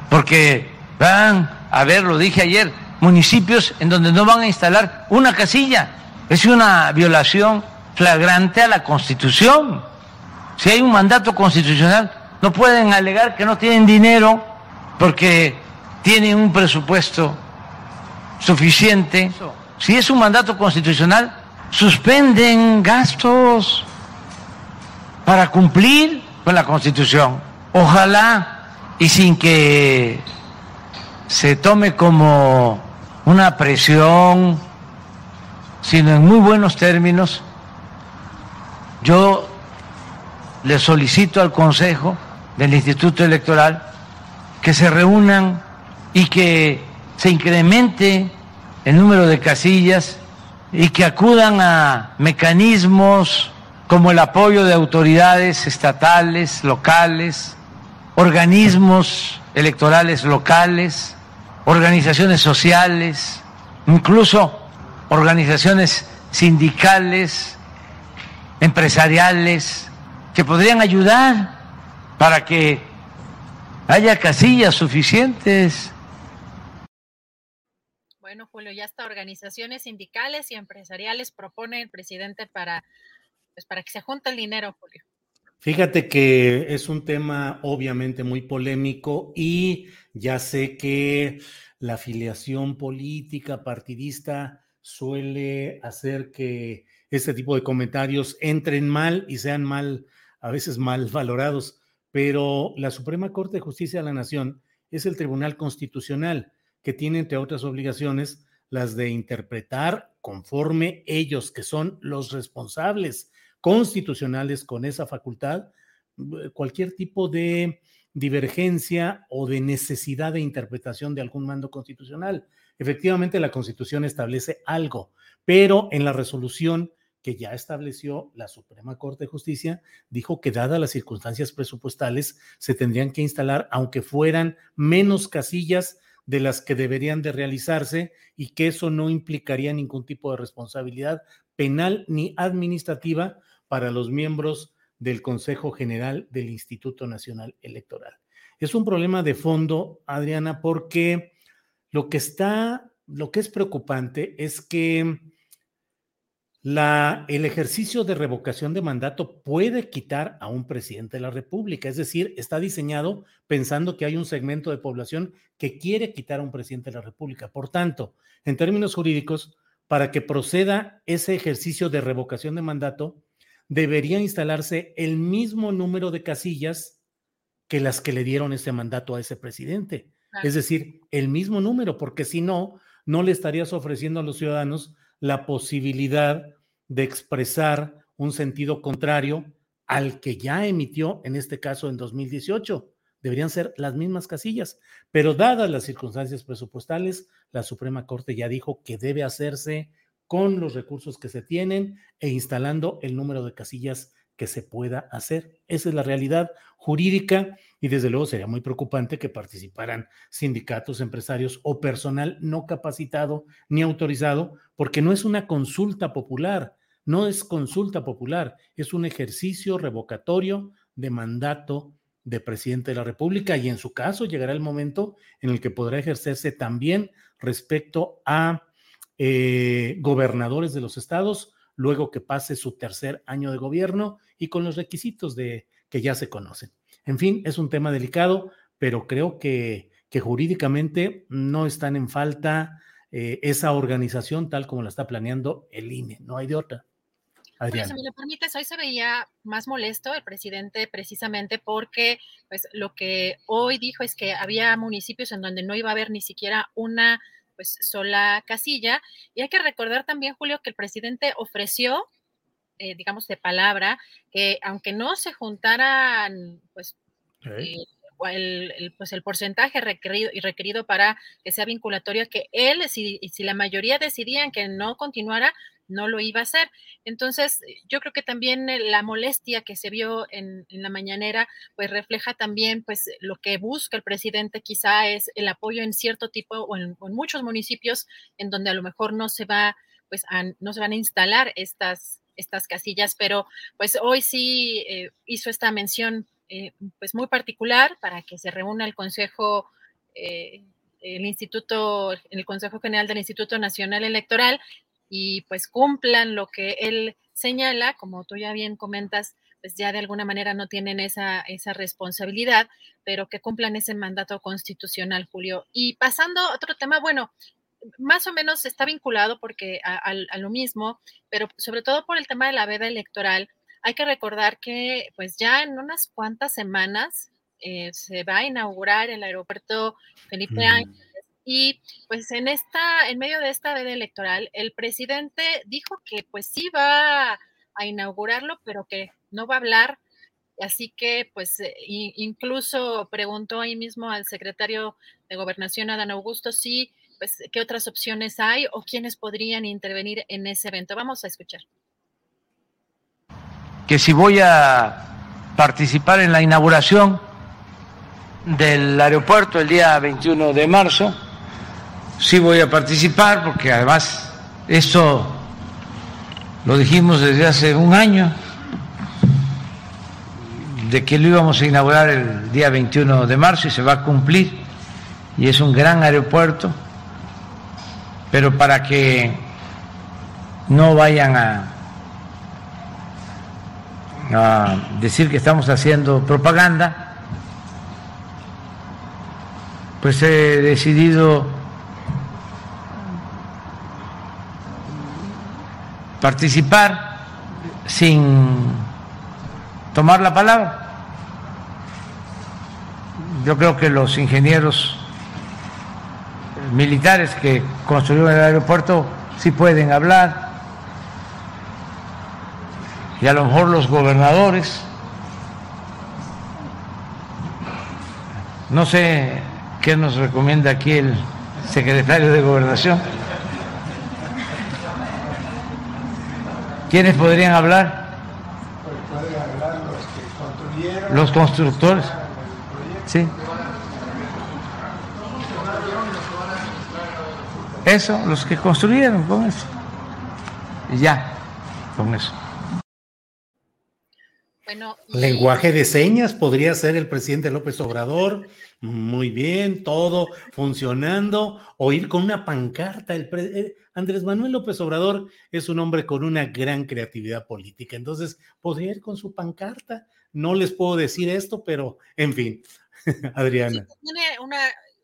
porque van a ver, lo dije ayer, municipios en donde no van a instalar una casilla. Es una violación flagrante a la Constitución. Si hay un mandato constitucional, no pueden alegar que no tienen dinero porque tienen un presupuesto suficiente. Si es un mandato constitucional, suspenden gastos para cumplir con la Constitución. Ojalá y sin que se tome como una presión, sino en muy buenos términos, yo le solicito al Consejo del Instituto Electoral que se reúnan y que se incremente el número de casillas y que acudan a mecanismos como el apoyo de autoridades estatales, locales, organismos electorales locales, organizaciones sociales, incluso organizaciones sindicales, empresariales, que podrían ayudar para que haya casillas suficientes bueno, Julio, ya hasta organizaciones sindicales y empresariales propone el presidente para, pues, para que se junte el dinero, Julio. Fíjate que es un tema obviamente muy polémico y ya sé que la afiliación política partidista suele hacer que este tipo de comentarios entren mal y sean mal, a veces mal valorados, pero la Suprema Corte de Justicia de la Nación es el Tribunal Constitucional que tiene, entre otras obligaciones, las de interpretar conforme ellos, que son los responsables constitucionales con esa facultad, eh, cualquier tipo de divergencia o de necesidad de interpretación de algún mando constitucional. Efectivamente, la Constitución establece algo, pero en la resolución que ya estableció la Suprema Corte de Justicia, dijo que dadas las circunstancias presupuestales, se tendrían que instalar, aunque fueran menos casillas de las que deberían de realizarse y que eso no implicaría ningún tipo de responsabilidad penal ni administrativa para los miembros del Consejo General del Instituto Nacional Electoral. Es un problema de fondo, Adriana, porque lo que está, lo que es preocupante es que la, el ejercicio de revocación de mandato puede quitar a un presidente de la República, es decir, está diseñado pensando que hay un segmento de población que quiere quitar a un presidente de la República. Por tanto, en términos jurídicos, para que proceda ese ejercicio de revocación de mandato, debería instalarse el mismo número de casillas que las que le dieron ese mandato a ese presidente. Es decir, el mismo número, porque si no, no le estarías ofreciendo a los ciudadanos la posibilidad de expresar un sentido contrario al que ya emitió, en este caso en 2018. Deberían ser las mismas casillas, pero dadas las circunstancias presupuestales, la Suprema Corte ya dijo que debe hacerse con los recursos que se tienen e instalando el número de casillas que se pueda hacer. Esa es la realidad jurídica y desde luego sería muy preocupante que participaran sindicatos, empresarios o personal no capacitado ni autorizado, porque no es una consulta popular, no es consulta popular, es un ejercicio revocatorio de mandato de presidente de la República y en su caso llegará el momento en el que podrá ejercerse también respecto a eh, gobernadores de los estados luego que pase su tercer año de gobierno y con los requisitos de que ya se conocen. En fin, es un tema delicado, pero creo que, que jurídicamente no están en falta eh, esa organización tal como la está planeando el INE, no hay de otra. Adriana. si me lo permites, hoy se veía más molesto el presidente precisamente porque pues, lo que hoy dijo es que había municipios en donde no iba a haber ni siquiera una pues sola casilla. Y hay que recordar también, Julio, que el presidente ofreció, eh, digamos, de palabra, que aunque no se juntaran, pues, eh, el, pues el porcentaje requerido y requerido para que sea vinculatorio, que él, si, si la mayoría decidían que no continuara, no lo iba a hacer. Entonces, yo creo que también eh, la molestia que se vio en, la mañanera, pues refleja también, pues lo que busca el presidente quizá es el apoyo en cierto tipo o en, muchos municipios en donde a lo mejor no se va, pues no se van a instalar estas, estas casillas, pero pues hoy sí eh, hizo esta mención eh, pues muy particular para que se reúna el Consejo el Instituto, el Consejo General del Instituto Nacional Electoral y pues cumplan lo que él señala, como tú ya bien comentas, pues ya de alguna manera no tienen esa, esa responsabilidad, pero que cumplan ese mandato constitucional, Julio. Y pasando a otro tema, bueno, más o menos está vinculado porque a, lo mismo, pero sobre todo por el tema de la veda electoral, hay que recordar que pues ya en unas cuantas semanas eh, se va a inaugurar el aeropuerto Felipe Ángeles y pues en esta, en medio de esta veda electoral, el presidente dijo que pues sí va a inaugurarlo, pero que no va a hablar. Así que pues eh, incluso preguntó ahí mismo al secretario de Gobernación, Adán Augusto, si pues qué otras opciones hay o quiénes podrían intervenir en ese evento. Vamos a escuchar. Que si voy a participar en la inauguración del aeropuerto el día 21 de marzo, sí voy a participar porque además esto lo dijimos desde hace un año de que lo íbamos a inaugurar el día 21 de marzo y se va a cumplir y es un gran aeropuerto, pero para que no vayan a, a decir que estamos haciendo propaganda, pues he decidido participar sin tomar la palabra. Yo creo que los ingenieros militares que construyeron el aeropuerto sí pueden hablar y a lo mejor los gobernadores. No sé qué nos recomienda aquí el secretario de gobernación. ¿Quiénes podrían hablar? los constructores. Sí. Eso, los que construyeron con eso. Y ya, con eso. Bueno, Lenguaje de señas podría ser el presidente López Obrador. Muy bien, todo funcionando. O ir con una pancarta. El eh, Andrés Manuel López Obrador es un hombre con una gran creatividad política. Entonces, podría ir con su pancarta. No les puedo decir esto, pero en fin, (laughs) Adriana. tiene una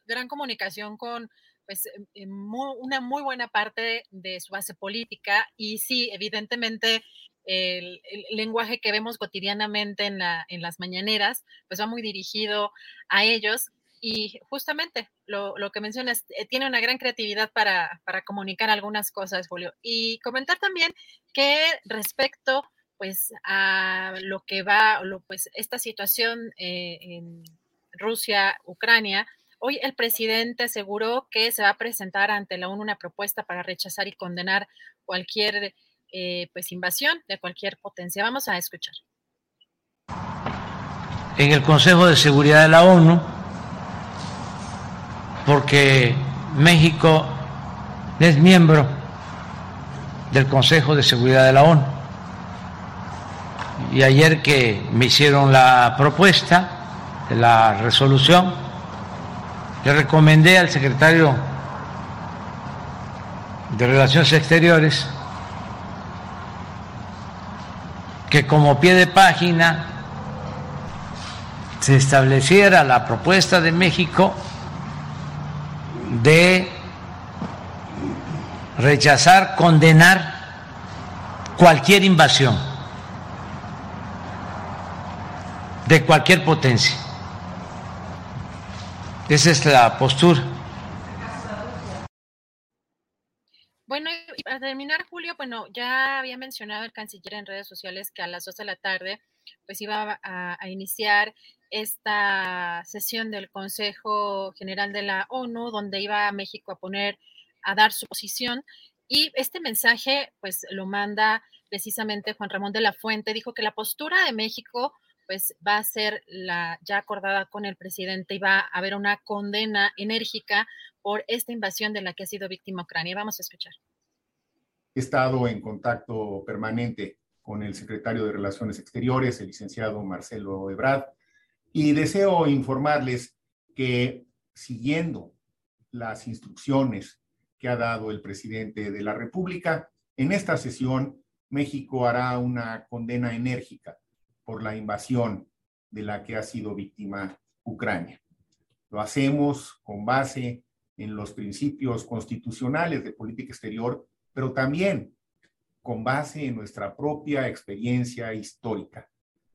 gran comunicación con pues, una muy buena parte de su base política y sí, evidentemente el, lenguaje que vemos cotidianamente en, la, en, las mañaneras, pues va muy dirigido a ellos. Y justamente lo, lo que mencionas, eh, tiene una gran creatividad para, para, comunicar algunas cosas, Julio. Y comentar también que respecto pues a lo que va, lo, pues esta situación eh, en Rusia, Ucrania, hoy el presidente aseguró que se va a presentar ante la ONU una propuesta para rechazar y condenar cualquier eh, pues invasión de cualquier potencia. Vamos a escuchar. En el Consejo de Seguridad de la ONU, porque México es miembro del Consejo de Seguridad de la ONU. Y ayer que me hicieron la propuesta de la resolución, le recomendé al secretario de Relaciones Exteriores que como pie de página se estableciera la propuesta de México de rechazar, condenar cualquier invasión de cualquier potencia. Esa es la postura. Bueno, y para terminar, Julio, bueno, ya había mencionado el canciller en redes sociales que a las 2 de la tarde pues iba a, a, iniciar esta sesión del Consejo General de la ONU, donde iba a México a poner, a dar su posición. Y este mensaje, pues lo manda precisamente Juan Ramón de la Fuente, dijo que la postura de México pues va a ser la ya acordada con el presidente y va a haber una condena enérgica por esta invasión de la que ha sido víctima Ucrania. Vamos a escuchar. He estado en contacto permanente con el secretario de Relaciones Exteriores, el licenciado Marcelo Ebrard, y deseo informarles que siguiendo las instrucciones que ha dado el presidente de la República, en esta sesión México hará una condena enérgica por la invasión de la que ha sido víctima Ucrania. Lo hacemos con base en los principios constitucionales de política exterior, pero también con base en nuestra propia experiencia histórica.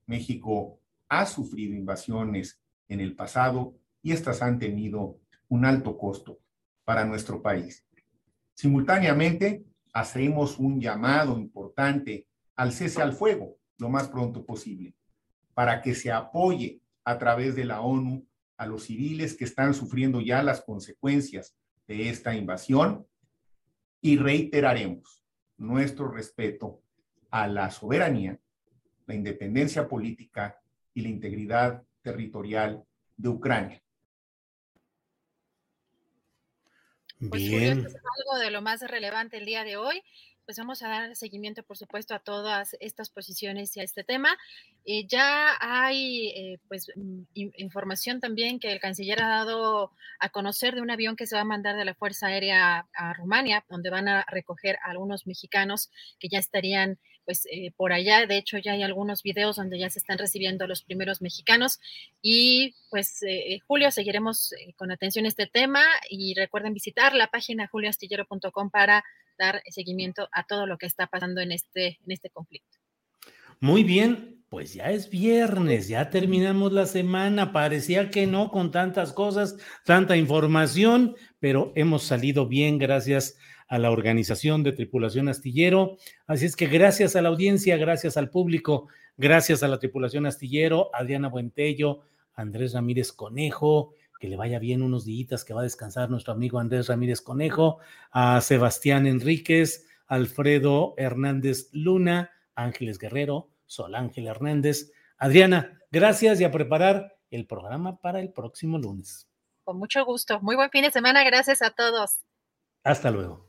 México ha sufrido invasiones en el pasado y estas han tenido un alto costo para nuestro país. Simultáneamente, hacemos un llamado importante al cese al fuego lo más pronto posible, para que se apoye a través de la ONU a los civiles que están sufriendo ya las consecuencias de esta invasión y reiteraremos nuestro respeto a la soberanía, la independencia política y la integridad territorial de Ucrania. Pues, Bien. es algo de lo más relevante el día de hoy pues vamos a dar seguimiento, por supuesto, a todas estas posiciones y a este tema. Eh, ya hay, eh, pues, mm, información también que el canciller ha dado a conocer de un avión que se va a mandar de la Fuerza Aérea a Rumania, donde van a recoger a algunos mexicanos que ya estarían pues eh, por allá. De hecho, ya hay algunos videos donde ya se están recibiendo los primeros mexicanos. Y pues, Julio, seguiremos con atención este tema y recuerden visitar la página julioastillero.com para dar seguimiento a todo lo que está pasando en este, en este conflicto. Muy bien, pues ya es viernes, ya terminamos la semana. Parecía que no con tantas cosas, tanta información, pero hemos salido bien gracias a la organización de Tripulación Astillero. Así es que gracias a la audiencia, gracias al público, gracias a la Tripulación Astillero, Adriana Buentello, Andrés Ramírez Conejo, que le vaya bien unos días, que va a descansar nuestro amigo Andrés Ramírez Conejo, a Sebastián Enríquez, Alfredo Hernández Luna, Ángeles Guerrero, Sol Ángel Hernández. Adriana, gracias y a preparar el programa para el próximo lunes. Con mucho gusto. Muy buen fin de semana. Gracias a todos. Hasta luego.